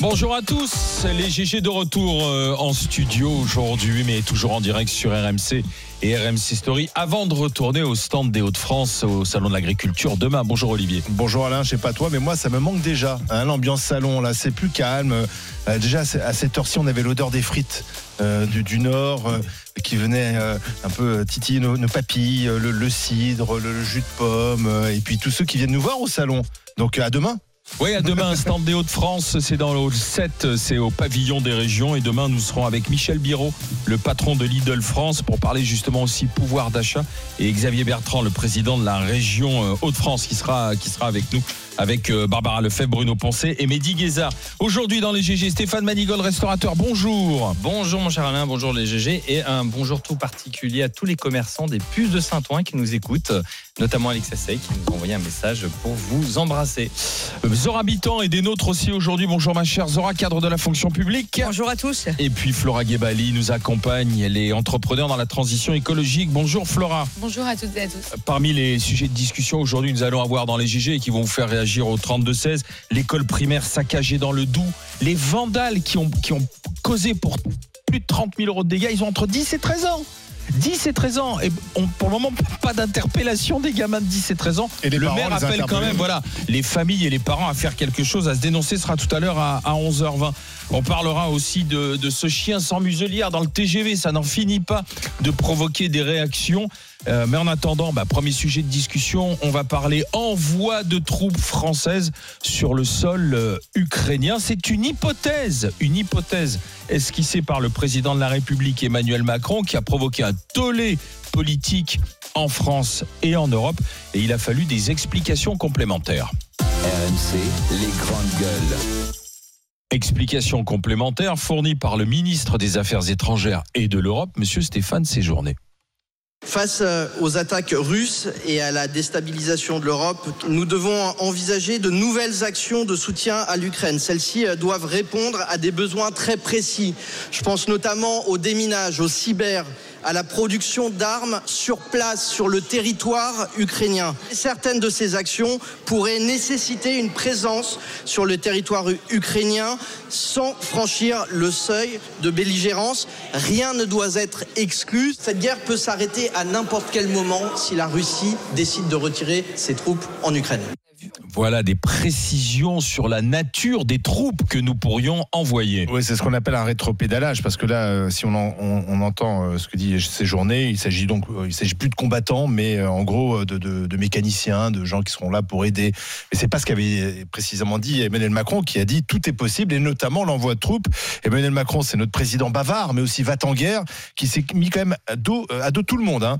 Bonjour à tous, les GG de retour euh, en studio aujourd'hui, mais toujours en direct sur RMC et RMC Story, avant de retourner au stand des Hauts-de-France au Salon de l'Agriculture demain. Bonjour Olivier. Bonjour Alain, je sais pas toi, mais moi ça me manque déjà. hein, L'ambiance salon là, c'est plus calme. Euh, déjà à cette heure-ci, on avait l'odeur des frites euh, du, du Nord euh, qui venait euh, un peu titiller nos, papilles, le, cidre, le, jus de pomme, et puis tous ceux qui viennent nous voir au salon. Donc à demain. Oui, à demain, stand des Hauts-de-France, c'est dans le hall 7, c'est au pavillon des régions. Et demain, nous serons avec Michel Biro, le patron de Lidl France, pour parler justement aussi pouvoir d'achat. Et Xavier Bertrand, le président de la région euh, Hauts-de-France, qui sera, qui sera avec nous, avec euh, Barbara Lefebvre, Bruno Poncet et Mehdi Guézard. Aujourd'hui, dans les GG, Stéphane Manigol, restaurateur, bonjour. Bonjour mon cher Alain, bonjour les GG et un bonjour tout particulier à tous les commerçants des puces de Saint-Ouen qui nous écoutent, notamment Alex Assey qui nous a envoyé un message pour vous embrasser. Euh, Zora Habitant et des nôtres aussi aujourd'hui. Bonjour ma chère Zora, cadre de la fonction publique. Bonjour à tous. Et puis Flora Gebali nous accompagne, elle est entrepreneur dans la transition écologique. Bonjour Flora. Bonjour à toutes et à tous. Parmi les sujets de discussion aujourd'hui, nous allons avoir dans les GG et qui vont vous faire réagir au 32-16, l'école primaire saccagée dans le Doubs, les vandales qui ont, qui ont causé pour plus de 30 000 euros de dégâts, ils ont entre 10 et 13 ans. 10 et 13 ans. Et on, pour le moment, pas d'interpellation des gamins de 10 et 13 ans. Et les le parents, maire appelle quand même voilà, les familles et les parents à faire quelque chose, à se dénoncer. Ce sera tout à l'heure à, à 11h20. On parlera aussi de, ce chien sans muselière dans le TGV. Ça n'en finit pas de provoquer des réactions. Euh, mais en attendant, bah, premier sujet de discussion, on va parler envoi de troupes françaises sur le sol euh, ukrainien. C'est une hypothèse, une hypothèse esquissée par le président de la République Emmanuel Macron qui a provoqué un tollé politique en France et en Europe. Et il a fallu des explications complémentaires. RMC, les grandes gueules. Explications complémentaires fournies par le ministre des Affaires étrangères et de l'Europe, Monsieur Stéphane Séjourné. Face euh, aux attaques russes et à la déstabilisation de l'Europe, nous devons envisager de nouvelles actions de soutien à l'Ukraine. Celles-ci euh, doivent répondre à des besoins très précis. Je pense notamment au déminage, au cyber, à la production d'armes sur place, sur le territoire ukrainien. Certaines de ces actions pourraient nécessiter une présence sur le territoire ukrainien sans franchir le seuil de belligérance. Rien ne doit être exclu. Cette guerre peut s'arrêter à n'importe quel moment si la Russie décide de retirer ses troupes en Ukraine. Voilà des précisions sur la nature des troupes que nous pourrions envoyer. Oui, c'est ce qu'on appelle un rétropédalage, parce que là, euh, si on, en- on- on entend euh, ce que dit Séjourné, il s'agit donc, euh, il s'agit plus de combattants, mais en gros de, mécaniciens, de gens qui seront là pour aider. Mais c'est pas ce qu'avait précisément dit Emmanuel Macron, qui a dit tout est possible, et notamment l'envoi de troupes. Emmanuel Macron, c'est notre président bavard, mais aussi va en guerre, qui s'est mis quand même à dos, à tout le monde. Hein.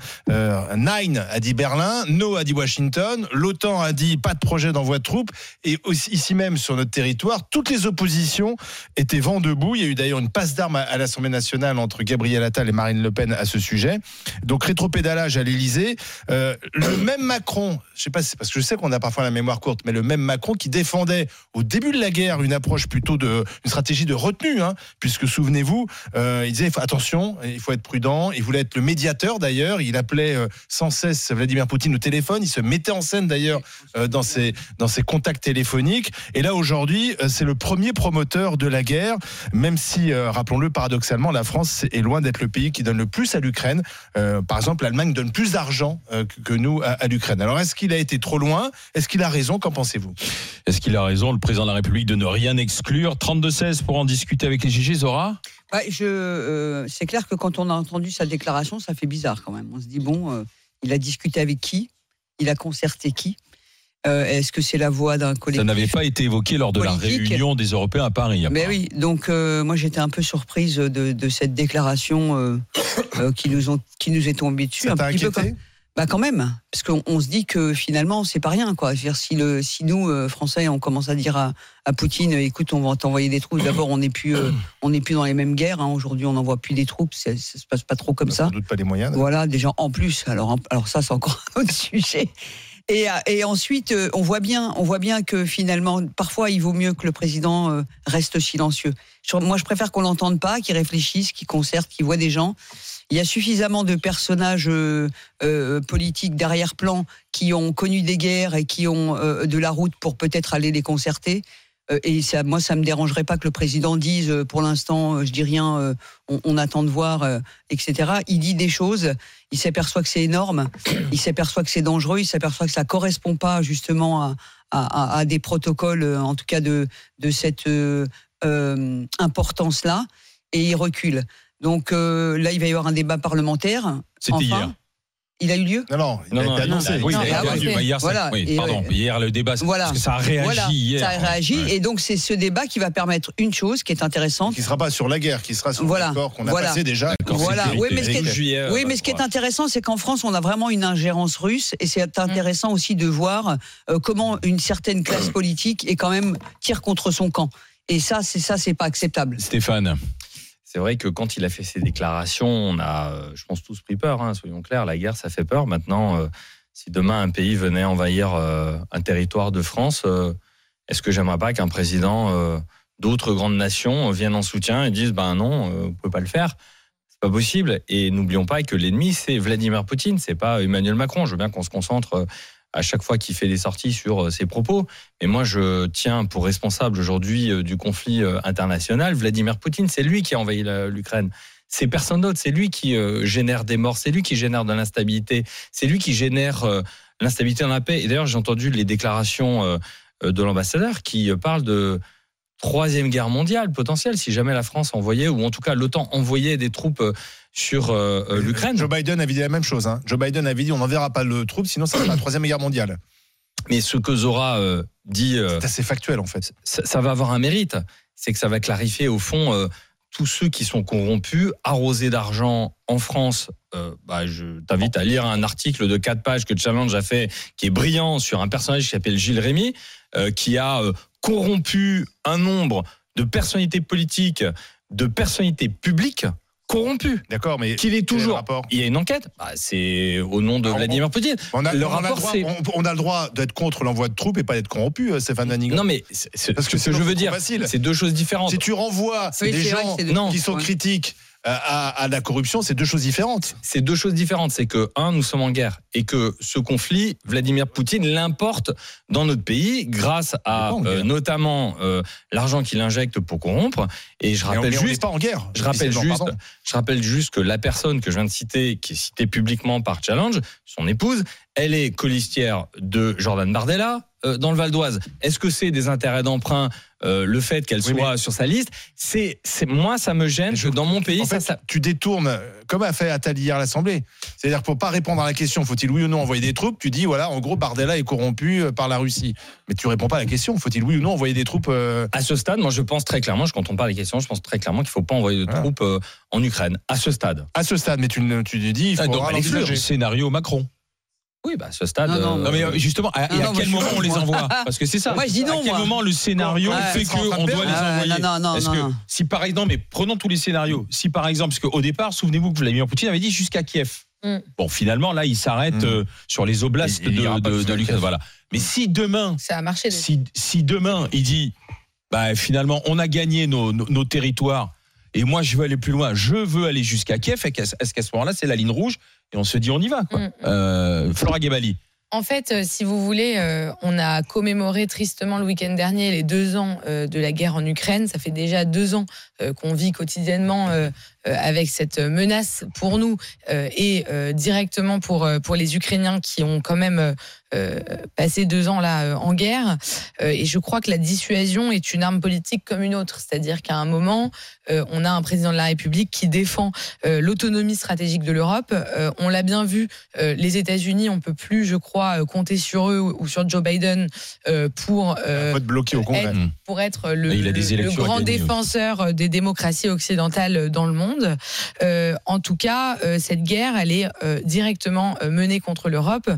Nine a dit Berlin, No a dit Washington, l'OTAN a dit pas de projet d'envoi de troupes, et ici même sur notre territoire, toutes les oppositions étaient vent debout. Il y a eu d'ailleurs une passe d'armes à, l'Assemblée nationale entre Gabriel Attal et Marine Le Pen à ce sujet. Donc rétropédalage à l'Élysée. Euh, le même Macron, je sais pas, c'est parce que je sais qu'on a parfois la mémoire courte, mais le même Macron qui défendait au début de la guerre une approche plutôt de une stratégie de retenue, hein, puisque souvenez-vous, euh, il disait attention, il faut être prudent. Il voulait être le médiateur d'ailleurs. Il appelait euh, sans cesse Vladimir Poutine au téléphone. Il se mettait en scène d'ailleurs dans ses dans ses contacts téléphoniques. Et là aujourd'hui, euh, c'est le premier promoteur de la guerre, même si, euh, rappelons-le, paradoxalement, la France est loin d'être le pays qui donne le plus à l'Ukraine. Euh, par exemple, l'Allemagne donne plus d'argent euh, que- que nous à, à l'Ukraine. Alors est-ce qu'il a été trop loin? Est-ce qu'il a raison? Qu'en pensez-vous? Est-ce qu'il a raison, le président de la République, de ne rien exclure? 32-16 pour en discuter avec les GG, Zora? Ouais, je, euh, c'est clair que quand on a entendu sa déclaration, ça fait bizarre quand même. On se dit bon, euh, il a discuté avec qui? Il a concerté qui? Euh, Est-ce que c'est la voix d'un Ça collectif n'avait pas été évoqué lors de la réunion des Européens à Paris. Mais apparemment. oui, donc euh, moi j'étais un peu surprise de, de cette déclaration euh, euh, qui nous ont qui nous est tombée dessus Ça un petit peu comme- Bah quand même, parce qu'on on se dit que finalement c'est pas rien quoi. Dire, si le si nous euh, Français on commence à dire à, à Poutine, écoute, on va t'envoyer des troupes. D'abord, on n'est plus euh, on n'est plus dans les mêmes guerres. hein. Aujourd'hui, on n'envoie plus des troupes. Ça, ça se passe pas trop comme On n'a ça. Sans doute pas les moyens. Voilà, des gens en plus. Alors, en- alors ça, c'est encore un autre sujet. Et, et ensuite, euh, on voit bien, on voit bien que finalement, parfois, il vaut mieux que le président euh, reste silencieux. Moi, je préfère qu'on l'entende pas, qu'il réfléchisse, qu'il concerte, qu'il voit des gens. Il y a suffisamment de personnages euh, euh, politiques d'arrière-plan qui ont connu des guerres et qui ont euh, de la route pour peut-être aller les concerter. Euh, et ça, moi, ça me dérangerait pas que le président dise, euh, pour l'instant, euh, je dis rien, on, on attend de voir, etc. Il dit des choses, il s'aperçoit que c'est énorme, il s'aperçoit que c'est dangereux, il s'aperçoit que ça correspond pas justement à, à- à- à des protocoles, en tout cas de, de cette euh, euh, importance-là, et il recule. Donc euh, là, il va y avoir un débat parlementaire. C'était Enfin, hier. Il a eu lieu Non, non, il Non, a été non, annoncé. Oui, Non, il a ah ouais. Bah, hier, Voilà. oui, pardon. euh, Hier, le débat, voilà. parce que ça a réagi Voilà, hier. ça a réagi, Ouais. et donc c'est ce débat qui va permettre une chose qui est intéressante. Qui sera pas sur la guerre, qui sera sur Voilà, l'accord qu'on a voilà. passé déjà. Voilà, oui, mais ce qui est- juillet, Oui, euh, mais ce qui est intéressant, c'est qu'en France, on a vraiment une ingérence russe, et c'est intéressant aussi de voir euh, comment une certaine classe politique est quand même tire contre son camp. Et ça, c'est ça, c'est pas acceptable. Stéphane. C'est vrai que quand il a fait ses déclarations, on a, euh, je pense, tous pris peur. hein, soyons clairs, la guerre, ça fait peur. Maintenant, euh, si demain un pays venait envahir euh, un territoire de France, est-ce que j'aimerais pas qu'un président d'autres grandes nations vienne en soutien et dise ben non, vous pouvez pas le faire. C'est pas possible. Et n'oublions pas que l'ennemi, c'est Vladimir Poutine, c'est pas Emmanuel Macron. Je veux bien qu'on se concentre à chaque fois qu'il fait des sorties sur euh, ses propos. Mais moi, je tiens pour responsable aujourd'hui euh, du conflit euh, international Vladimir Poutine. C'est lui qui a envahi l'Ukraine. C'est personne d'autre. C'est lui qui génère des morts. C'est lui qui génère de l'instabilité. C'est lui qui génère l'instabilité dans la paix. Et d'ailleurs, j'ai entendu les déclarations de l'ambassadeur qui parle de troisième guerre mondiale potentielle si jamais la France envoyait ou en tout cas l'OTAN envoyait des troupes sur euh, euh, l'Ukraine. Joe Biden avait dit la même chose. hein. Joe Biden avait dit on n'enverra pas le troupe, sinon ça sera la troisième guerre mondiale. Mais ce que Zora euh, dit C'est assez factuel en fait. ça, ça va avoir un mérite, c'est que ça va clarifier au fond tous ceux qui sont corrompus, arrosés d'argent en France. euh, bah, je t'invite à lire un article de quatre pages que Challenge a fait, qui est brillant sur un personnage qui s'appelle Gilles Rémy, euh, qui a euh, corrompu un nombre de personnalités politiques, de personnalités publiques corrompues. D'accord, mais Qu'il est toujours. Il y a une enquête. Bah, c'est au nom de Alors, Vladimir Poutine. on a, le on a rapport, le droit, on, on a le droit d'être contre l'envoi de troupes et pas d'être corrompu, euh, Stéphane Manigot. Non, mais c'est- c'est- Parce que ce que je veux dire, facile. c'est deux choses différentes. Si tu renvoies Oui, des gens qui sont Ouais. critiques à, à la corruption, c'est deux choses différentes. c'est deux choses différentes. C'est que, un, nous sommes en guerre et que ce conflit, Vladimir Poutine l'importe dans notre pays grâce à euh, notamment euh, l'argent qu'il injecte pour corrompre. Et je rappelle on juste. pas en guerre. Je rappelle, juste, pardon. je rappelle juste que la personne que je viens de citer, qui est citée publiquement par Challenge, son épouse, elle est colistière de Jordan Bardella euh, dans le Val d'Oise. Est-ce que c'est des intérêts d'emprunt euh, le fait qu'elle Oui, soit sur sa liste? C'est, c'est moi, ça me gêne que dans mon pays, En ça, fait, ça, tu détournes, comme a fait Attali hier à l'Assemblée. C'est-à-dire pour pas répondre à la question, faut-il oui ou non envoyer des troupes? Tu dis, voilà, en gros, Bardella est corrompu euh, par la Russie. Mais tu réponds pas à la question, faut-il oui ou non envoyer des troupes euh, À ce stade, moi, je pense très clairement, je compte pas les questions, je pense très clairement qu'il faut pas envoyer de Voilà. troupes euh, en Ukraine. À ce stade. à ce stade Mais tu, tu dis, il Ah, donc, faudra Alex l'envisager. Fleur, scénario Macron. Oui, bah, à ce stade. Non, non, Non mais euh, justement, à, et Non, à non, quel moment on les envoie Parce que c'est ça. Moi, je dis non, À quel moi. moment le scénario fait qu'on doit les Ah, envoyer non, non, non, que non. si par exemple, mais prenons tous les scénarios. Si par exemple, parce qu'au départ, souvenez-vous que Vladimir Poutine avait dit jusqu'à Kiev. Mm. Bon, finalement, là, il s'arrête Mm. euh, sur les oblasts Il- il de, de- l'Ukraine. Voilà. Mais si demain, Ça a marché. si demain il dit, bah finalement, on a gagné nos, nos- nos territoires et moi je veux aller plus loin, je veux aller jusqu'à Kiev. Est-ce qu'à ce moment-là, c'est la ligne rouge et on se dit on y va quoi. Mm. Euh, Flora Gebali. En fait, euh, si vous voulez, euh, on a commémoré tristement le week-end dernier les deux ans euh, de la guerre en Ukraine. Ça fait déjà deux ans euh, qu'on vit quotidiennement avec cette menace pour nous euh, et euh, directement pour euh, pour les Ukrainiens qui ont quand même euh, euh, passé deux ans là euh, en guerre. Euh, et je crois que la dissuasion est une arme politique comme une autre, c'est-à-dire qu'à un moment, euh, on a un président de la République qui défend euh, l'autonomie stratégique de l'Europe. Euh, on l'a bien vu, euh, les États-Unis, on peut plus, je crois, euh, compter sur eux ou, ou sur Joe Biden euh, pour euh, bloqué au être- pour être le, grand gagner. défenseur des démocraties occidentales dans le monde. Euh, en tout cas, euh, cette guerre, elle est euh, directement menée contre l'Europe.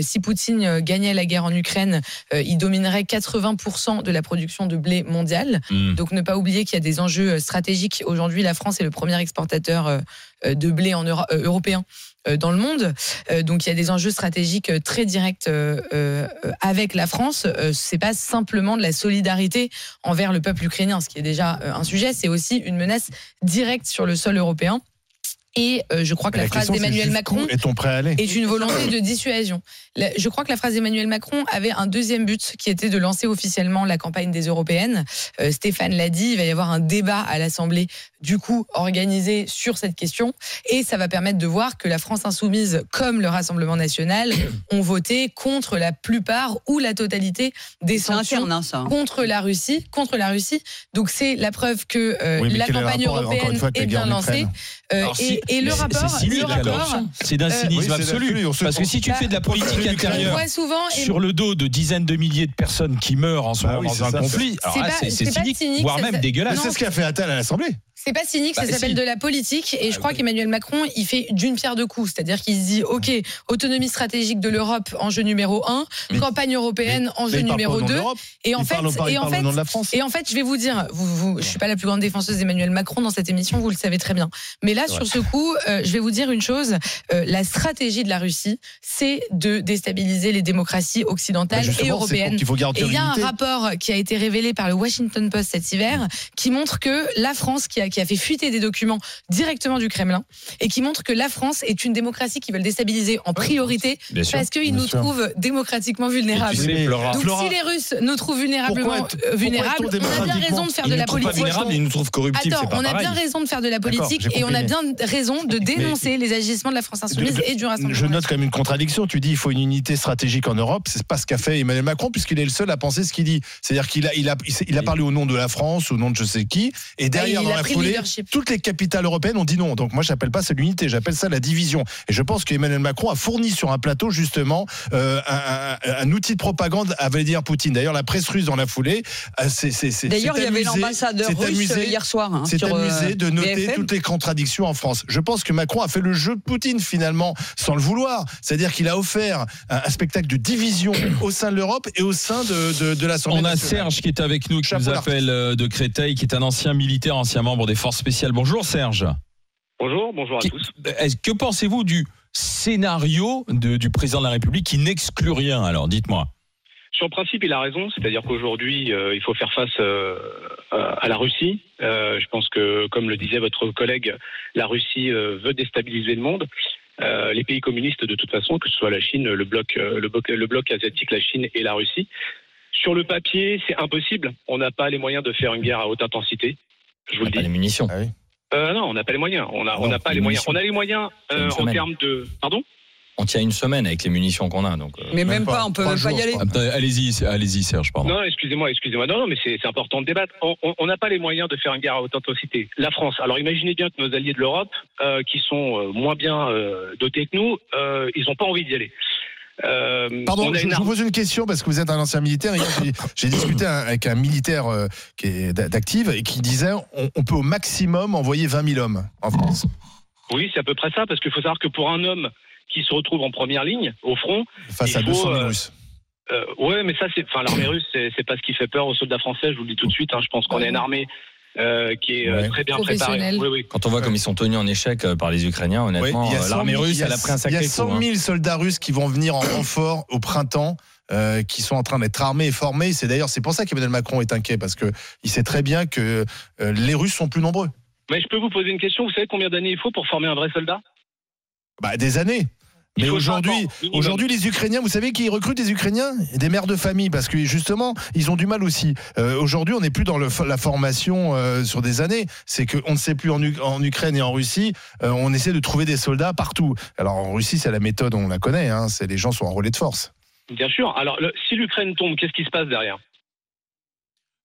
Si Poutine gagnait la guerre en Ukraine, il dominerait 80% de la production de blé mondiale. Hmm. Donc ne pas oublier qu'il y a des enjeux stratégiques. Aujourd'hui, la France est le premier exportateur de blé en Euro- européen dans le monde. Euh, donc il y a des enjeux stratégiques euh, très directs euh, euh, avec la France. Euh, c'est pas simplement de la solidarité envers le peuple ukrainien, ce qui est déjà euh, un sujet. C'est aussi une menace directe sur le sol européen. Et euh, je crois que la, phrase d'Emmanuel Macron est une volonté de dissuasion. La- Je crois que la phrase d'Emmanuel Macron avait un deuxième but qui était de lancer officiellement la campagne des européennes. Euh, Stéphane l'a dit, il va y avoir un débat à l'Assemblée, du coup, organisé sur cette question. Et ça va permettre de voir que la France insoumise, comme le Rassemblement national, ont voté contre la plupart ou la totalité des sanctions interne, hein, contre la Russie, contre la Russie. Donc c'est la preuve que euh, Oui, la campagne rapport, européenne fois, est bien en lancée. Euh, Alors, et, si- et le rapport, c'est cynique, le alors. rapport, C'est d'un Euh, cynisme oui, absolu. Parce que si tu Bah, fais de la politique on on intérieure souvent sur le dos de dizaines de milliers de personnes qui meurent en ce Bah moment oui, dans un ça, conflit, C'est cynique, voire même dégueulasse. C'est ce qu'a fait Attal à l'Assemblée. C'est pas cynique, Bah, ça s'appelle si. de la politique. Et je Ah, crois oui. qu'Emmanuel Macron, il fait d'une pierre deux coups. C'est-à-dire qu'il se dit, OK, autonomie stratégique de l'Europe, enjeu numéro un, Mais- campagne européenne, Mais enjeu il numéro deux. Et en Il fait, parle il et en fait, et en je vais vous dire, vous, vous, je suis pas la plus grande défenseuse d'Emmanuel Macron dans cette émission, vous le savez très bien. Mais là, sur ce coup, euh, je vais vous dire une chose. euh, la stratégie de la Russie, c'est de déstabiliser les démocraties occidentales Bah, et européennes. faut Et il y a un rapport qui a été révélé par le Washington Post cet hiver qui montre que la France, qui a, qui a fait fuiter des documents directement du Kremlin, et qui montre que la France est une démocratie qui veulent déstabiliser en priorité Bien parce qu'ils nous sûr. trouvent démocratiquement vulnérables. tu sais, Mais- Flora, Donc Flora, si les Russes nous trouvent vulnérablement euh, vulnérables, on a bien raison de faire de la politique. vulnérables, ils nous trouvent corruptifs. Attends, on a bien raison de faire de la politique et on a bien raison de dénoncer les agissements de la France insoumise et du Rassemblement. Je note quand même une contradiction. Tu dis il faut une unité stratégique en Europe. C'est pas ce qu'a fait Emmanuel Macron puisqu'il est le seul à penser ce qu'il dit. C'est-à-dire qu'il a, il a, il s'est- il a parlé au nom de la France, au nom de je sais qui, et derrière dans la pris leadership. toutes les capitales européennes ont dit non. Donc moi j'appelle pas ça l'unité, j'appelle ça la division. Et je pense qu'Emmanuel Macron a fourni sur un plateau justement euh, un, un- un outil de propagande à Vladimir Poutine. D'ailleurs la presse russe dans la foulée, euh, c'est c'est- c'est- D'ailleurs, il y avait l'ambassadeur russe amusé- hier soir. hein, c'est euh, amusé de noter BFM. toutes les contradictions en France. Je pense que Macron a fait le jeu de Poutine finalement, sans le vouloir. C'est-à-dire qu'il a offert un, un spectacle de division au sein de l'Europe et au sein de, de, de l'Assemblée On a nationale. Serge qui est avec nous, qui Chapeau nous appelle euh, de Créteil, qui est un ancien militaire, ancien membre des forces spéciales. Bonjour Serge. Bonjour, bonjour à Qui- tous. Est-ce- Que pensez-vous du scénario de- du président de la République qui n'exclut rien Alors, dites-moi? Sur le principe, il a raison, c'est-à-dire qu'aujourd'hui, euh, il faut faire face euh, à la Russie. Euh, je pense que, comme le disait votre collègue, la Russie veut déstabiliser le monde. Les pays communistes, de toute façon, que ce soit la Chine, le bloc, le bloc, le bloc asiatique, la Chine et la Russie. Sur le papier, c'est impossible. On n'a pas les moyens de faire une guerre à haute intensité. Je vous On le n'a pas les munitions. Ah oui. Euh, non, on n'a pas les moyens. On n'a on n'a pas les moyens. On a les moyens euh, en termes de. Pardon? On tient une semaine avec les munitions qu'on a. Donc, euh, Mais Même même pas, pas, on peut pas y aller. Allez-y, allez-y Serge, pardon. Non, excusez-moi, excusez-moi. Non, non, mais c'est important de débattre. On- n'a pas les moyens de faire une guerre à haute intensité. La France. Alors imaginez bien que nos alliés de l'Europe, euh, qui sont moins bien euh, dotés que nous, euh, ils n'ont pas envie d'y aller. Euh, Pardon, je, une je vous pose une question parce que vous êtes un ancien militaire. J'ai- discuté avec un militaire euh, qui est d'a- d'active et qui disait on, on peut au maximum envoyer 20 000 hommes en France. Oui, c'est à peu près ça, parce qu'il faut savoir que pour un homme qui se retrouve en première ligne, au front, face Il à faut, 200 000 euh, Russes. euh, ouais, mais ça, c'est, enfin, l'armée russe, c'est c'est pas ce qui fait peur aux soldats français. Je vous le dis tout de suite. hein. je pense qu'on a une armée euh, qui est euh, Ouais. très bien. Oui, oui. quand on voit comme ils sont tenus en échec euh, par les Ukrainiens, Oui, honnêtement, il y a 100 l'armée 000 russe, il y a- elle a pris un Il y sacré a 100 coup. hein. 000 soldats russes qui vont venir en renfort au printemps. euh, qui sont en train d'être armés et formés. C'est d'ailleurs c'est pour ça qu'Emmanuel Macron est inquiet parce que il sait très bien que euh, les Russes sont plus nombreux. Mais je peux vous poser une question. Vous savez combien d'années il faut pour former un vrai soldat? Bah, des années. Mais aujourd'hui, 20 ans, minimum. aujourd'hui, les Ukrainiens, vous savez qui recrutent des Ukrainiens? Des mères de famille, parce que justement, ils ont du mal aussi. Euh, aujourd'hui, on n'est plus dans le, la formation euh, sur des années. C'est qu'on ne sait plus en, Ukraine et en Russie. euh, on essaie de trouver des soldats partout. Alors en Russie, c'est la méthode, on la connaît. Hein, c'est les gens sont en relais de force. Bien sûr. Alors, le- si l'Ukraine tombe, qu'est-ce qui se passe derrière?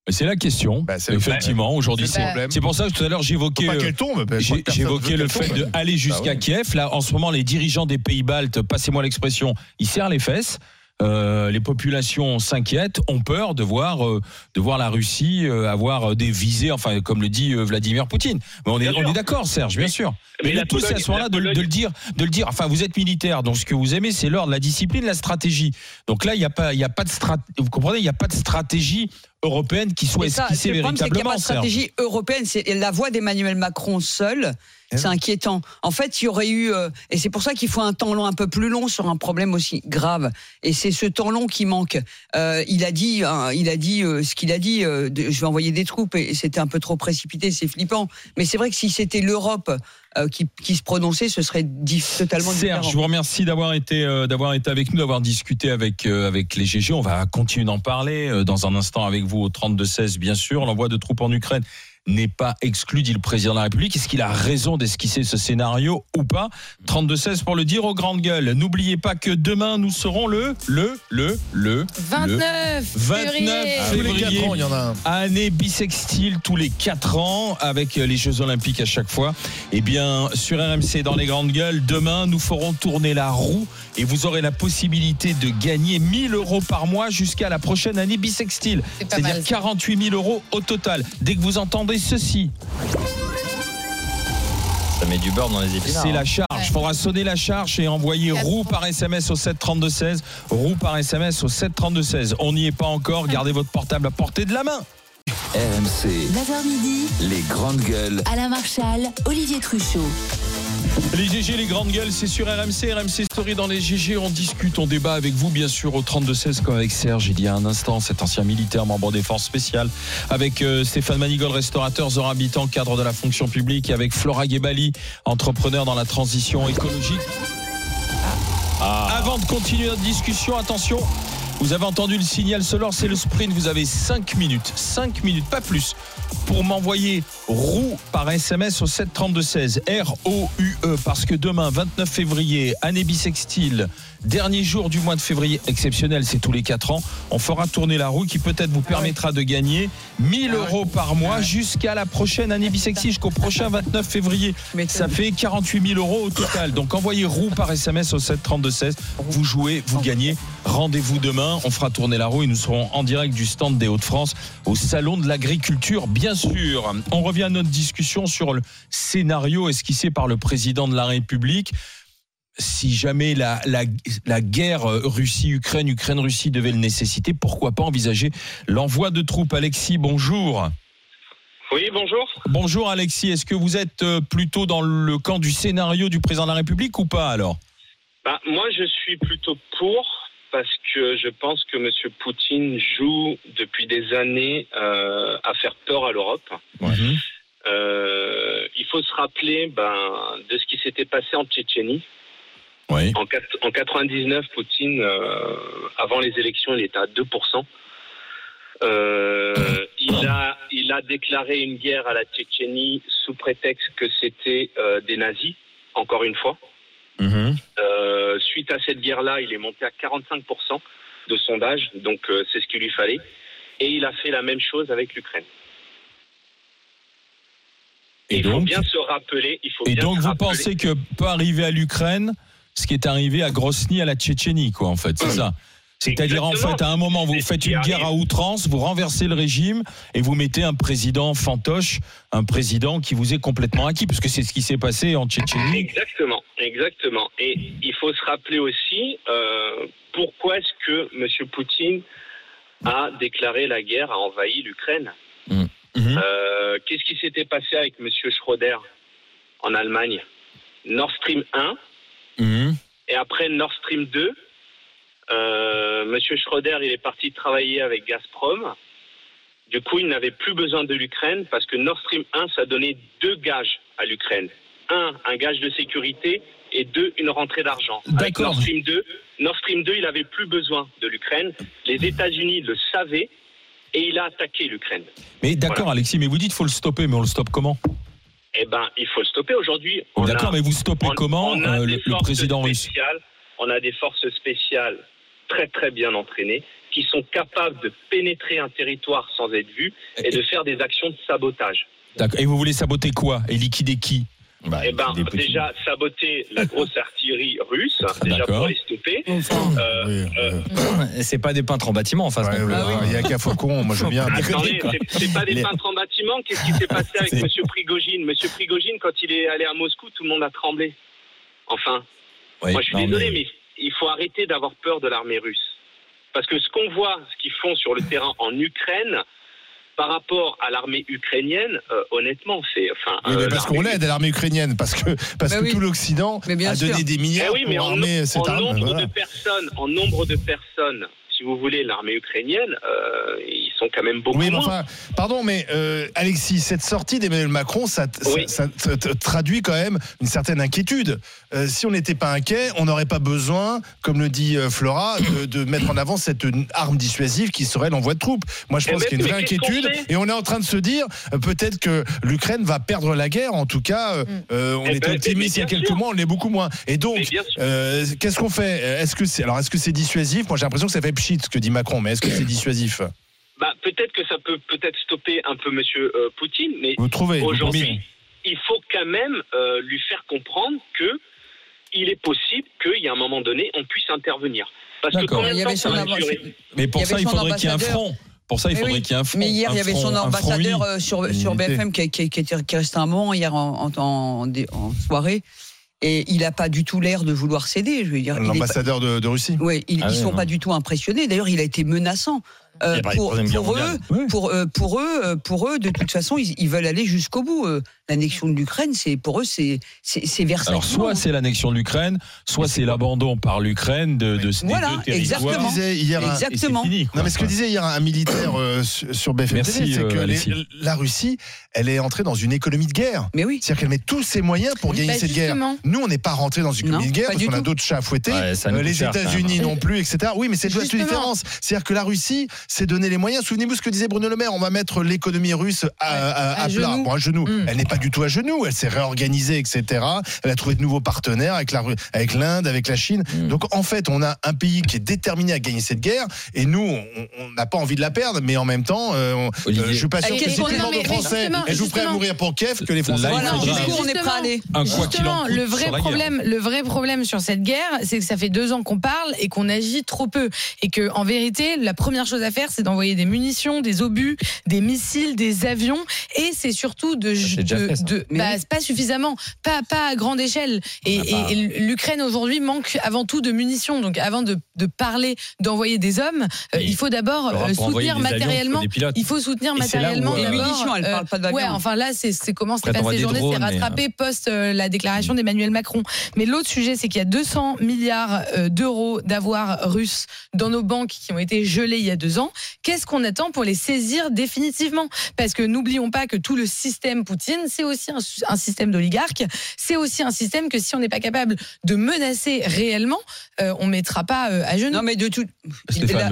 C'est la question. Bah, Effectivement, aujourd'hui, c'est c'est problème. c'est pour ça que tout à l'heure j'évoquais. Euh, J'évoquais le fait d'aller jusqu'à Bah oui. Kiev. Là, en ce moment, les dirigeants des pays baltes, passez-moi l'expression, ils serrent les fesses. Euh, les populations s'inquiètent, ont peur de voir, euh, de voir la Russie euh, avoir des visées, enfin, comme le dit euh, Vladimir Poutine. Mais on est, on d'accord, Serge, bien sûr. Mais Mais, tout, c'est à ce moment-là de, le- de Pologne- le dire, de le dire. Enfin, vous êtes militaire, donc ce que vous aimez, c'est l'ordre, la discipline, la stratégie. Donc là, il n'y a pas, il y a pas de strat, vous comprenez, il n'y a pas de stratégie européenne qui soit ça, esquissée le problème, c'est qu'il n'y a véritablement. pas de Serge. stratégie européenne. C'est la voix d'Emmanuel Macron seul. C'est inquiétant. En fait, il y aurait eu, euh, et c'est pour ça qu'il faut un temps long un peu plus long sur un problème aussi grave. Et c'est ce temps long qui manque. Euh, il a dit, hein, il a dit euh, ce qu'il a dit. euh, de- je vais envoyer des troupes, et c'était un peu trop précipité, c'est flippant. Mais c'est vrai que si c'était l'Europe euh, qui, qui se prononçait, ce serait totalement Serge, différent. je vous remercie d'avoir été euh, d'avoir été avec nous, d'avoir discuté avec euh, avec les GG. On va continuer d'en parler euh, dans un instant avec vous au 32 16 bien sûr. L'envoi de troupes en Ukraine n'est pas exclu, dit le président de la République. Est-ce qu'il a raison d'esquisser ce scénario ou pas 32 16 pour le dire aux grandes gueules. N'oubliez pas que demain nous serons le le le le 29 29 février. Tous les février. 4 ans, il y en a un. Année bisextile tous les 4 ans avec les Jeux Olympiques à chaque fois. Eh bien, sur RMC dans les grandes gueules, demain nous ferons tourner la roue et vous aurez la possibilité de gagner 1000 euros par mois jusqu'à la prochaine année bisextile. C'est-à-dire mal, ça. 48 000 euros au total. Dès que vous entendez ceci, Ça met du beurre dans les épinards. c'est hein. la charge. Ouais. Il faudra sonner la charge et envoyer roue par SMS au 732 16. Roue par SMS au 732 16. On n'y est pas encore. Gardez votre portable à portée de la main. RMC, 9h midi, les grandes gueules. Alain Marchal, Olivier Truchot. Les GG, les grandes gueules, c'est sur RMC, RMC Story dans les GG. On discute, on débat avec vous, bien sûr, au 32-16, comme avec Serge il y a un instant, cet ancien militaire, membre des forces spéciales, avec euh, Stéphane Manigol, restaurateur, Zora Habitant, cadre de la fonction publique, et avec Flora Gebali, entrepreneur dans la transition écologique. Avant de continuer notre discussion, attention. Vous avez entendu le signal sonore, c'est le sprint. Vous avez 5 minutes, 5 minutes, pas plus, pour m'envoyer roue par SMS au 732-16. R-O-U-E. Parce que demain, 29 février, année bisextile, dernier jour du mois de février, exceptionnel, c'est tous les 4 ans. On fera tourner la roue qui peut-être vous permettra de gagner 1000 euros par mois jusqu'à la prochaine année bisextile, jusqu'au prochain 29 février. Ça fait 48 000 euros au total. Donc envoyez roue par SMS au 7 32 16. Vous jouez, vous gagnez. Rendez-vous demain. On fera tourner la roue et nous serons en direct du stand des Hauts-de-France au salon de l'agriculture, bien sûr. On revient à notre discussion sur le scénario esquissé par le président de la République. Si jamais la, la, la guerre Russie-Ukraine, Ukraine-Russie devait le nécessiter, pourquoi pas envisager l'envoi de troupes? Alexis, bonjour. Oui, bonjour. Bonjour Alexis, est-ce que vous êtes euh, plutôt dans le camp du scénario du président de la République ou pas alors? Bah, moi, je suis plutôt pour parce que je pense que M. Poutine joue depuis des années euh, à faire peur à l'Europe. Mhm. Euh, il faut se rappeler ben, de ce qui s'était passé en Tchétchénie. En, quat- en 99, Poutine, euh, avant les élections, il était à 2%. Euh, il, a, il a déclaré une guerre à la Tchétchénie sous prétexte que c'était euh, des nazis, encore une fois. Mhm. Euh, suite à cette guerre-là, il est monté à 45% de sondage, donc euh, c'est ce qu'il lui fallait. Et il a fait la même chose avec l'Ukraine. Et il faut bien se rappeler. Il faut et bien donc vous rappeler- pensez que peut arriver à l'Ukraine ce qui est arrivé à Grosny à la Tchétchénie, quoi, en fait, c'est ça c'est-à-dire, en fait, à un moment, vous faites une guerre à outrance, vous renversez le régime et vous mettez un président fantoche, un président qui vous est complètement acquis, parce que c'est ce qui s'est passé en Tchétchénie. Exactement, exactement. Et il faut se rappeler aussi euh, pourquoi est-ce que M. Poutine a déclaré la guerre, a envahi l'Ukraine. Mhm. Euh, Qu'est-ce qui s'était passé avec M. Schroeder en Allemagne? Nord Stream 1 Mhm. et après Nord Stream 2. Euh, Monsieur Schroeder, il est parti travailler avec Gazprom. Du coup, il n'avait plus besoin de l'Ukraine parce que Nord Stream 1, ça donnait deux gages à l'Ukraine. Un, un gage de sécurité et deux, une rentrée d'argent. Avec. Nord Stream 2, Nord Stream 2, il avait plus besoin de l'Ukraine. Les États-Unis le savaient et il a attaqué l'Ukraine. Mais d'accord, Alexis, mais vous dites qu'il faut le stopper, mais on le stoppe comment? Eh ben, il faut le stopper aujourd'hui. D'accord, mais vous stoppez on- comment on euh, le, président russe On a des forces spéciales très très bien entraînées qui sont capables de pénétrer un territoire sans être vues et de faire des actions de sabotage. D'accord. Et vous voulez saboter quoi? Et liquider qui? Bah, Eh ben, des petits- déjà saboter la grosse artillerie russe, déjà D'accord. pour les stopper. Euh, Oui, euh, C'est pas des peintres en bâtiment en face ouais, hein. Il y a qu'à Faucon, moi je veux bien. Attendez, c'est- c'est pas des Les- peintres en bâtiment. Qu'est-ce qui s'est passé avec Monsieur Prigogine? Monsieur Prigogine, quand il est allé à Moscou, tout le monde a tremblé. Enfin, Oui, moi je suis non, désolé, mais- mais... il faut arrêter d'avoir peur de l'armée russe. Parce que ce qu'on voit, ce qu'ils font sur le terrain en Ukraine, par rapport à l'armée ukrainienne, euh, honnêtement, c'est. Enfin, Oui, mais euh, parce qu'on l'aide à l'armée ukrainienne, parce que, parce Bah que oui. tout l'Occident a donné sûr. des Eh milliards oui, mais pour en, armer cette en arme. nombre voilà. de personnes, en nombre de personnes, si vous voulez, l'armée ukrainienne, euh, ils sont quand même beaucoup Oui, mais moins. enfin, pardon, mais euh, Alexis, cette sortie d'Emmanuel Macron, ça, ça- Oui. ça- ça t- traduit quand même une certaine inquiétude. Euh, si on n'était pas inquiet, on n'aurait pas besoin, comme le dit Flora, de, de mettre en avant cette arme dissuasive qui serait l'envoi de troupes. Moi, je Eh pense qu'il y a une vraie inquiétude, et on est en train de se dire peut-être que l'Ukraine va perdre la guerre. En tout cas, euh, euh, on Eh était ben, optimiste il y a quelques sûr. mois, on l'est beaucoup moins. Et donc, euh, qu'est-ce qu'on fait? Est-ce que c'est alors est-ce que c'est dissuasif? Moi, j'ai l'impression que ça fait pchit ce que dit Macron, mais est-ce que c'est dissuasif Bah, peut-être que ça peut peut-être stopper un peu Monsieur euh, Poutine, mais Vous trouvez vous aujourd'hui, il faut quand même euh, lui faire comprendre que il est possible qu'il y a un moment donné, on puisse intervenir. Parce que D'accord. combien il de y avait temps ça son va avant- durer Mais pour Il ça, il faudrait qu'il y ait un front. Pour ça, il Mais faudrait oui. qu'il y ait un front. Mais hier, il y avait front- son ambassadeur euh, sur, sur. BFM qui, qui, qui était, qui restait un moment hier en, en, en- en soirée. Et il n'a pas du tout l'air de vouloir céder. Je veux dire, L'ambassadeur de, de Russie ils, Ah ils ouais, sont non. pas du tout impressionnés. D'ailleurs, il a été menaçant. Euh, pour, eux, mondiale. Oui. pour, euh, pour eux, euh, pour eux, de toute façon, ils, ils veulent aller jusqu'au bout. L'annexion de l'Ukraine, c'est pour eux, c'est c'est Versailles. Alors, soit c'est l'annexion de l'Ukraine, soit c'est l'abandon par l'Ukraine de, de ces Voilà, deux territoires. exactement. hier un- Exactement. fini, quoi. Non, mais ce que disait hier un militaire euh, sur BFM Merci, TV, c'est euh, que les- la Russie, elle est entrée dans une économie de guerre. Mais oui. C'est-à-dire qu'elle met tous ses moyens pour gagner Bah, cette guerre. Nous, on n'est pas rentré dans une économie Non, de guerre parce qu'on a d'autres chats à fouetter. Ouais, Euh, les États-Unis non plus, etc. Oui, mais c'est la Justement. différence. C'est-à-dire que la Russie s'est donné les moyens. Souvenez-vous ce que disait Bruno Le Maire on va mettre l'économie russe à, à- À à plat, genoux. bon, à genoux. Mm. Elle n'est pas du tout à genoux. Elle s'est réorganisée, etc. Elle a trouvé de nouveaux partenaires avec la Ru- avec l'Inde, avec la Chine. Mm. Donc en fait, on a un pays qui est déterminé à gagner cette guerre, et nous, on- n'a pas envie de la perdre, mais en même temps, euh, on- euh, je suis pas sûr Et que monde mais aux Français justement, est prêt à mourir pour Kiev que les Français. Là, il Voilà, on est prêt à aller Justement, le vrai problème, le vrai problème sur cette guerre, c'est que ça fait deux ans qu'on parle et qu'on agit trop peu, et que en vérité, la première chose à faire, c'est d'envoyer des munitions, des obus, des missiles, des avions, et c'est surtout de, c'est de, fait, de- bah, oui. c'est pas suffisamment, pas pas à grande échelle. Et, l'Ukraine aujourd'hui manque avant tout de munitions. Donc avant de, de parler d'envoyer des hommes, euh, il faut d'abord euh, soutenir des avions, il faut matériellement. Il faut soutenir Et c'est où, matériellement euh, Les d'abord. munitions, elle euh, parle pas d'avion. Ouais, enfin là, c'est c'est comment Séjourné s'est drones, mais, rattrapé post euh, la déclaration d'Emmanuel Macron. Mais l'autre sujet, c'est qu'il y a 200 milliards euh, d'euros d'avoirs russes dans nos banques qui ont été gelés il y a deux ans. Qu'est-ce qu'on attend pour les saisir définitivement? Parce que n'oublions pas que tout le système Poutine, c'est aussi un, un système d'oligarques. C'est aussi un système que si on n'est pas capable de menacer réellement, euh, on mettra pas euh, à genoux. Non, mais de tout. La-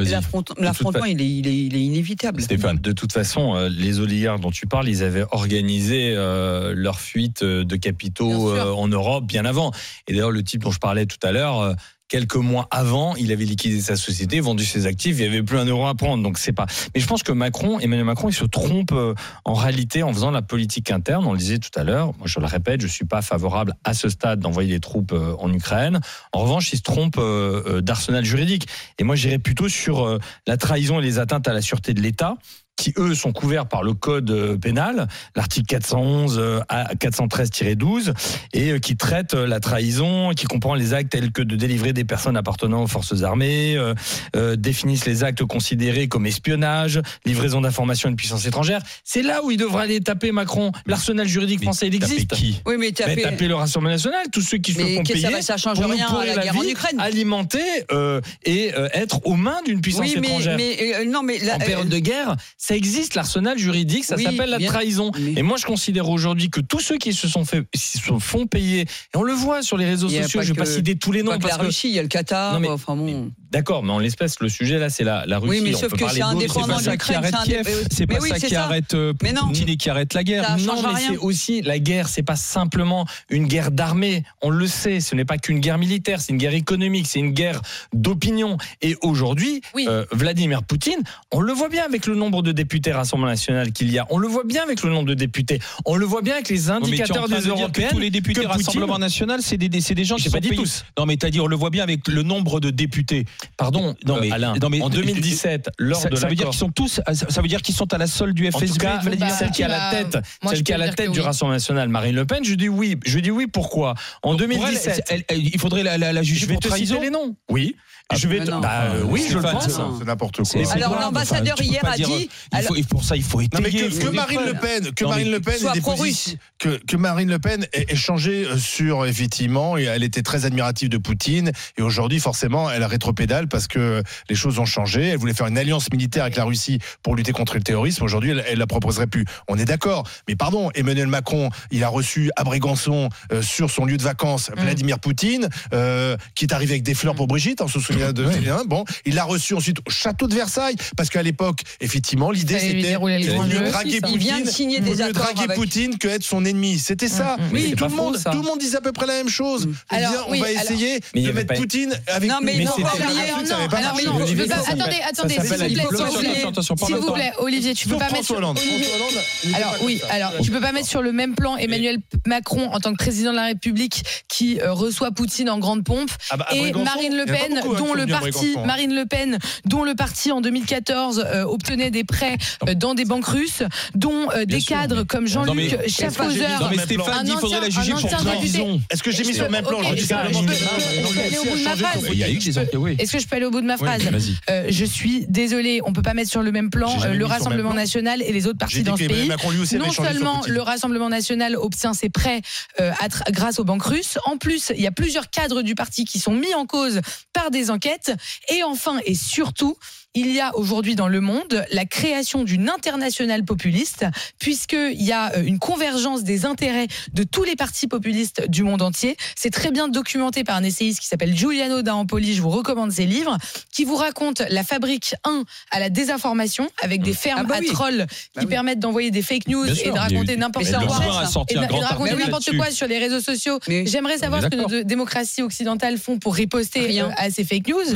L'affrontement, il est, il, est, il est inévitable. Stéphane. De toute façon, euh, les oligarques dont tu parles, ils avaient organisé euh, leur fuite de capitaux euh, en Europe bien avant. Et d'ailleurs, le type dont je parlais tout à l'heure, euh, quelques mois avant, il avait liquidé sa société, vendu ses actifs, il n'y avait plus un euro à prendre. Donc c'est pas. Mais je pense que Macron, Emmanuel Macron, il se trompe euh, en réalité en faisant la politique interne. On le disait tout à l'heure. Moi, je le répète, je suis pas favorable à ce stade d'envoyer des troupes euh, en Ukraine. En revanche, il se trompe euh, d'arsenal juridique. Et moi, j'irais plutôt sur la trahison et les atteintes à la sûreté de l'État qui eux sont couverts par le code euh, pénal, l'article 411 euh, à 413-12, et euh, qui traite la trahison, qui comprend les actes tels que de délivrer des personnes appartenant aux forces armées, euh, euh, définissent les actes considérés comme espionnage, livraison d'informations à une puissance étrangère. C'est là où il devrait aller taper Macron. L'arsenal juridique Mais français, il taper existe. qui? Oui, mais Mais taper. taper le Rassemblement national, tous ceux qui se font ça va- ça change pour à la la guerre en Ukraine. alimenter euh, et euh, être aux mains d'une puissance Oui, mais, étrangère mais euh, non, mais là, en période de guerre, ça existe l'arsenal juridique, ça Oui, s'appelle la bien. trahison. Et moi, je considère aujourd'hui que tous ceux qui se sont fait, se font payer, et on le voit sur les réseaux sociaux, pas je vais pas citer tous les pas noms que parce la que Russie, il y a le Qatar. Non, mais- enfin bon. D'accord, mais en l'espèce, le sujet là, c'est la, la Russie. Oui, mais On sauf peut que c'est indépendant pas de ça qui l'Ukraine, arrête c'est pas ça qui arrête. Poutine et qui arrête la guerre. Non, mais c'est aussi la guerre, c'est pas simplement une guerre d'armée. On le sait, ce n'est pas qu'une guerre militaire, c'est une guerre économique, c'est une guerre d'opinion. Et aujourd'hui, euh, Vladimir Poutine, on le voit bien avec le nombre de députés Rassemblement national qu'il y a. On le voit bien avec le nombre de députés. On le voit bien avec les indicateurs des européennes. tous les députés Rassemblement National, c'est des, des- c'est des gens qui sont pas dit payés. tous. Non, mais t'as dit, on le voit bien avec le nombre de députés. Pardon, Non, euh, mais- Alain. non, mais- en 2017, lors ça, de ça veut dire qu'ils sont tous, ça veut dire qu'ils sont à la solde du En FSB. tout cas, Vladimir bah, celle qui est à la bah, tête, moi, je celle qui peux la tête du oui. Rassemblement national, Marine Le Pen, je dis oui. Je dis oui pourquoi? En Donc, pour elle, 2017, elle- elle- il faudrait la, la, la juger je vais pour te trahison. citer les noms. Oui. Ah, je vais te- bah, euh, oui, je le pense. c'est- n'importe quoi. Alors, l'ambassadeur hier a dire, dit- il faut- pour ça, il faut Non, mais étayer. que, Marine. Le Pen, que Non, Marine Le Pen Soit ait des pro-russe. positions- que, que Marine Le Pen ait échangé euh, sur effectivement, et elle était très admirative de Poutine, et aujourd'hui forcément elle rétropédale parce que les choses ont changé. Elle voulait faire une alliance militaire avec la Russie pour lutter contre le terrorisme. Aujourd'hui, elle, elle la proposerait plus. On est d'accord, mais pardon, Emmanuel Macron, il a reçu à Brégançon euh, sur son lieu de vacances Vladimir Poutine, euh, qui est arrivé avec des fleurs pour Brigitte, on se souvient de Céline. Bon, il l'a reçu ensuite au château de Versailles parce qu'à l'époque, effectivement, l'idée c'était mieux draguer. Il vient de Poutine, signer des mieux draguer avec- Poutine que être son ennemi. C'était ça. Mm, mm. Mais Oui, tout le monde, tout le monde disait à peu près la même chose. On Alors, on va alors- essayer Mais de mettre pas- Poutine avec Non, mais nous. non, oublier. Attendez, attendez, s'il vous plaît, Olivier, tu peux pas mettre Alors oui, alors tu peux pas mettre sur le même plan Emmanuel Macron en tant que président de la République qui euh, reçoit Poutine en grande pompe et Marine Le Pen qui dont le parti. Marine Le Pen dont le parti en 2014 euh, obtenait des prêts euh, dans des banques russes dont euh, des sûr, cadres mais- comme Jean-Luc Schaffhauser Un Stéphane dit qu'il faudrait la ancien- juger un pour ancien trahison. Est-ce que j'ai mis Je sur le peux- même plan. Est-ce que je peux aller au bout de ma phrase Je suis désolé, on peut pas mettre sur le même plan le Rassemblement national et les autres partis dans ce pays. Non seulement le Rassemblement national obtient ses prêts grâce aux banques russes, en plus il y a plusieurs cadres du parti qui sont mis en cause par des Et enfin et surtout, il y a aujourd'hui dans le monde la création d'une internationale populiste, puisqu'il y a euh, une convergence des intérêts de tous les partis populistes du monde entier. C'est très bien documenté par un essayiste qui s'appelle Giuliano D'Ampoli, je vous recommande ses livres, qui vous raconte la fabrique 1 à la désinformation, avec des fermes Ah bah à trolls Bah qui oui. permettent d'envoyer des fake news Bien et sûr, de raconter n'importe quoi. Et de, de raconter n'importe sur les réseaux sociaux. Mais- J'aimerais savoir ce que nos démocraties occidentales font pour riposter Rien. euh, à ces fake news.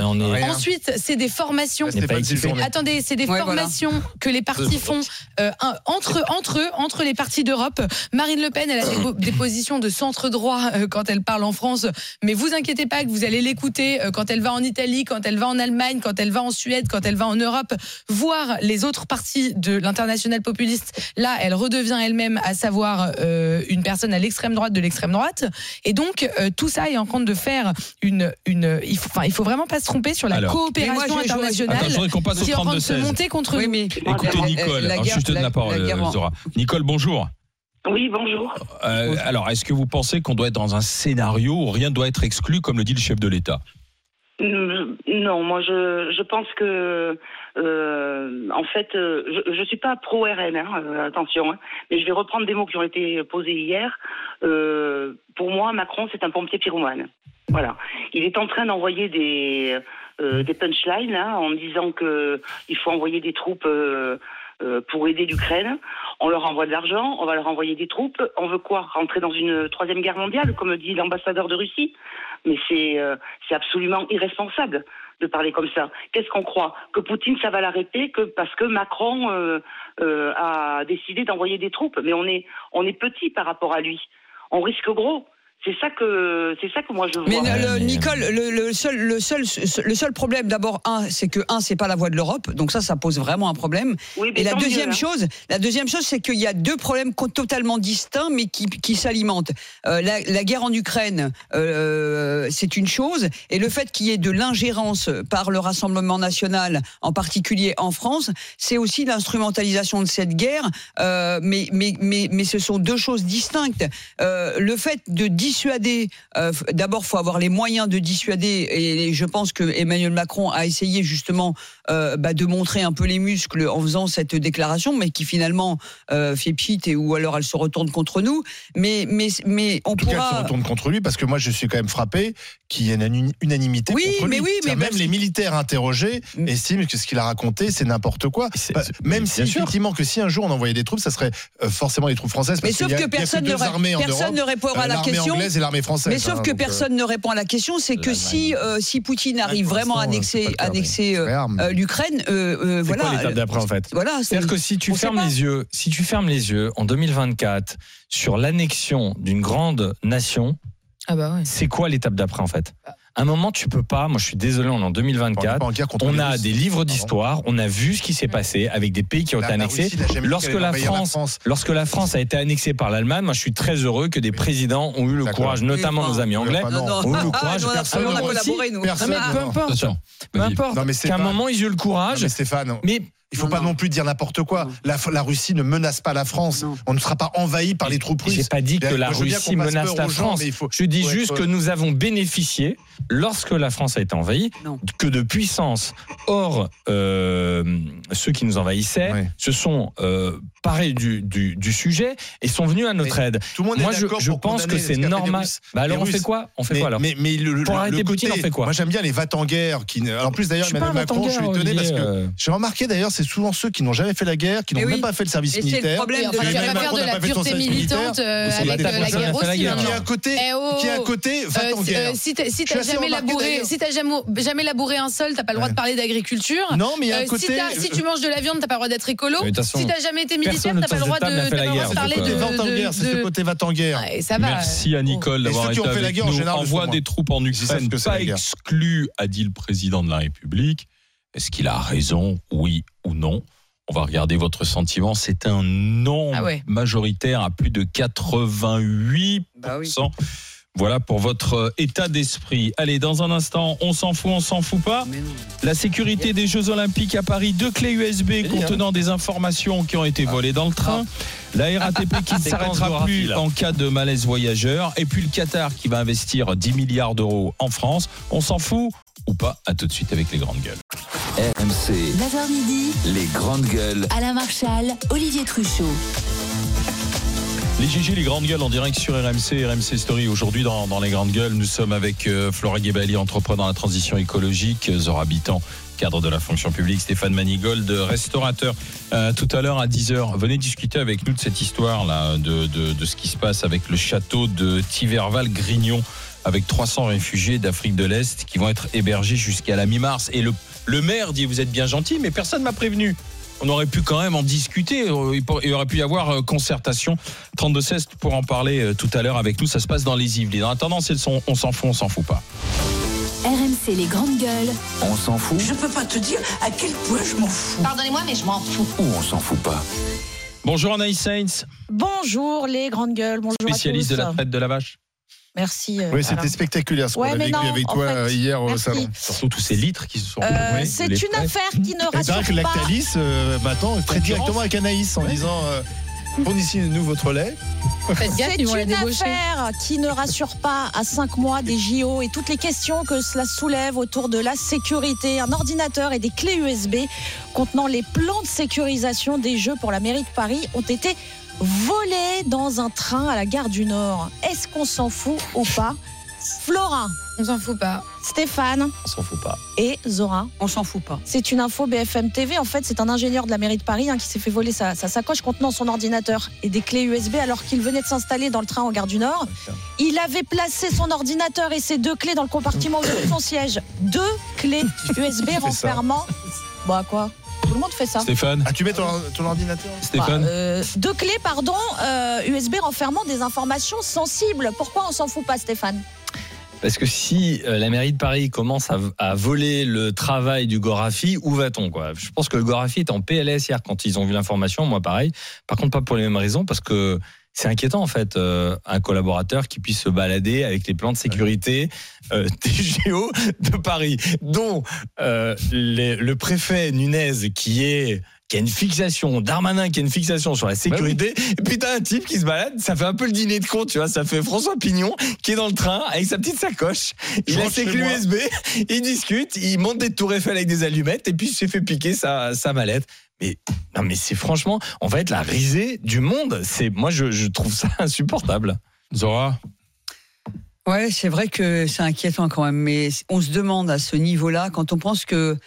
Ensuite, c'est des formations. Pas. Attendez, c'est des Ouais, voilà. formations que les partis font euh, entre entre eux, entre les partis d'Europe. Marine Le Pen, elle a des, po- des positions de centre droit euh, quand elle parle en France, mais vous inquiétez pas que vous allez l'écouter euh, quand elle va en Italie, quand elle va en Allemagne, quand elle va en Suède, quand elle va en Europe, voir les autres partis de l'international populiste. Là, elle redevient elle-même, à savoir euh, une personne à l'extrême droite de l'extrême droite. Et donc euh, tout ça est en train de faire une une. Il faut, enfin, il faut vraiment pas se tromper sur la Alors. coopération moi, internationale Voudrais qu'on passe au qui est en train de se 32-16. monter contre Oui, mais Écoutez la- Nicole, alors, je te donne la, la- parole, Zora. Nicole, bonjour. Oui, bonjour. Euh, alors, est-ce que vous pensez qu'on doit être dans un scénario où rien ne doit être exclu, comme le dit le chef de l'État? Non, moi je, je pense que euh, en fait euh, je, je suis pas pro RN, hein, attention, hein, mais je vais reprendre des mots qui ont été posés hier. Euh, pour moi, Macron c'est un pompier pyromane. Voilà, il est en train d'envoyer des euh, des punchlines hein, en disant que il faut envoyer des troupes. euh, euh, pour aider l'Ukraine, on leur envoie de l'argent, on va leur envoyer des troupes. On veut quoi? Rentrer dans une troisième guerre mondiale, comme dit l'ambassadeur de Russie? Mais c'est euh, c'est absolument irresponsable de parler comme ça. Qu'est-ce qu'on croit? Que Poutine, ça va l'arrêter que parce que Macron euh, a décidé d'envoyer des troupes. Mais on est, on est petit par rapport à lui. On risque gros. C'est ça que, c'est ça que moi je vois. Mais le- mais- Nicole, le, le seul, le seul, le seul problème d'abord, un, c'est que un, c'est pas la voix de l'Europe, donc ça, ça pose vraiment un problème. Oui, mais Et la mieux, deuxième hein. chose, la deuxième chose, c'est qu'il y a deux problèmes totalement distincts, mais qui, qui s'alimentent. Euh, la, la guerre en Ukraine, euh, c'est une chose, et le fait qu'il y ait de l'ingérence par le Rassemblement national, en particulier en France, c'est aussi l'instrumentalisation de cette guerre. Euh, mais, mais, mais, mais ce sont deux choses distinctes. Euh, le fait de dissuader. euh, D'abord, faut avoir les moyens de dissuader, et je pense que Emmanuel Macron a essayé justement euh, bah, de montrer un peu les muscles en faisant cette déclaration, mais qui finalement euh, fait pchit et ou alors elle se retourne contre nous. Mais mais mais on En tout cas, elle se pourra. retourne contre lui parce que moi, je suis quand même frappé qu'il y ait une unanimité Oui, contre mais lui. oui, mais même parce- les militaires interrogés Mm. estiment que ce qu'il a raconté, c'est n'importe quoi. C'est- Bah, c'est- même si sûr. effectivement que si un jour on envoyait des troupes, ça serait euh, forcément les troupes françaises. Mais Parce sauf qu'il y a- que il y a personne deux ne, personne ne répondra à euh, la question. Anglaise et l'armée française. Mais sauf hein, que donc, euh, personne ne répond à la question, c'est que si euh, si Poutine arrive vraiment à annexer euh, l'Ukraine, C'est voilà. quoi l'étape d'après en fait Voilà, c'est- C'est-à-dire que si tu fermes les yeux, si tu fermes les yeux en 2024 sur l'annexion d'une grande nation, Ah bah ouais. c'est quoi l'étape d'après en fait? À un moment, tu peux pas. Moi, je suis désolé, on est en on n'est 2024. pas en guerre contre On a Russes. des livres d'histoire, on a vu ce qui s'est passé avec des pays qui ont La- été la annexés. Russie Lorsque la France, lorsque la France a été annexée par l'Allemagne, moi, je suis très heureux que des présidents ont eu le courage, notamment nos amis enfin, anglais, ont eu le Ah, courage. nous, on a- personne on a ne- collaboré, nous. Personne- Non, mais peu importe. Peu importe. Qu'à un moment, ils aient eu le courage. mais Il faut Non, pas non. non plus dire n'importe quoi. La, la Russie ne menace pas la France. Non. On ne sera pas envahi par les troupes russes. J'ai pas dit que la Russie menace la gens, France. mais il faut- Je dis faut juste être- que nous avons bénéficié, lorsque la France a été envahie, Non. que de puissances hors euh, ceux qui nous envahissaient Ouais. se sont euh, parés du, du, du sujet et sont venus à notre aide. Tout le monde Moi, est je, d'accord je pour pense que c'est normal. Russes. Bah alors, on fait quoi? On fait mais, quoi alors? mais, mais le, Pour le- arrêter le Poutine, côté- on fait quoi? Moi j'aime bien les va en guerre. Qui, en plus d'ailleurs, un Macron, je suis étonné parce que Olivier, j'ai remarqué d'ailleurs, c'est souvent ceux qui n'ont jamais fait la guerre, qui n'ont même oui. pas fait le service Et c'est le militaire. problème de pas faire Macron de la militante militaire. euh, avec la euh, la guerre la aussi. guerre. maintenant. Qui est à côté, Eh oh qui est à côté, va Euh, en si- guerre. si t'as jamais remarqué, labouré, d'ailleurs. si t'as jamais, jamais labouré un sol, t'as pas le droit de parler d'agriculture. Non, mais il y a un côté. si, tu manges de la viande, t'as pas le droit d'être écolo. Si t'as jamais été militaire, personne t'as pas le autour droit de de, table n'a pas le droit de parler c'est de. en guerre, c'est ce côté va en guerre. Ouais, ça va. Merci à Nicole d'avoir été fait la avec guerre, en nous. général, Envoie des troupes en Ukraine, pas exclu, a dit le président de la République. Est-ce qu'il a raison, oui ou non? On va regarder votre sentiment. C'est un non Ah ouais. majoritaire à plus de 88%. Bah oui. Voilà pour votre euh, état d'esprit. Allez, dans un instant, on s'en fout, on s'en fout pas. La sécurité des Jeux Olympiques à Paris, deux clés USB dit, contenant des informations qui ont été volées dans le train. La RATP qui ne s'arrêtera plus en cas de malaise voyageur. Et puis le Qatar qui va investir 10 milliards d'euros en France. On s'en fout ou pas? À tout de suite avec les grandes gueules. RMC, 9h midi, les grandes gueules. Alain Marchal, Olivier Truchot. Les GG, les grandes gueules en direct sur RMC, RMC Story. Aujourd'hui, dans, dans les grandes gueules, nous sommes avec euh, Flora Guébali, entrepreneur dans la transition écologique, euh, Zora Habitant, cadre de la fonction publique, Stéphane Manigold, restaurateur. Euh, tout à l'heure, à 10h, venez discuter avec nous de cette histoire-là, de, ce qui se passe avec le château de Tiverval-Grignon, avec 300 réfugiés d'Afrique de l'Est qui vont être hébergés jusqu'à la mi-mars. Et le, le maire dit, vous êtes bien gentil, mais personne ne m'a prévenu. On aurait pu quand même en discuter. Il aurait pu y avoir euh, concertation. 32-16 pour en parler euh, tout à l'heure avec nous. Ça se passe dans les Yvelines. En attendant, c'est le son. On s'en fout, on s'en fout pas. RMC les grandes gueules. On s'en fout Je peux pas te dire à quel point je m'en fous. Pardonnez-moi, mais je m'en fous. ou on s'en fout pas Bonjour Anaïs Sainz, Bonjour les grandes gueules, bonjour spécialiste à de la traite de la vache. Merci. euh, Oui, c'était spectaculaire ce qu'on Ouais, a vécu non, avec toi fait, hier au salon. Surtout tous ces litres qui se sont Euh, c'est une frais. affaire qui ne c'est vrai rassure que pas. Lactalis, euh, maintenant, traite directement avec Anaïs en disant euh, fournissez-nous votre lait. C'est une affaire qui ne rassure pas à cinq mois des JO et toutes les questions que cela soulève autour de la sécurité. Un ordinateur et des clés USB contenant les plans de sécurisation des Jeux pour la mairie de Paris ont été volés dans un train à la gare du Nord. Est-ce qu'on s'en fout ou pas Flora, On s'en fout pas. Stéphane On s'en fout pas. et Zora. On s'en fout pas. C'est une info BFM TV. En fait, c'est un ingénieur de la mairie de Paris hein, qui s'est fait voler sa, sa sacoche contenant son ordinateur et des clés USB alors qu'il venait de s'installer dans le train en gare du Nord. Il avait placé son ordinateur et ses deux clés dans le compartiment de son siège. Deux clés USB renfermant. Bah quoi? Le monde fait ça. Stéphane, Ah, tu mets ton, ton ordinateur Stéphane. Bah, euh, deux clés, pardon, euh, USB renfermant des informations sensibles. Pourquoi on s'en fout pas, Stéphane? Parce que si euh, la mairie de Paris commence à, à voler le travail du Gorafi, où va-t-on quoi? Je pense que le Gorafi est en PLS hier quand ils ont vu l'information, moi pareil. Par contre, pas pour les mêmes raisons, parce que c'est inquiétant en fait, euh, un collaborateur qui puisse se balader avec les plans de sécurité euh, des géos de Paris, dont euh, les- le préfet Nunez, qui est qui a une fixation, Darmanin qui a une fixation sur la sécurité, et puis t'as un type qui se balade, ça fait un peu le dîner de con, tu vois, ça fait François Pignon qui est dans le train avec sa petite sacoche, il a ses clés. USB, il discute, il monte des tours Eiffel avec des allumettes, et puis il s'est fait piquer sa, sa mallette. Mais non, mais c'est franchement, on va être la risée du monde. C'est moi, je, je trouve ça insupportable. Zora Ouais, c'est vrai que c'est inquiétant quand même, mais on se demande à ce niveau-là, quand on pense que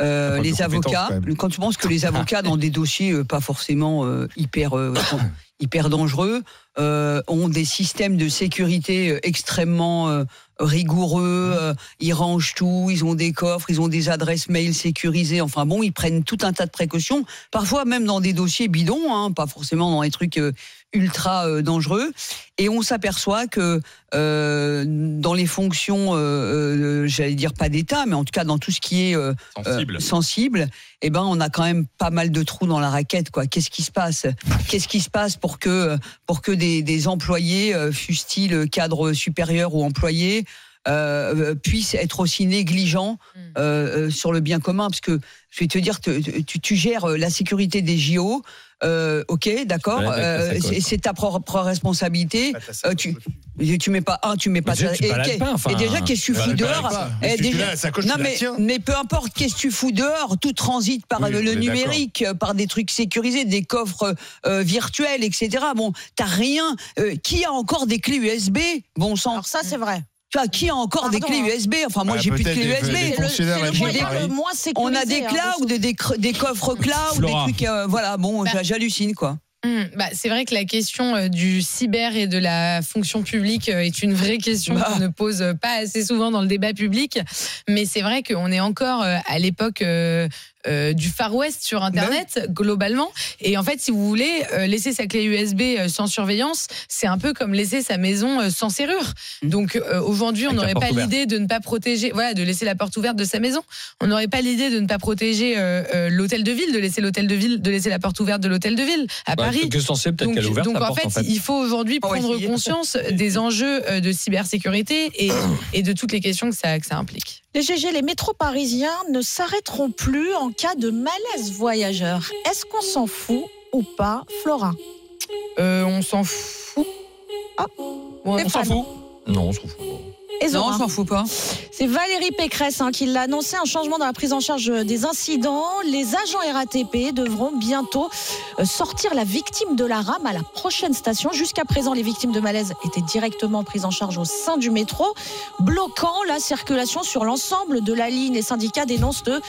euh, les avocats, quand on pense que les avocats dans des dossiers euh, pas forcément euh, hyper euh, hyper dangereux euh, ont des systèmes de sécurité extrêmement euh, rigoureux, euh, ils rangent tout, ils ont des coffres, ils ont des adresses mail sécurisées, enfin bon, ils prennent tout un tas de précautions, parfois même dans des dossiers bidons, hein, pas forcément dans des trucs euh, ultra euh, dangereux, et on s'aperçoit que euh, dans les fonctions, euh, euh, j'allais dire pas d'État, mais en tout cas dans tout ce qui est euh, Sensible. euh, sensible, eh ben on a quand même pas mal de trous dans la raquette. Quoi. Qu'est-ce qui se passe? Qu'est-ce qui se passe pour que pour que des, des employés, euh, fussent-ils cadres supérieurs ou employés, euh, puissent être aussi négligents Mm. euh, euh, sur le bien commun? Parce que je vais te dire, te- tu, tu gères la sécurité des JO. Euh, ok, d'accord. Euh, c'est- ta propre responsabilité. Euh, tu, tu mets pas un, tu mets pas tu Et, pas, enfin, et déjà, qu'est-ce que tu fous dehors ça. Eh, déjà- Non mais, mais peu importe, qu'est-ce que tu fous dehors Tout transite par Oui, le, numérique, euh, par des trucs sécurisés, des coffres euh, virtuels, etc. Bon, t'as rien. euh, qui a encore des clés USB Bon sang. Alors ça, c'est vrai. Tu vois, qui a encore des Pardon, clés hein. USB Enfin, moi, Bah, j'ai plus de clés des- USB. des C'est le, le le des- moins On a des hein, clouds, des, des coffres cloud, des trucs. euh, voilà, bon, Bah. j'hallucine, quoi. Hum, bah, c'est vrai que la question euh, du cyber et de la fonction publique euh, est une vraie question Bah. qu'on ne pose pas assez souvent dans le débat public. Mais c'est vrai qu'on est encore euh, à l'époque euh, du Far West sur Internet, globalement. Et en fait, si vous voulez, euh, laisser sa clé USB euh, sans surveillance, c'est un peu comme laisser sa maison euh, sans serrure. Donc euh, aujourd'hui, on n'aurait pas ouverte. l'idée de ne pas protéger, voilà, de laisser la porte ouverte de sa maison. On n'aurait pas l'idée de ne pas protéger euh, euh, l'hôtel de ville, de laisser l'hôtel de ville, de laisser la porte ouverte de l'hôtel de ville à Bah, Paris. que censé peut-être Donc, qu'elle a ouvert donc, sa en, porte fait, en fait. il faut aujourd'hui prendre essayer. conscience des enjeux euh, de cybersécurité et, et de toutes les questions que ça, que ça implique. Les GG, les métros parisiens ne s'arrêteront plus en cas de malaise voyageur. Est-ce qu'on s'en fout ou pas, Flora? Euh, on s'en fout. Ah, Ouais, on s'en fout. Non, on s'en fout. Et Non, on s'en fout pas. C'est Valérie Pécresse hein, qui l'a annoncé, un changement dans la prise en charge des incidents. Les agents RATP devront bientôt euh, sortir la victime de la rame à la prochaine station. Jusqu'à présent, les victimes de malaise étaient directement prises en charge au sein du métro, bloquant la circulation sur l'ensemble de la ligne. Les syndicats dénoncent de,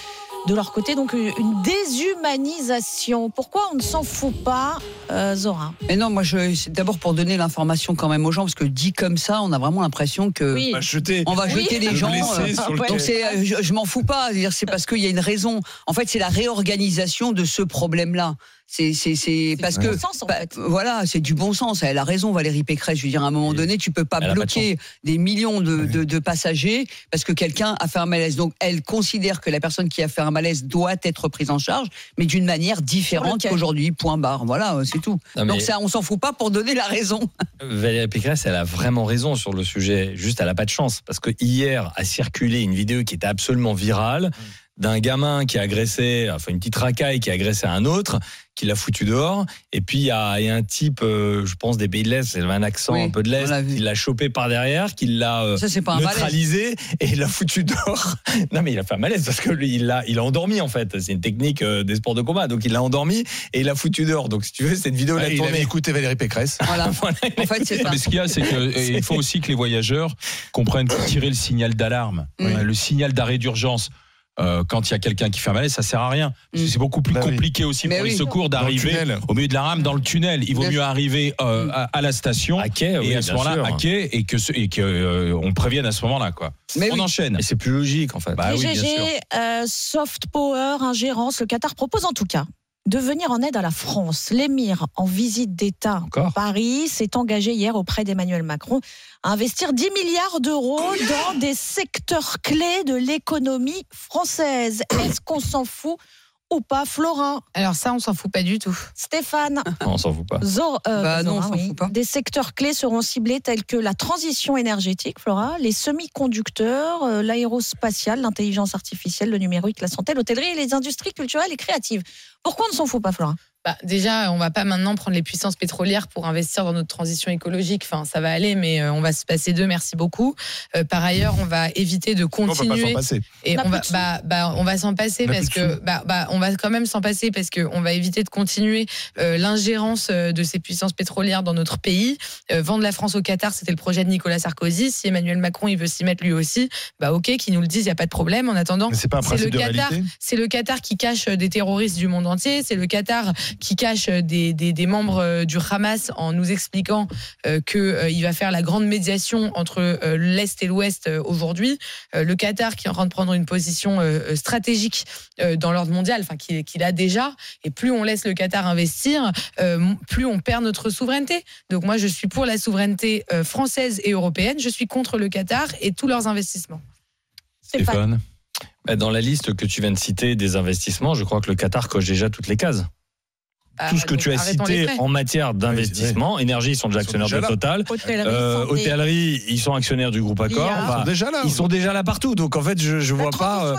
de leur côté donc une déshumanisation. Pourquoi on ne s'en fout pas, euh, Zora? Mais non, moi, je, c'est d'abord pour donner l'information quand même aux gens, parce que dit comme ça, on a vraiment l'impression que. Oui. On va jeter. On va Oui. jeter les gens. euh, sur le ouais. donc quai. c'est, euh, je, je m'en fous pas. C'est parce qu'il y a une raison. En fait, c'est la réorganisation de ce problème-là. C'est, parce du que. bon sens, en bah, fait. Voilà, c'est du bon sens. Elle a raison, Valérie Pécresse. Je veux dire, à un moment donné, tu peux pas elle a pas de bloquer des millions de, de, de passagers parce que quelqu'un a fait un malaise. Donc, elle considère que la personne qui a fait un malaise doit être prise en charge, mais d'une manière différente qu'aujourd'hui. Point barre. Voilà, euh, c'est tout. Non, Donc, ça, on s'en fout pas pour donner la raison. Valérie Pécresse, elle a vraiment raison sur le sujet. Juste, elle a pas de chance. Parce que hier a circulé une vidéo qui était absolument virale d'un gamin qui a agressé, enfin une petite racaille qui a agressé un autre, qui l'a foutu dehors. Et puis il y a, il y a un type, euh, je pense des pays de l'Est, il avait un accent Oui, un peu de l'Est, qui l'a chopé par derrière, qui l'a euh, neutralisé et il l'a foutu dehors. non mais il a fait un malaise parce que lui, il l'a, il a endormi en fait. C'est une technique euh, des sports de combat. Donc il l'a endormi et il l'a foutu dehors. Donc si tu veux, cette vidéo Ah, l'a il avait tournée. écouté Valérie Pécresse. Voilà. Voilà. En fait, c'est ça. Mais ce qu'il y a, c'est qu'il faut aussi que les voyageurs comprennent que tirer le signal d'alarme, euh, le signal d'arrêt d'urgence. Euh, quand il y a quelqu'un qui fait un malaise, ça sert à rien. Mm. C'est beaucoup plus Bah oui. compliqué aussi Mais pour les secours d'arriver tunnel. au milieu de la rame dans le tunnel. Il vaut Bien mieux sûr. arriver euh, à, à la station À quai, et à ce moment-là à quai et que ce- et que euh, on prévienne à ce moment-là quoi. Mais on oui. enchaîne. Et c'est plus logique en fait. Bah oui, bien GG, sûr. euh, soft power, ingérence, le Qatar propose en tout cas de venir en aide à la France. L'émir, en visite d'État à Paris, s'est engagé hier auprès d'Emmanuel Macron à investir 10 milliards d'euros dans des secteurs clés de l'économie française. Est-ce qu'on s'en fout ou pas, Florin Alors ça, on s'en fout pas du tout. Stéphane Non, on s'en fout pas. Zor- euh, Bah non, on oui. fout pas. Des secteurs clés seront ciblés tels que la transition énergétique, Flora, les semi-conducteurs, euh, l'aérospatiale, l'intelligence artificielle, le numérique, la santé, l'hôtellerie et les industries culturelles et créatives. Pourquoi on ne s'en fout pas, Flora? Bah, déjà, on va pas maintenant prendre les puissances pétrolières pour investir dans notre transition écologique. Enfin, ça va aller, mais euh, on va se passer d'eux. Merci beaucoup. Euh, par ailleurs, on va éviter de On peut pas continuer. Et On va, de sous. bah, bah, on va s'en passer On parce que, bah, bah, on va quand même s'en passer parce que on va éviter de continuer euh, l'ingérence de ces puissances pétrolières dans notre pays. Euh, vendre la France au Qatar, c'était le projet de Nicolas Sarkozy. Si Emmanuel Macron il veut s'y mettre lui aussi, bah ok, qu'il nous le dise, il y a pas de problème. En attendant, Mais c'est pas le principe de Qatar, c'est le Qatar qui cache des terroristes du monde entier. C'est le Qatar qui cache euh, des, des, des membres euh, du Hamas en nous expliquant euh, que euh, il va faire la grande médiation entre euh, l'est et l'ouest euh, aujourd'hui. Euh, le Qatar qui est en train de prendre une position stratégique euh, dans l'ordre mondial, enfin qu'il qu'il a déjà. Et plus on laisse le Qatar investir, euh, plus on perd notre souveraineté. Donc moi, je suis pour la souveraineté euh, française et européenne. Je suis contre le Qatar et tous leurs investissements. Stéphane. Dans la liste que tu viens de citer des investissements, je crois que le Qatar coche déjà toutes les cases. Ah, Tout ce que donc tu as cité en matière d'investissement, énergie, ils sont déjà Ils sont actionnaires déjà de. Total. Hôtellerie, Euh, hôtellerie, ils sont actionnaires du groupe Accor. Ils sont déjà là. ils sont déjà là partout. Donc en fait, je, je La vois pas. euh.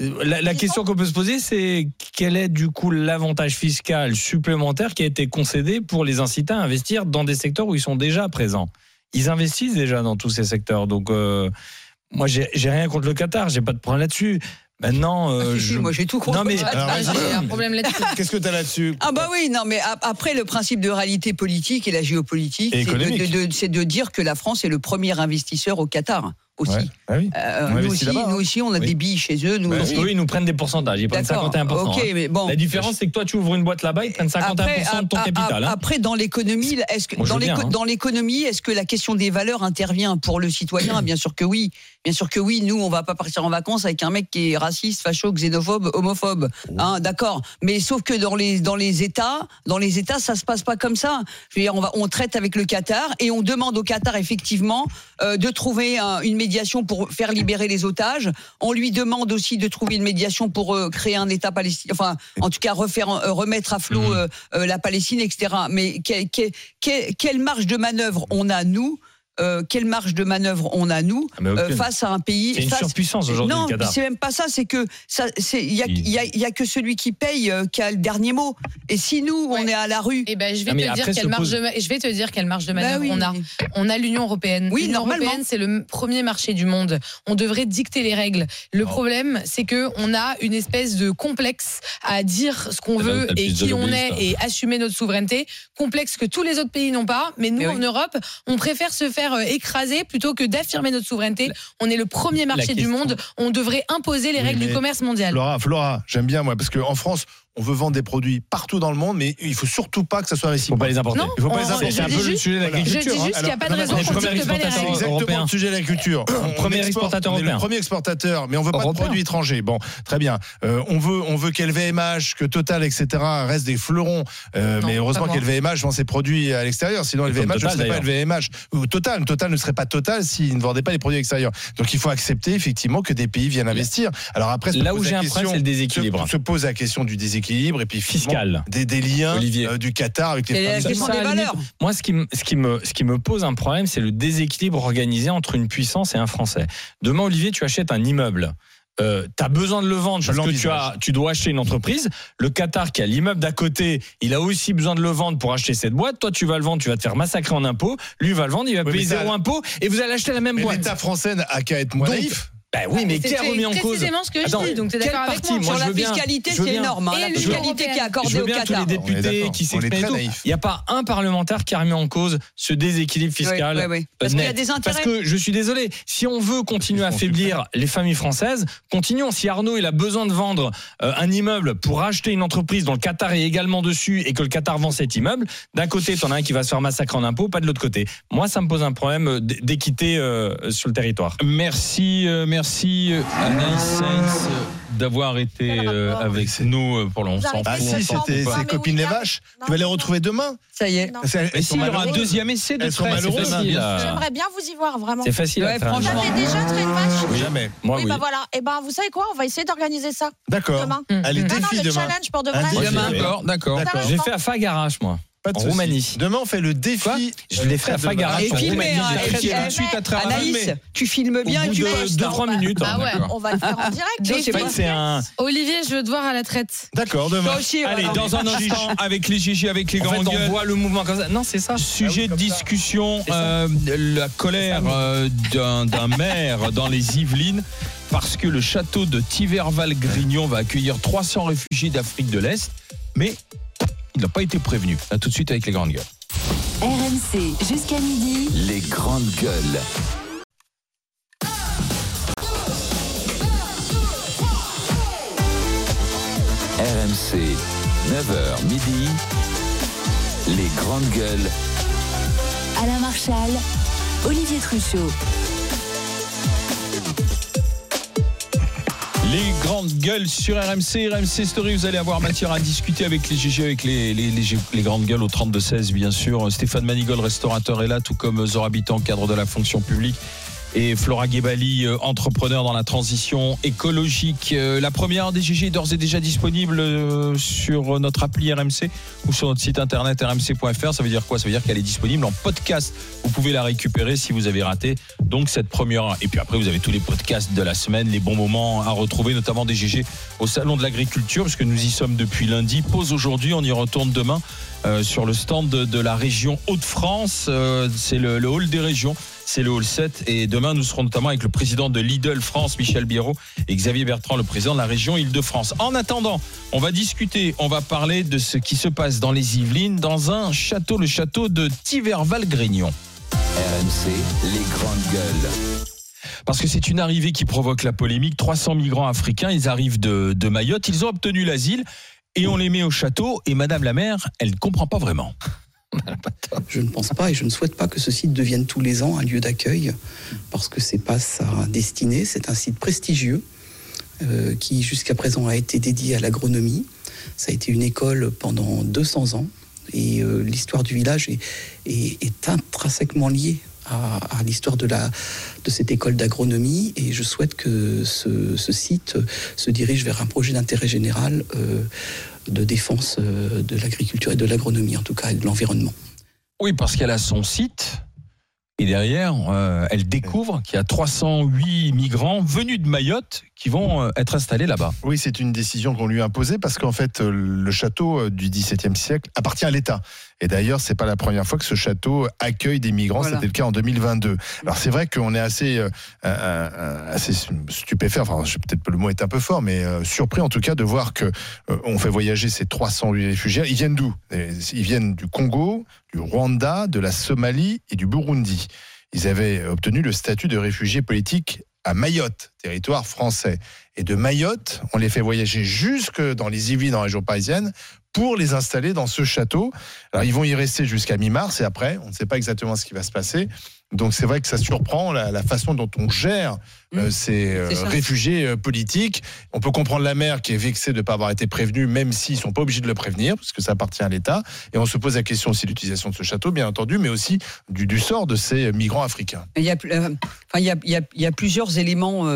Euh, La, question qu'on peut se poser, c'est quel est du coup l'avantage fiscal supplémentaire qui a été concédé pour les inciter à investir dans des secteurs où ils sont déjà présents? Ils investissent déjà dans tous ces secteurs. Donc, euh, moi, j'ai rien contre le Qatar, j'ai pas de problème là-dessus. Maintenant, euh, Ah, si, si, je- moi j'ai tout contre. Non, mais- Ah. J'ai un problème là-dessus. Qu'est-ce que tu as là-dessus Ah bah oui, non mais ap- après le principe de réalité politique et la géopolitique, c'est de, économique. de- de- c'est de dire que la France est le premier investisseur au Qatar aussi. Ouais. Ah oui. Euh, nous, aussi hein. nous aussi, on a Oui. des billes chez eux. Nous Bah parce aussi. qu'eux, ils nous prennent des pourcentages, ils prennent D'accord. 51%. Ok, hein. mais bon. La différence, c'est que toi, tu ouvres une boîte là-bas, ils prennent 51% de ton a- a- capital. hein. après, dans l'économie, est-ce que Moi, je dans veux bien, l'éco- hein. dans l'économie, est-ce que la question des valeurs intervient pour le citoyen? Bien sûr que oui. Bien sûr que oui. Nous, on va pas partir en vacances avec un mec qui est raciste, facho, xénophobe, homophobe. Hein, d'accord. Mais sauf que dans les dans les États, dans les États, ça se passe pas comme ça. Je veux dire, on va on traite avec le Qatar et on demande au Qatar effectivement euh, de trouver un- une médiation pour faire libérer les otages. On lui demande aussi de trouver une médiation pour euh, créer un État palestinien. Enfin, en tout cas, refaire, euh, remettre à flot euh, euh, la Palestine, etc. Mais que- que- que- quelle marge de manœuvre on a nous euh, quelle marge de manœuvre on a nous Ah, euh, face à un pays C'est une face- surpuissance aujourd'hui, Non, c'est même pas ça. C'est que ça, c'est il y a, y y que celui qui paye euh, qui a le dernier mot. Et si nous on est à la rue, Eh ben, je vais Ah, te dire quelle marge pose- de ma- je vais te dire quelle marge de bah manœuvre oui, on a. On a l'Union européenne. Oui, L'Union normalement. européenne, c'est le premier marché du monde. On devrait dicter les règles. Le problème, c'est que on a une espèce de complexe à dire ce qu'on veut et qui on est lobbyistes, et assumer notre souveraineté. Complexe que tous les autres pays n'ont pas. Mais nous, Mais oui. en Europe, on préfère se faire euh, écraser plutôt que d'affirmer notre souveraineté. On est le premier marché du monde. On devrait imposer les règles du commerce mondial. Flora, Flora, j'aime bien moi parce qu'en France, on veut vendre des produits partout dans le monde, mais il faut surtout pas que ça soit Il faut réciproque. pas les importer. Non, Il faut pas les importer. C'est un peu le sujet de Je dis l'agriculture. juste hein. qu'il n'y a pas de raison premier dicte pas les. C'est exactement européen. le sujet de l'agriculture. Premier exportateur est le européen. premier exportateur, mais on veut pas de Européen. produits étrangers. Bon, très bien. Euh, on veut, on veut qu'LVMH, que Total, etc. restent des fleurons. Euh, Non, mais heureusement qu'LVMH vend ses produits à l'extérieur. Sinon, LVMH ne Total, serait pas. LVMH ou Total. Total ne serait pas Total s'il ne vendait pas les produits extérieurs. Donc, il faut accepter effectivement que des pays viennent investir. Alors après, Là où j'ai un problème, c'est le déséquilibre. Se pose la question du déséquilibre et puis Fiscal. des, des liens Olivier. euh, du Qatar avec les familles. ça, des valeurs. Moi, ce qui, me, ce, qui me, ce qui me pose un problème, c'est le déséquilibre organisé entre une puissance et un Français. Demain, Olivier, tu achètes un immeuble. Euh, tu as besoin de le vendre parce que tu, as, tu dois acheter une entreprise. Le Qatar qui a l'immeuble d'à côté, il a aussi besoin de le vendre pour acheter cette boîte. Toi, tu vas le vendre, tu vas te faire massacrer en impôts. Lui va le vendre, il va Oui, payer zéro impôt et vous allez acheter la même Mais boîte. l'État français n'a qu'à être moins Donc, naïf. Ben oui, mais qui a remis en cause précisément ce que je dis. Donc, tu es quelle d'accord avec partie moi Sur la fiscalité, c'est énorme. Et la fiscalité qui est accordée au Qatar. les députés qui On est s'expriment. Il n'y a pas un parlementaire qui a remis en cause ce déséquilibre fiscal. Ouais. Parce qu'il y a des intérêts. Parce que je suis désolé, si on veut continuer à affaiblir les familles françaises, continuons. Si Arnaud il a besoin de vendre euh, un immeuble pour acheter une entreprise dont le Qatar est également dessus et que le Qatar vend cet immeuble, d'un côté t'en as un qui va se faire massacrer en impôts, pas de l'autre côté. Moi ça me pose un problème euh, d'équité euh, sur le territoire. Merci, euh, merci euh, Anaïs Sainz d'avoir été euh, avec nous euh, pour le on s'en arrêtez Ah si, c'était. Ah, ses copines les ah, vaches. non, Tu vas les retrouver demain. Ça y est. Mais si, il y aura un deuxième essai de. Ah. J'aimerais bien vous y voir, vraiment. C'est facile Ouais, à faire. franchement. Vous avez déjà traité une vache Oui. Jamais. Moi oui, oui. bah voilà. Et ben, vous savez quoi On va essayer d'organiser ça D'accord. demain. Allez, Non, non, défi le demain. challenge pour de Un vrai. défi. D'accord, d'accord. D'accord. J'ai fait à Fagarache moi. Pas de en souci. Roumanie. Demain, on fait le défi. Je l'ai fait à de Fagara. Et suite à travers Anaïs, tu filmes bien et tu de postes. 2-3 minutes. Ah hein, ouais, d'accord. on va le faire en direct. Olivier, je veux te voir à la traite. D'accord, demain. Allez, dans un instant, avec les GG, avec les grandes fait, on gueules. voit le mouvement comme ça. Non, c'est ça. Sujet Ah de ça. discussion, euh, la colère euh, d'un d'un maire dans les Yvelines parce que le château de Tiverval-Grignon va accueillir 300 réfugiés d'Afrique de l'Est, mais il n'a pas été prévenu. A tout de suite avec les grandes gueules. RMC jusqu'à midi. Les grandes gueules. RMC, 9h midi. Les grandes gueules. Alain Marchal, Olivier Truchot. Les grandes gueules sur RMC, RMC Story, vous allez avoir matière à discuter avec les GG, avec les, grandes gueules au 32-16, bien sûr. Stéphane Manigol, restaurateur, est là, tout comme Zora Habitant, cadre de la fonction publique. Et Flora Guébali, euh, entrepreneur dans la transition écologique. Euh, La première des GG est d'ores et déjà disponible euh, sur notre appli RMC ou sur notre site internet rmc.fr. Ça veut dire quoi? Ça veut dire qu'elle est disponible en podcast. Vous pouvez la récupérer si vous avez raté donc cette première. Et puis après, vous avez tous les podcasts de la semaine, les bons moments à retrouver, notamment des GG au Salon de l'Agriculture, puisque nous y sommes depuis lundi. Pause aujourd'hui, on y retourne demain euh, sur le stand de, de la région Hauts-de-France. Euh, C'est le, le hall des régions. C'est le hall 7 et demain nous serons notamment avec le président de Lidl France, Michel Biérot, et Xavier Bertrand, le président de la région Île-de-France. En attendant, on va discuter, on va parler de ce qui se passe dans les Yvelines, dans un château, le château de Tiverval-Grignon. RMC, les grandes gueules. Parce que c'est une arrivée qui provoque la polémique. 300 migrants africains, ils arrivent de, de Mayotte, ils ont obtenu l'asile et on les met au château. Et Madame la maire, elle ne comprend pas vraiment. Je ne pense pas et je ne souhaite pas que ce site devienne tous les ans un lieu d'accueil parce que c'est pas sa destinée. C'est un site prestigieux euh, qui jusqu'à présent a été dédié à l'agronomie. Ça a été une école pendant 200 ans et euh, l'histoire du village est, intrinsèquement liée à, l'histoire de, cette école d'agronomie et je souhaite que ce, ce site se dirige vers un projet d'intérêt général euh, de défense euh, de l'agriculture et de l'agronomie en tout cas et de l'environnement. Oui, parce qu'elle a son site. Et derrière, euh, elle découvre qu'il y a 308 migrants venus de Mayotte qui vont euh, être installés là-bas. Oui, c'est une décision qu'on lui a imposée parce qu'en fait, le château du XVIIe siècle appartient à l'État. Et d'ailleurs, c'est pas la première fois que ce château accueille des migrants. Voilà. C'était le cas en 2022. Alors c'est vrai qu'on est assez, euh, euh, euh, assez stupéfait. Enfin, peut-être le mot est un peu fort, mais euh, surpris en tout cas de voir que on fait voyager ces 308 réfugiés. Ils viennent d'où? Ils viennent du Congo, du Rwanda, de la Somalie et du Burundi. Ils avaient obtenu le statut de réfugiés politiques à Mayotte, territoire français. Et de Mayotte, on les fait voyager jusque dans les Yvelines, dans la région parisienne, pour les installer dans ce château. Alors ils vont y rester jusqu'à mi-mars et après, on ne sait pas exactement ce qui va se passer. Donc c'est vrai que ça surprend la, la façon dont on gère euh, Mmh. ces euh, réfugiés euh, politiques. On peut comprendre la mère qui est vexée de ne pas avoir été prévenue, même s'ils sont pas obligés de le prévenir, parce que ça appartient à l'État. Et on se pose la question aussi de l'utilisation de ce château, bien entendu, mais aussi du, du sort de ces migrants africains. Il y a, enfin, il y a, il y a- il y a plusieurs éléments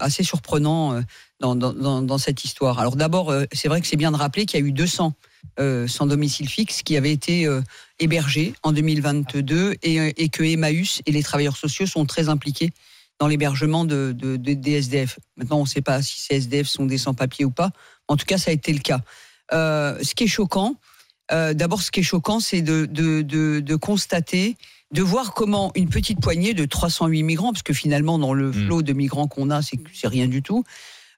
assez surprenants dans, dans- dans- dans cette histoire. Alors d'abord, euh, c'est vrai que c'est bien de rappeler qu'il y a eu 200 euh, sans domicile fixe qui avaient été euh, hébergés en 2022 et, et que Emmaüs et les travailleurs sociaux sont très impliqués dans l'hébergement de, de- de- des SDF. Maintenant, on ne sait pas si ces SDF sont des sans-papiers ou pas. En tout cas, ça a été le cas. Euh, ce qui est choquant, d'abord, ce qui est choquant, c'est de, constater, de voir comment une petite poignée de 308 migrants, parce que finalement, dans le flot de migrants qu'on a, c'est rien du tout,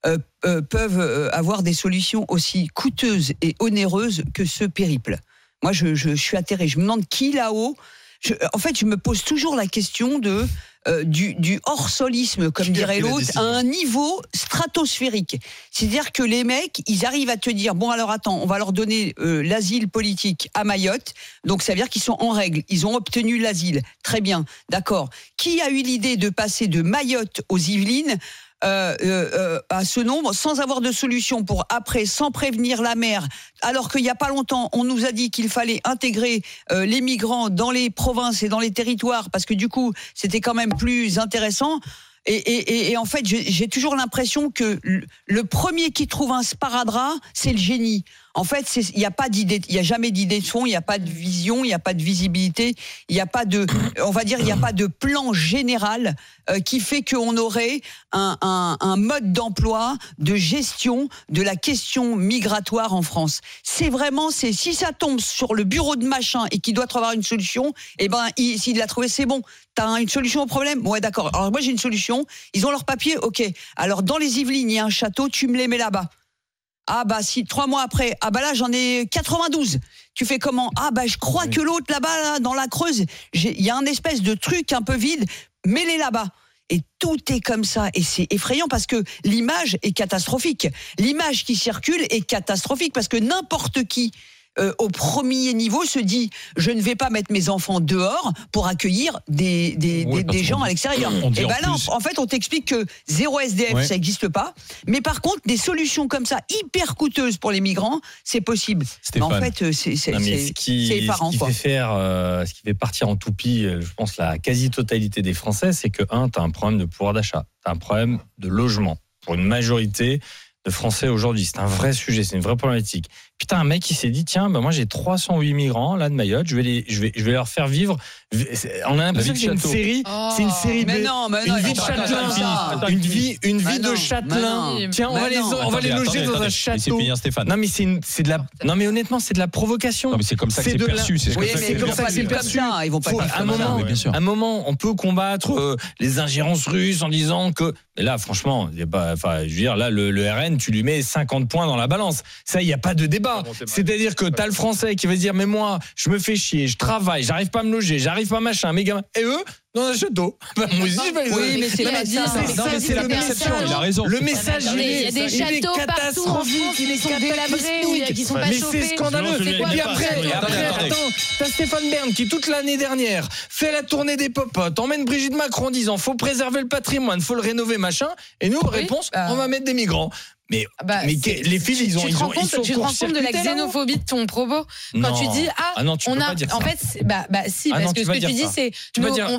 euh, euh, peuvent euh, avoir des solutions aussi coûteuses et onéreuses que ce périple. Moi, je, je- je suis atterré. Je me demande qui là-haut. je- en fait, je me pose toujours la question de euh, du, du hors-solisme, comme dirait l'autre, à un niveau stratosphérique. C'est-à-dire que les mecs, ils arrivent à te dire bon alors attends, on va leur donner euh, l'asile politique à Mayotte. Donc ça veut dire qu'ils sont en règle, ils ont obtenu l'asile. Très bien, d'accord. Qui a eu l'idée de passer de Mayotte aux Yvelines euh, euh, euh, à ce nombre sans avoir de solution pour après, sans prévenir la mer, alors qu'il n'y a pas longtemps, on nous a dit qu'il fallait intégrer euh, les migrants dans les provinces et dans les territoires parce que du coup, c'était quand même plus intéressant. Et, et- et- et en fait, j'ai toujours l'impression que le premier qui trouve un sparadrap, c'est le génie. En fait, il n'y a pas d'idée, il y a jamais d'idée de fond, il n'y a pas de vision, il n'y a pas de visibilité, il n'y a pas de, on va dire, il n'y a pas de plan général euh, qui fait qu'on aurait un, un- un mode d'emploi, de gestion de la question migratoire en France. C'est vraiment, c'est si ça tombe sur le bureau de machin et qu'il doit trouver une solution, eh ben, il- s'il l'a trouvé, c'est bon. T'as une solution au problème? Ouais, d'accord. Alors moi j'ai une solution. Ils ont leur papier, ok. Alors dans les Yvelines, il y a un château, tu me les mets là-bas. Ah bah si trois mois après, ah bah là j'en ai 92. Tu fais comment? Ah bah je crois que l'autre là-bas, là, dans la Creuse, il y a un espèce de truc un peu vide, mets-les là-bas. Et tout est comme ça. Et c'est effrayant parce que l'image est catastrophique. L'image qui circule est catastrophique parce que n'importe qui euh, au premier niveau se dit je ne vais pas mettre mes enfants dehors pour accueillir des, des, gens à l'extérieur. Et en ben là, en, en fait, on t'explique que zéro SDF, Ouais. ça n'existe pas. Mais par contre, des solutions comme ça, hyper coûteuses pour les migrants, c'est possible. Mais en fait, euh, c'est effarant. ce qui quoi. fait faire, euh, ce qui fait partir en toupie, je pense, la quasi-totalité des Français, c'est que, un, tu as un problème de pouvoir d'achat, tu as un problème de logement pour une majorité Français aujourd'hui. C'est un vrai sujet, c'est une vraie problématique. T'as un mec qui s'est dit, tiens, bah moi j'ai 308 migrants là de Mayotte, je vais, les, je vais, je vais leur faire vivre. On a l'impression que c'est une série, Oh, c'est une série mais de, non, mais une non, vie de châtelain, une vie, une vie Mais de non, châtelain. mais non. Tiens, on va les, on va les loger attendez, dans un château. finir Stéphane. Non mais c'est une- c'est de la, non mais honnêtement c'est de la provocation. Non, mais c'est comme ça que c'est perçu, c'est comme ça que c'est perçu. Ils vont pas un comme ça. moment, oui, bien sûr. à un moment, on peut combattre euh, les ingérences russes en disant que. Mais là, franchement, enfin, je veux dire, là, le RN, tu lui mets 50 points dans la balance. Ça, il n'y a pas de débat. C'est-à-dire que tu as le Français qui va se dire, mais moi, je me fais chier, je travaille, j'arrive pas à me loger, j'arrive pas à machin, mes gamins. Et eux, dans un château. Bah, moi aussi, je vais les Oui, mais c'est Non, pas c'est ça. Non, c'est mais c'est message. ça. Il a raison. Le message, il y a est- il catastrophique, il est pas mais c'est scandaleux. C'est Et puis après, attends, t'as Stéphane Bern qui toute l'année dernière fait la tournée des popotes, emmène Brigitte Macron en disant faut préserver le patrimoine, faut le rénover, machin. Et nous, réponse, bah. on va mettre des migrants. Mais, Bah, mais c'est- que- les fils, ils ont, tu te ils rends ont, ils compte, sont tu te rends compte de la xénophobie de ton propos? Quand Non. tu dis ah, Ah non, tu on a en ça. fait c'est- bah bah si Ah parce non, que ce que tu dis c'est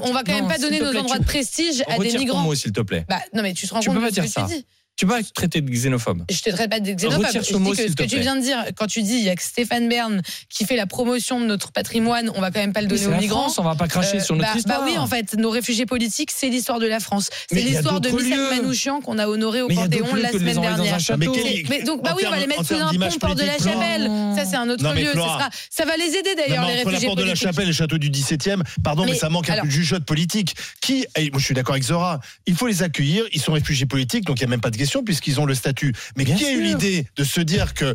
on va quand même Non, pas donner nos plaît, endroits tu- de prestige à des migrants. mot, s'il te plaît. Bah non mais tu te rends Tu compte peux de pas ce dire que ça. tu dis. Tu peux pas être traité de xénophobe. Je te traite pas de xénophobe. Retire Je ce dis mot, que s'il ce que tu viens de dire, quand tu dis il y a que Stéphane Bern qui fait la promotion de notre patrimoine, on va quand même pas le donner aux la migrants. France, on va pas cracher Euh, sur notre bah, histoire. Bah oui, en fait, nos réfugiés politiques, c'est l'histoire de la France. C'est Mais il y a l'histoire de d'autres Michel lieux. Manouchian qu'on a honoré au Mais il y a Panthéon d'autres lieux la que les semaine envoyer dans un dernière. Mais Mais, donc, bah oui, on va les mettre sous un pont port de la Chapelle. Ça, c'est un autre Non, lieu. Ça, Flora. sera- ça va les aider d'ailleurs, les réfugiés porte de la. Chapelle et le château du 17e, pardon, mais, ça manque un peu de jugeote politique. Qui, je suis d'accord avec Zora, il faut les accueillir, ils sont réfugiés politiques, donc il n'y a même pas de question puisqu'ils ont le statut. Mais Bien qui a eu l'idée de se dire qu'il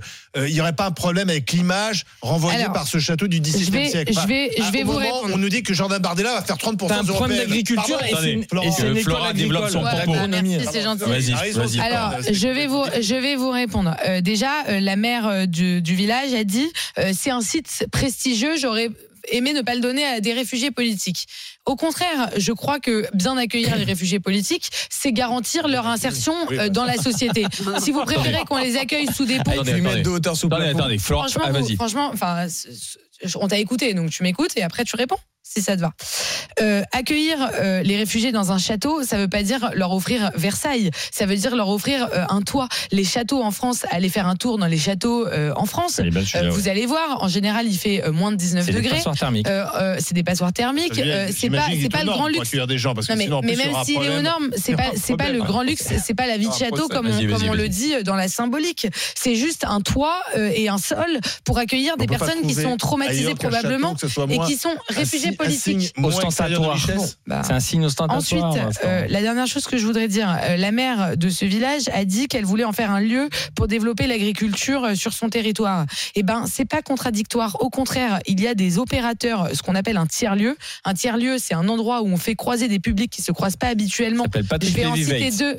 n'y aurait pas un problème avec l'image renvoyée Alors, par ce château du 17e je vais- siècle? je vais- je à- vais vous moment répondre. On nous dit que Jordan Bardella va faire 30% T'as un problème européenne. d'agriculture et c'est une, Florent. et c'est une Que école Flora développe son agricole. propos. Ouais, bah, Agronomie. merci, c'est gentil. Vas-y, Alors, pardon, je vais vous, je vais vous répondre. Euh, déjà, euh, la maire euh, du, du village a dit euh, c'est un site prestigieux. J'aurais aimé ne pas le donner à des réfugiés politiques. Au contraire, je crois que bien accueillir les réfugiés politiques, c'est garantir leur insertion euh, dans la société. Si vous préférez qu'on les accueille sous des ponts, Attendez, de hauteur sous Attendez, plafond. attendez, Florent, franchement, ah, vous- franchement, enfin, on t'a écouté, donc tu m'écoutes et après tu réponds. Si ça te va. Euh, accueillir euh, les réfugiés dans un château, ça veut pas dire leur offrir Versailles. Ça veut dire leur offrir euh, un toit. Les châteaux en France, allez faire un tour dans les châteaux en France. Ouais. vous allez voir, en général, il fait moins de 19 C'est des degrés. passoires thermiques. C'est des passoires thermiques. C'est pas, c'est pas le grand luxe. des gens parce que Non, mais, sinon, mais même s'il est aux normes, c'est pas, c'est pas le grand luxe, c'est pas la vie de château comme, on, comme le dit dans la symbolique. C'est juste un toit et un sol pour accueillir des personnes qui sont traumatisées probablement et qui sont réfugiés signe- un signe Ostentatoire. Bah, C'est un signe ostentatoire. Ensuite, euh, la dernière chose que je voudrais dire, euh, la maire de ce village a dit qu'elle voulait en faire un lieu pour développer l'agriculture euh, sur son territoire. Eh ben, c'est pas contradictoire. Au contraire, il y a des opérateurs, ce qu'on appelle un tiers lieu. Un tiers lieu, c'est un endroit où on fait croiser des publics qui se croisent pas habituellement. s'appelle Je vais en citer deux.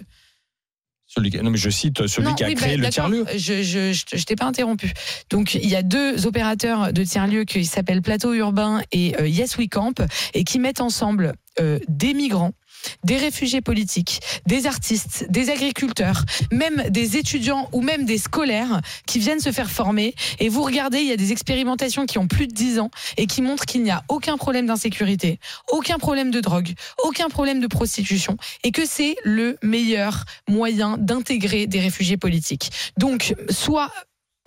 Celui Non, mais je cite celui Non, qui a oui, créé bah, le tiers-lieu. d'accord. Je, je, je, je t'ai pas interrompu. Donc, il y a deux opérateurs de tiers-lieu qui s'appellent Plateau Urbain et euh, Yes We Camp et qui mettent ensemble euh, des migrants, des réfugiés politiques, des artistes, des agriculteurs, même des étudiants ou même des scolaires qui viennent se faire former. Et vous regardez, il y a des expérimentations qui ont plus de 10 ans et qui montrent qu'il n'y a aucun problème d'insécurité, aucun problème de drogue, aucun problème de prostitution et que c'est le meilleur moyen d'intégrer des réfugiés politiques. Donc, soit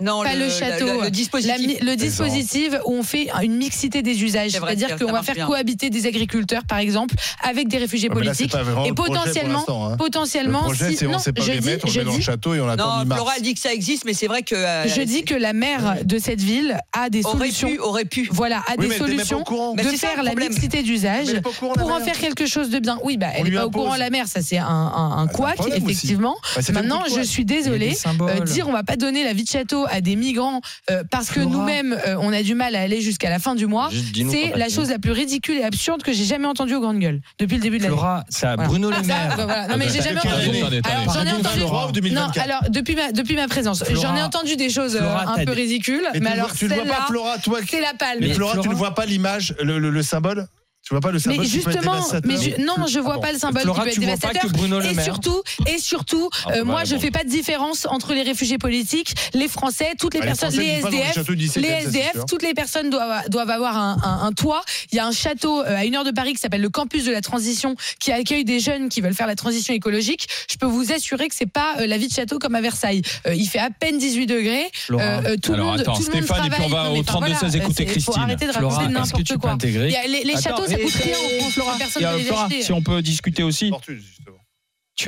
Non, pas le, château, le, dispositif. le dispositif où on fait une mixité des usages, c'est-à-dire qu'on va faire bien. cohabiter des agriculteurs, par exemple, avec des réfugiés Ouais, mais là, c'est politiques, et le projet pour potentiellement, hein. potentiellement, Le projet, si- c'est on non, sait pas je les dis, mettre, on je met dans le château et on attend Non. Flora dit que ça existe, mais c'est vrai que. euh, je dis que la maire de cette ville a des aurait solutions. pu, aurait pu. Voilà, a Oui, des solutions au courant. Mais de faire la mixité d'usage pour en faire quelque chose de bien. Oui, bah, elle On n'est pas au courant la mère, ça c'est un, Ah, couac, effectivement. Bah, Maintenant, je suis désolée. Euh, dire on va pas donner la vie de château à des migrants euh, parce que Flora. nous-mêmes euh, on a du mal à aller jusqu'à la fin du mois, c'est la chose la plus ridicule et absurde que j'ai jamais entendue aux grandes gueules depuis le début de l'année. Flora, c'est à Voilà. Bruno Ah, Le ça, Maire. bah, voilà. Non mais j'ai jamais entendu. Alors j'en ai entendu. Flora, ou 2024. Non, alors depuis ma depuis ma présence, Flora. j'en ai entendu des choses euh, Flora, un peu ridicules, Mais tu mais le vois- alors tu ne vois pas, Flora, toi c'est la palme. Mais Flora, tu ne vois pas l'image, le symbole Tu vois pas le symbole Mais qui peut être justement, dévastateur mais ju- non, je vois Ah bon. pas le symbole Flora, qui peut être dévastateur. que Bruno Le et surtout, et surtout, Ah, euh, moi, je bon. fais pas de différence entre les réfugiés politiques, les Français, toutes les Ah, personnes, les SDF, châteaux du 17e, les SDF, toutes les personnes doivent, doivent avoir un, un- un toit. Il y a un château euh, à une heure de Paris qui s'appelle le Campus de la Transition, qui accueille des jeunes qui veulent faire la transition écologique. Je peux vous assurer que c'est pas euh, la vie de château comme à Versailles. Il fait à peine 18 degrés. Flora. Euh, tout le Alors, monde, attends, tout le monde Stéphane, et puis travaille. on va Non, au enfin, 32 voilà, 16 écouter Christine. arrêter de raconter est-ce que n'importe tu peux quoi. les, châteaux, coûte rien en France, Flora. Personne Et, ne euh, les acheter. si on peut discuter aussi.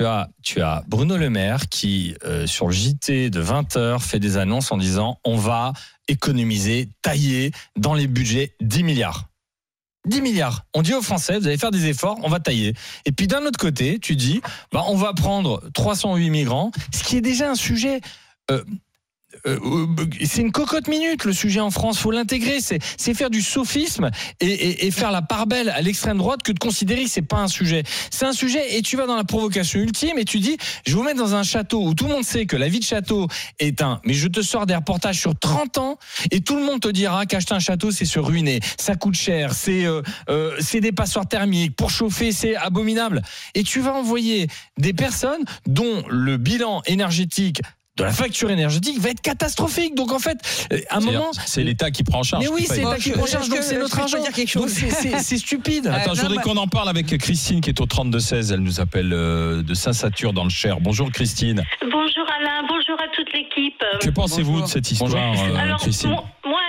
As, tu as Bruno Le Maire qui, euh, sur le JT de 20h, fait des annonces en disant on va économiser, tailler dans les budgets 10 milliards. 10 milliards. On dit aux Français, vous allez faire des efforts, on va tailler. Et puis d'un autre côté, tu dis, bah, on va prendre 308 migrants, ce qui est déjà un sujet. euh, euh, euh, c'est une cocotte minute le sujet en France, faut l'intégrer, c'est faire du sophisme et, et- et faire la part belle à l'extrême droite que de considérer que c'est pas un sujet. C'est un sujet et tu vas dans la provocation ultime et tu dis je vous mettre dans un château où tout le monde sait que la vie de château est un mais je te sors des reportages sur 30 ans et tout le monde te dira qu'acheter un château c'est se ruiner, ça coûte cher, c'est euh, euh, c'est des passoires thermiques, pour chauffer c'est abominable. Et tu vas envoyer des personnes dont le bilan énergétique de la facture énergétique va être catastrophique. Donc en fait, euh, à un C'est- moment, C'est l'État qui prend en charge. mais oui, c'est l'État qui prend en charge, donc c'est notre argent. dire quelque Donc chose c'est- stupide. Attends, je voudrais qu'on en parle avec Christine qui est au 32-16. Elle nous appelle euh, de Saint-Satur dans le Cher. Bonjour Christine. Bonjour Alain, bonjour à toute l'équipe. Que pensez-vous de cette histoire, Christine. euh, Alors, Christine moi,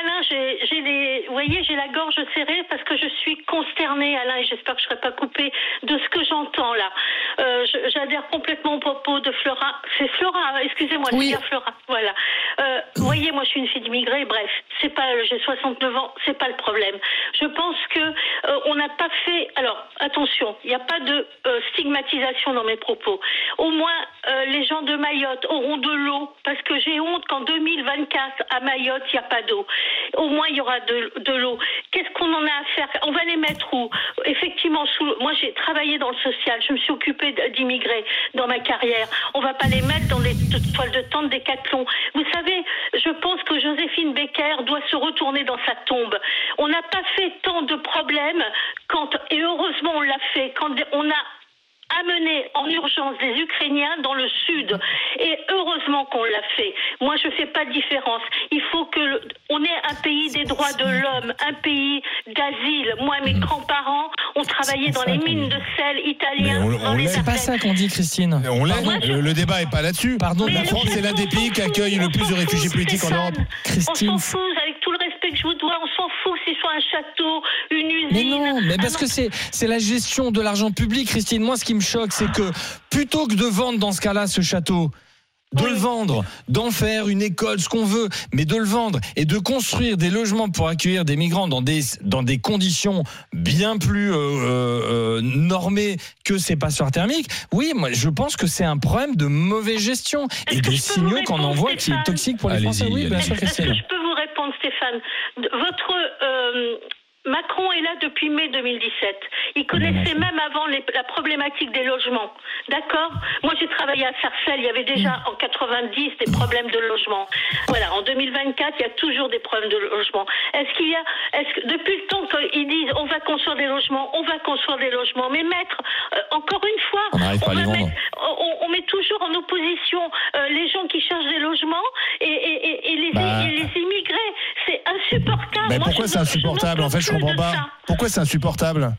les, vous voyez, j'ai la gorge serrée parce que je suis consternée, Alain, et j'espère que je ne serai pas coupée de ce que j'entends là. Euh, J'adhère complètement au propos de Flora. C'est Flora, excusez-moi, Oui. c'est bien Flora. Voilà. Euh, vous voyez, moi, je suis une fille d'immigrés. Bref, c'est pas, j'ai 69 ans, c'est pas le problème. Je pense que euh, on n'a pas fait. Alors, attention, il n'y a pas de stigmatisation dans mes propos. Au moins, les gens de Mayotte auront de l'eau, parce que j'ai honte qu'en 2024 à Mayotte, il n'y a pas d'eau. Au moins, il y aura de, l'eau. Qu'est-ce qu'on en a à faire? On va les mettre où? Effectivement, sous, moi, j'ai travaillé dans le social. Je me suis occupée d'immigrés dans ma carrière. On va pas les mettre dans des t- toiles de tente des Decathlon. Vous savez, je pense que Joséphine Becker doit se retourner dans sa tombe. On n'a pas fait tant de problèmes quand, et heureusement on l'a fait, quand on a amené en urgence des Ukrainiens dans le sud. Et heureusement qu'on l'a fait. Moi, je fais pas de différence. Il faut que le- on ait un pays des droits de l'homme, un pays d'asile. Moi, mes grands-parents ont travaillé dans les mines de sel italiens. C'est pas ça qu'on dit, Christine. On je- Le, le débat est pas là-dessus. Pardon, Mais La France est l'un des pays qui accueille le plus de réfugiés politiques en. Europe. Christine. On que je vous dois, on s'en fout que ce soit un château, une usine. Mais non, mais parce un que c'est c'est la gestion de l'argent public, Christine. Moi, ce qui me choque, c'est que plutôt que de vendre dans ce cas-là ce château, de le vendre, d'en faire une école, ce qu'on veut, mais de le vendre et de construire des logements pour accueillir des migrants dans des dans des conditions bien plus euh, euh, normées que ces passoires thermiques. Oui, moi, je pense que c'est un problème de mauvaise gestion et des signaux qu'on envoie qui est toxique pour les Français. Oui, bien sûr, que Christine. Stéphane. Votre euh, Macron est là depuis mai 2017. Il connaissait même avant les- la problématique des logements. D'accord Moi, j'ai travaillé à Sarcelles. Il y avait déjà en 90 des problèmes de logement. Voilà. En 2024, il y a toujours des problèmes de logement. Est-ce qu'il y a, est-ce que depuis le temps qu'ils disent on va construire des logements, on va construire des logements, mais mettre euh, encore une fois, On mettre- met toujours en opposition euh, les gens qui cherchent des logements et, et- et- et les, Bah. et les immigrés. C'est insupportable. Mais pourquoi c'est insupportable? En fait, je comprends pas. Pourquoi c'est insupportable?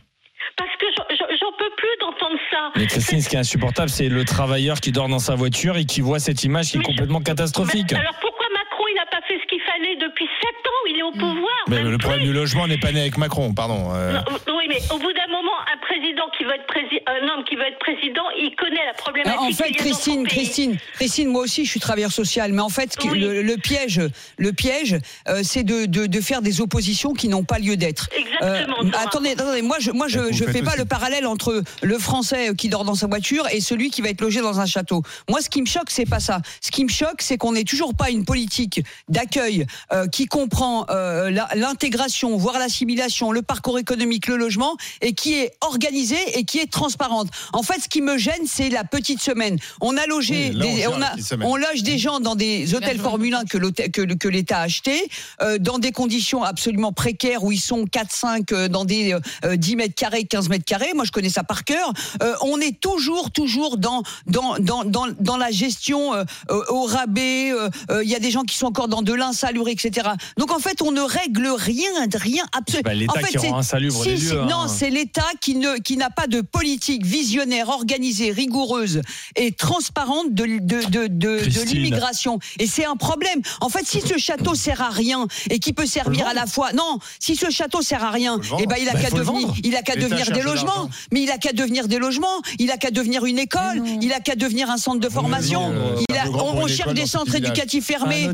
Parce que j'en peux plus d'entendre ça. Mais Christine, ce qui est insupportable, c'est le travailleur qui dort dans sa voiture et qui voit cette image qui est complètement catastrophique. Alors pourquoi Macron, il n'a pas fait ce qu'il fallait depuis 7 ans? Il est au pouvoir. Mais le problème du logement n'est pas né avec Macron, pardon. Euh. Oui, mais au bout d'un moment, président qui veut être président, un homme qui veut être président, il connaît la problématique. En fait, dans son Christine, pays. Christine, Christine, moi aussi, je suis travailleur social, mais en fait, Oui. le, le piège, le piège, euh, c'est de, de, de faire des oppositions qui n'ont pas lieu d'être. Exactement, Euh, attendez, attendez, moi, je, moi, je, je fais pas aussi. le parallèle entre le Français qui dort dans sa voiture et celui qui va être logé dans un château. Moi, ce qui me choque, c'est pas ça. Ce qui me choque, c'est qu'on n'ait toujours pas une politique d'accueil euh, qui comprend euh, l'intégration, voire l'assimilation, le parcours économique, le logement, et qui est organisée et qui est transparente. En fait, ce qui me gêne, c'est la petite semaine. On a logé, Oui, là, on des- on, a, loge des gens dans des hôtels Formule 1 que l'État a acheté, euh, dans des conditions absolument précaires où ils sont 4-5 euh, dans des euh, 10 mètres carrés, 15 mètres carrés. Moi, je connais ça par cœur. Euh, on est toujours, toujours dans dans dans dans, dans la gestion euh, euh, au rabais. euh, euh, Il y a des gens qui sont encore dans de l'insalubre, etc. Donc en fait, on ne règle rien, rien absolument. l'État en fait, qui rend insalubre si, les si, lieux, hein. Non, c'est l'État qui ne qui n'a pas de politique visionnaire, organisée, rigoureuse et transparente de de de, de, de Christine. l'immigration. Et c'est un problème. En fait, si ce château sert à rien et qui peut servir à la fois, non, si ce château sert à rien, vendre. eh ben il a Bah, qu'à devenir, vendre. il a qu'à devenir des de logements. Mais il a qu'à devenir des logements. Il a qu'à devenir une école. Il a qu'à devenir un centre de formation. euh, Il a- on, cherche des centres éducatifs fermés.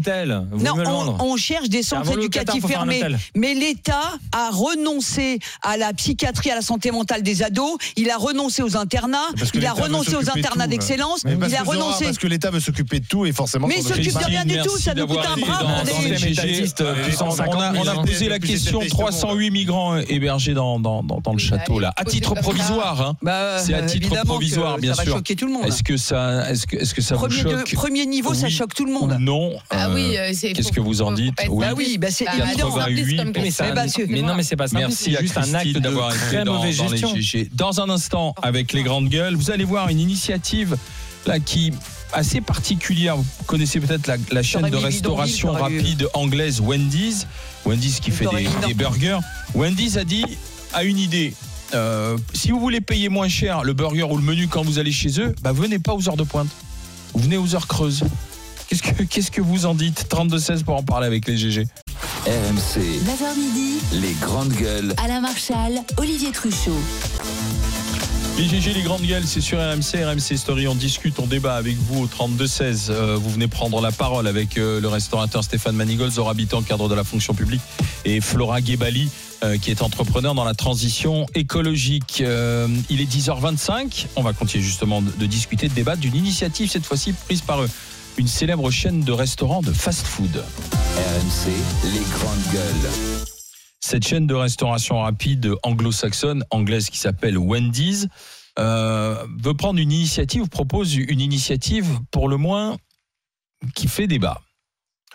Non, on, cherche des centres éducatifs fermés. Mais l'État a renoncé à la psychiatrie, à la santé mentale des ados. Il a renoncé aux internats. Il a renoncé aux internats d'excellence. Il a renoncé. Parce que l'État veut s'occuper de tout et forcément. Mais il s'occupe de rien du tout, ça nous coûte un bras. on a, 50 on a 000, posé la question Plus étatiste au monde. 308 migrants hébergés dans, le château là, à titre ça. provisoire. Hein. Bah, C'est à titre provisoire, bien ça sûr. va choquer tout le monde. Est-ce que ça, est-ce que, est-ce que ça Premier, vous de- choque premier niveau, ça choque tout le monde. Non? Ah Euh, oui, euh, Qu'est-ce que vous en dites? Oui. Bah oui, bah c'est Bah, évident. 88, comme Mais, non, mais c'est pas ça. Merci C'est juste un acte d'avoir très été dans les Dans un instant, avec les grandes gueules, vous allez voir une initiative là qui assez particulière. Vous connaissez peut-être la, la chaîne de restauration rapide anglaise Wendy's. Wendy's qui fait des, burgers. Wendy's a dit a une idée. Euh, si vous voulez payer moins cher le burger ou le menu quand vous allez chez eux, bah venez pas aux heures de pointe. Vous venez aux heures creuses. Qu'est-ce que, qu'est-ce que vous en dites? 32-16 pour en parler avec les GG. RMC, 9h midi, les grandes gueules. Alain Marchal, Olivier Truchot. Les GG, les grandes gueules, c'est sur RMC, RMC Story. On discute, on débat avec vous au 32-16. Euh, vous venez prendre la parole avec euh, le restaurateur Stéphane Manigold, Zora Habitant, cadre de la fonction publique, et Flora Guébali, euh, qui est entrepreneur dans la transition écologique. Euh, il est 10h25. On va continuer justement de, de discuter, de débattre d'une initiative, cette fois-ci prise par euh, une célèbre chaîne de restaurants de fast-food. RMC, les grandes gueules. Cette chaîne de restauration rapide anglo-saxonne, anglaise qui s'appelle Wendy's, euh, veut prendre une initiative, propose une initiative pour le moins qui fait débat.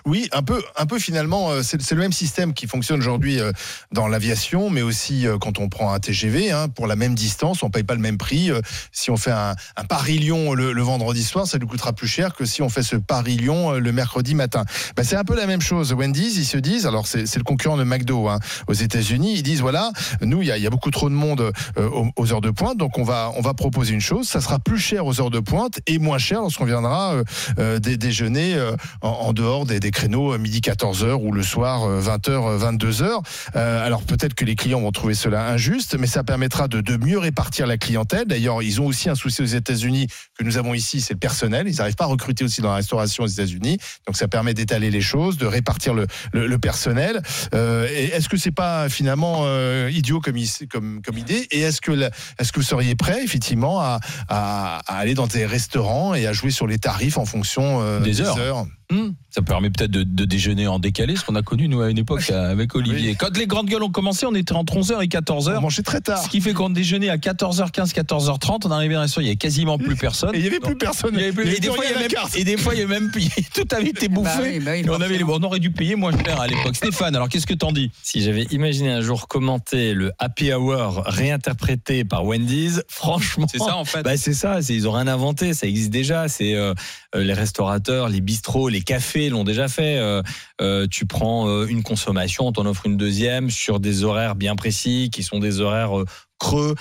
Oui, un peu, un peu finalement, euh, c'est le même système qui fonctionne aujourd'hui euh, dans l'aviation, mais aussi euh, quand on prend un TGV, hein, pour la même distance, on paye pas le même prix. Si on fait un, un Paris-Lyon le, le vendredi soir, ça nous coûtera plus cher que si on fait ce Paris-Lyon le mercredi matin. Ben, c'est un peu la même chose. Wendy's, ils se disent, alors c'est le concurrent de McDo hein, aux États-Unis, ils disent voilà, nous il y, y a beaucoup trop de monde euh, aux, heures de pointe, donc on va on va proposer une chose, ça sera plus cher aux heures de pointe et moins cher lorsqu'on viendra euh, dé- déjeuner en, en dehors des, des créneaux euh, midi 14h ou le soir euh, 20h, 22h. Euh, alors peut-être que les clients vont trouver cela injuste, mais ça permettra de, de mieux répartir la clientèle. D'ailleurs, ils ont aussi un souci aux États-Unis que nous avons ici, c'est le personnel. Ils n'arrivent pas à recruter aussi dans la restauration aux États-Unis, donc ça permet d'étaler les choses, de répartir le, le- le personnel. Euh, est-ce que c'est pas finalement euh, idiot comme, is- comme, comme idée? Et est-ce que, la- est-ce que vous seriez prêt effectivement à, à- à aller dans des restaurants et à jouer sur les tarifs en fonction euh, Des heures? Hmm, Ça permet peut-être de, de déjeuner en décalé, ce qu'on a connu nous à une époque avec Olivier. Quand les grandes gueules ont commencé, on était entre 11h et 14h. On mangeait très tard. Ce qui fait qu'on déjeunait à 14h15, 14h30. On arrivait dans le restaurant, il y avait quasiment plus personne. Et il n'y avait plus personne. Et, des fois, il y avait la même, et des fois, il y avait même tout avait été bouffé. Bah oui, bah on, avait, on aurait dû payer moins cher à l'époque. Stéphane, alors qu'est-ce que t'en dis? Si j'avais imaginé un jour commenter le Happy Hour réinterprété par Wendy's, franchement. C'est ça en fait. Bah, c'est ça, ils ont rien inventé, ça existe déjà. C'est euh, euh, les restaurateurs, les bistrots, les cafés l'ont déjà fait. Euh, euh, tu prends euh, une consommation, on t'en offre une deuxième sur des horaires bien précis, qui sont des horaires creux.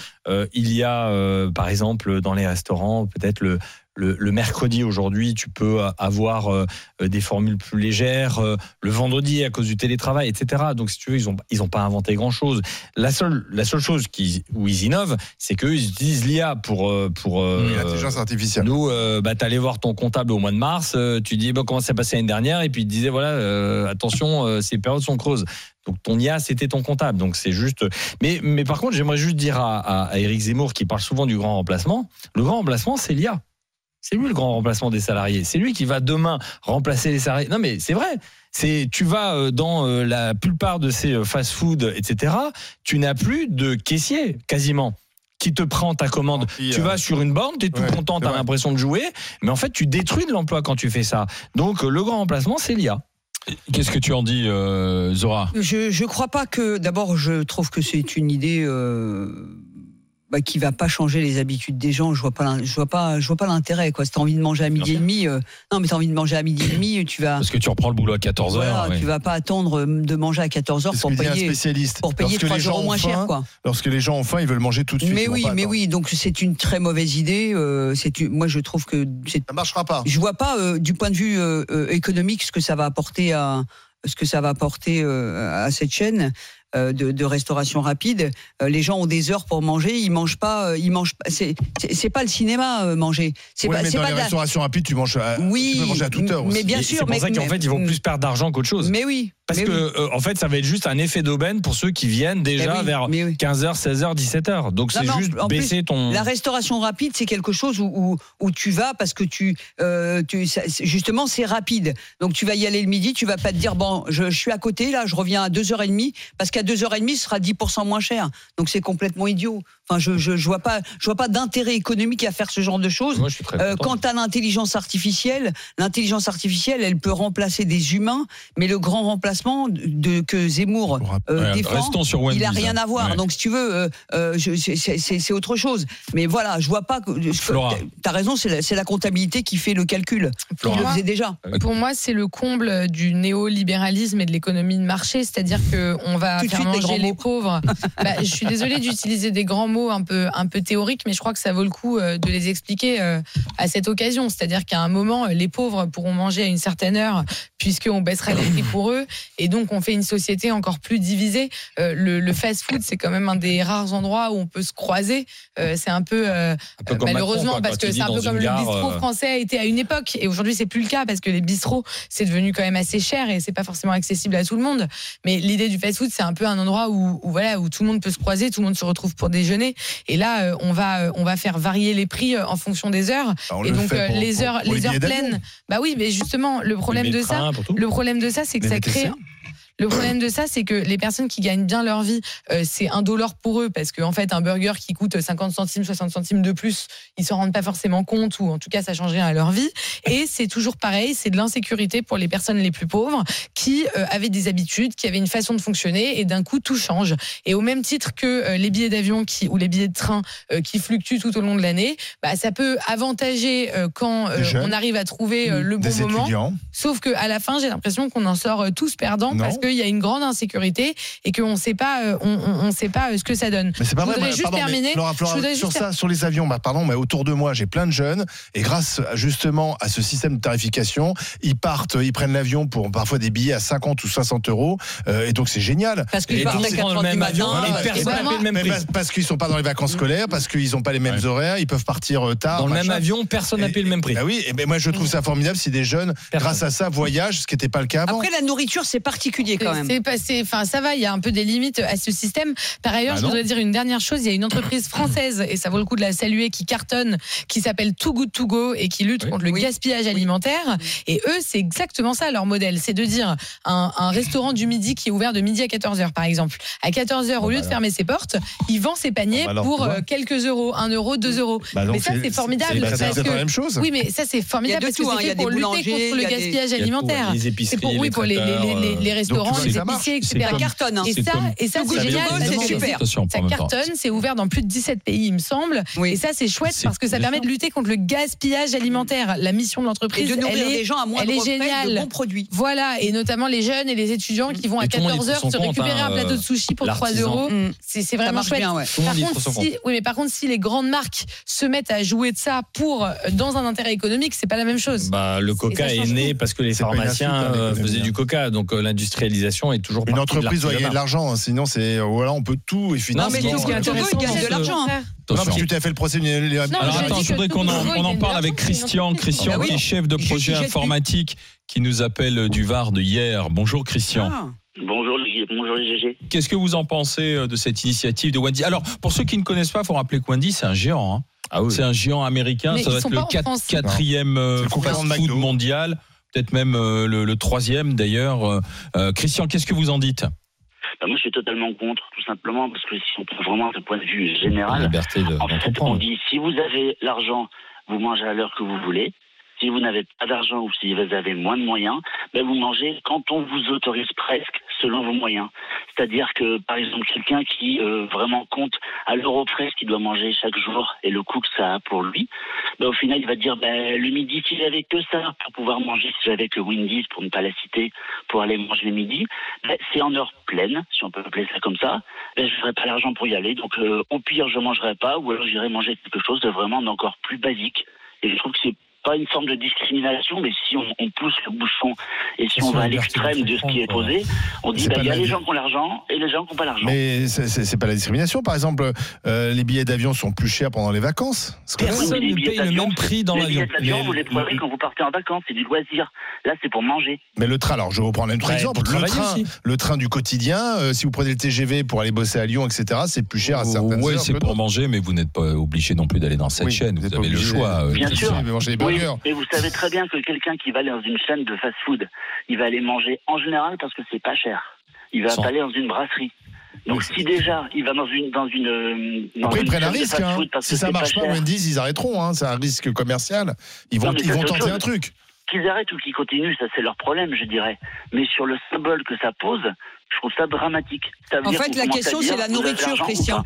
Il y a, par exemple, dans les restaurants, peut-être le le, le mercredi aujourd'hui, tu peux avoir euh, des formules plus légères. euh, le vendredi, à cause du télétravail, etc. Donc, si tu veux, ils ont, ils ont pas inventé grand chose. La seule, la seule chose qui, où ils innovent, c'est qu'eux, ils utilisent l'IA pour, euh, pour euh, Oui, l'intelligence artificielle. Nous, euh, bah, t'allais voir ton comptable au mois de mars, euh, tu dis comment ça s'est passé l'année dernière, et puis il te disait voilà, euh, attention, euh, ces périodes sont creuses. Donc ton IA, c'était ton comptable. Donc c'est juste. Mais, mais par contre, j'aimerais juste dire à, à, à Éric Zemmour, qui parle souvent du grand remplacement, le grand remplacement, c'est l'IA. C'est lui le grand remplacement des salariés. C'est lui qui va demain remplacer les salariés. Non, mais c'est vrai. C'est tu vas euh, dans euh, la plupart de ces euh, fast-food, etc. Tu n'as plus de caissier quasiment qui te prend ta commande. Tu euh, vas sur une borne, tu es tout ouais, content, tu as l'impression de jouer, mais en fait, tu détruis de l'emploi quand tu fais ça. Donc, le grand remplacement, c'est l'IA. Qu'est-ce que tu en dis, euh, Zora? Je je crois pas que. D'abord, je trouve que c'est une idée euh, bah, qui va pas changer les habitudes des gens. Je vois pas, je vois pas, je vois pas l'intérêt. Quoi, si t'as envie de manger à midi et demi, euh, non, mais t'as envie de manger à midi et demi, tu vas. Parce que tu reprends le boulot à 14h. Voilà, tu vas pas attendre euh, de manger à 14 heures C'est ce pour dit un payer, spécialiste. pour payer Lorsque 3 les gens euros ont moins cher, quoi. Lorsque les gens ont faim, ils veulent manger tout de suite. Mais oui, mais oui, donc c'est une très mauvaise idée. euh, c'est une- moi je trouve que c'est- Ça marchera pas. je vois pas euh, du point de vue euh, euh, économique ce que ça va apporter à ce que ça va apporter euh, à cette chaîne de, de restauration rapide. Euh, les gens ont des heures pour manger, ils mangent pas, euh, ils mangent pas. C'est c'est- c'est pas le cinéma euh, manger. C'est Oui, pas, mais c'est dans pas les la- restaurations rapides, tu manges. À, Oui, tu peux manger à toute heure. mais aussi. bien sûr, C'est pour mais- ça qu'en mais- fait, ils vont plus perdre d'argent qu'autre chose. Mais oui. Parce mais que, oui. euh, en fait, ça va être juste un effet d'aubaine pour ceux qui viennent déjà Mais oui, vers mais oui. 15h, 16h, 17h. Donc, c'est en- juste plus, baisser ton. La restauration rapide, c'est quelque chose où, où, où tu vas parce que tu, euh, tu ça- c'est- justement, c'est rapide. Donc tu vas y aller le midi, tu vas pas te dire bon, je, je suis à côté là, je reviens à 2h30 parce qu'à 2h30 ce sera 10% moins cher. Donc c'est complètement idiot. Enfin, je, je, je vois pas, je vois pas d'intérêt économique à faire ce genre de choses. Moi, je suis très Euh, quant à l'intelligence artificielle, l'intelligence artificielle, elle peut remplacer des humains, mais le grand remplacement de, que Zemmour euh, Ouais, défend, restons sur il a rien hein. à voir. Ouais. Donc si tu veux, euh, euh, c'est- autre chose. Mais voilà, je vois pas. T'as raison, c'est la, comptabilité qui fait le calcul. Pour Il le moi- faisait déjà. Pour moi, c'est le comble du néolibéralisme et de l'économie de marché, c'est-à-dire que on va Tout faire suite, manger les mots. pauvres. Bah, je suis désolée d'utiliser des grands mots un peu un peu théoriques, mais je crois que ça vaut le coup euh, de les expliquer euh, à cette occasion. C'est-à-dire qu'à un moment, euh, les pauvres pourront manger à une certaine heure, puisqu'on baissera les prix pour eux, et donc on fait une société encore plus divisée. Euh, le, le fast-food, c'est quand même un des rares endroits où on peut se croiser. Euh, c'est un peu, euh, Un peu comme malheureusement Macron, quoi, parce que c'est un peu comme gare, le bistrot euh, français a été à une époque. Et aujourd'hui c'est plus le cas parce que les bistrots c'est devenu quand même assez cher et c'est pas forcément accessible à tout le monde. Mais l'idée du fast food c'est un peu un endroit où, où voilà où tout le monde peut se croiser tout le monde se retrouve pour déjeuner. Et là on va on va faire varier les prix en fonction des heures. Bah, et donc pour- les heures pour les les heures pleines. Bah oui mais justement le problème de ça le problème de ça c'est que ça crée le problème de ça, c'est que les personnes qui gagnent bien leur vie, euh, c'est un dollar pour eux, parce qu'en fait, un burger qui coûte 50 centimes, 60 centimes de plus, ils s'en rendent pas forcément compte, ou en tout cas, ça change rien à leur vie. Et c'est toujours pareil, c'est de l'insécurité pour les personnes les plus pauvres, qui euh, avaient des habitudes, qui avaient une façon de fonctionner, et d'un coup, tout change. Et au même titre que euh, les billets d'avion qui, ou les billets de train qui fluctuent tout au long de l'année, bah, ça peut avantager quand on arrive à trouver le bon Des moment. étudiants. Sauf que à la fin, j'ai l'impression qu'on en sort tous perdants Non. parce qu'il y a une grande insécurité et qu'on ne sait pas, euh, on, on- on sait pas euh, ce que ça donne. Mais c'est pas je vrai. voudrais moi, juste pardon, mais terminer. Laura, Flora, je voudrais sur juste ça, sur les avions, bah, pardon, mais autour de moi, j'ai plein de jeunes et grâce justement à ce système de tarification, ils partent, ils prennent l'avion pour parfois des billets à 50 ou 60 euros euh, et donc c'est génial. Parce qu'ils partent tous à ils 4 prennent le heures du même avion, matin. et personne n'a le même prix. parce, parce qu'ils sont pas dans les vacances scolaires, parce qu'ils n'ont pas les mêmes Ouais. horaires, ils peuvent partir tard. Dans le même avion, personne n'a payé le même prix. Ah oui, et ben moi je trouve ça formidable si des jeunes, grâce à ça, voyagent, ce qui n'était pas le cas avant. Après, la nourriture, c'est particulier quand même. C'est passé, enfin ça va, il y a un peu des limites à ce système. Par ailleurs, Bah je voudrais dire une dernière chose, il y a une entreprise française et ça vaut le coup de la saluer qui cartonne, qui s'appelle Too Good To Go et qui lutte Oui. contre le Oui. gaspillage alimentaire. Et eux, c'est exactement ça leur modèle, c'est de dire un, un restaurant du midi qui est ouvert de midi à 14h par exemple. À 14h, au lieu de fermer ses portes, il vend ses paniers Bon, bah alors, pour euh, quelques euros, 1 euro, 2 euros. Bah Mais ça, c'est formidable, bah, parce c'est que- la même chose. Oui, mais ça c'est formidable les épiciers, etc. Ça cartonne. Hein. Et ça, c'est génial. C'est super. Ça cartonne, c'est ouvert dans plus de 17 pays, il me semble. Et ça, c'est chouette parce que ça permet de lutter contre le gaspillage alimentaire. La mission de l'entreprise, elle est, des gens à moins elle est géniale. Bons. Voilà, et notamment les jeunes et les étudiants qui vont à 14 h se récupérer un plateau de sushi pour 3 euros. Mm. C'est vraiment chouette. Par contre, si, les grandes marques se mettent à jouer de ça pour dans un intérêt économique, c'est pas la même chose. Le Coca est né parce que les pharmaciens faisaient du Coca, donc euh, l'industrie une entreprise doit gagner de l'argent. Hein. Sinon, c'est euh, voilà, on peut tout et finalement. Non, mais tout, il Togo, de l'argent. Non, parce que tu as fait le procès. Alors attends, je voudrais qu'on en, parle avec Christian. Christian, qui est chef de projet informatique, qui nous appelle du Var de hier. Bonjour, Christian. Bonjour, bonjour GG. Qu'est-ce que vous en pensez euh, de cette initiative de Wendy? Alors, pour ceux qui ne connaissent pas, il faut rappeler que Wendy, c'est un géant. Hein. Ah oui. C'est un géant américain. Ça va être le quatrième euh, fast-food mondial peut-être même euh, le, troisième d'ailleurs. Euh, euh, Christian, qu'est-ce que vous en dites? Bah, moi, je suis totalement contre, tout simplement, parce que si on prend vraiment d'un point de vue général, en fait, on dit si vous avez l'argent, vous mangez à l'heure que vous voulez. Si vous n'avez pas d'argent ou si vous avez moins de moyens, ben vous mangez quand on vous autorise presque selon vos moyens. C'est-à-dire que, par exemple, quelqu'un qui euh, vraiment compte à l'euro près ce qu'il doit manger chaque jour et le coût que ça a pour lui, bah, au final, il va dire bah, le midi, si j'avais que ça pour pouvoir manger, si j'avais que Wendy's, pour ne pas la citer, pour aller manger le midi, bah, c'est en heure pleine, si on peut appeler ça comme ça. Bah, je n'aurais pas l'argent pour y aller, donc euh, au pire, je ne mangerai pas, ou alors j'irai manger quelque chose de vraiment encore plus basique. Et je trouve que c'est pas une forme de discrimination, mais si on, pousse le bouchon et si on, va à l'extrême de ce qui est posé, on dit bah, il y a les gens qui ont l'argent et les gens qui n'ont pas l'argent. Mais c'est pas la discrimination. Par exemple, euh, les billets d'avion sont plus chers pendant les vacances. Personne ne paye le même prix dans l'avion. Les billets d'avion, vous les prenez quand vous partez en vacances, c'est du loisir. Là, c'est pour manger. Mais le train, alors je vais vous un autre exemple. Le train, le train du quotidien, euh, si vous prenez le TGV pour aller bosser à Lyon, etc., c'est plus cher à certaines Oui, c'est pour manger, mais vous n'êtes pas obligé non plus d'aller dans cette chaîne. Vous avez le choix. Euh, Bien sûr burger. Et vous savez très bien que quelqu'un qui va aller dans une chaîne de fast-food, il va aller manger en général parce que c'est pas cher. Il va pas aller dans une brasserie. Donc oui, si déjà il va dans une dans une euh, après ils prennent un risque. Hein. Si ça marche pas, pas Wendy's ils arrêteront. Hein. C'est un risque commercial. Ils vont ils vont tenter un truc. Qu'ils arrêtent ou qu'ils continuent, ça c'est leur problème, je dirais. Mais sur le symbole que ça pose, je trouve ça dramatique. Ça en fait, la question c'est la nourriture, Christian.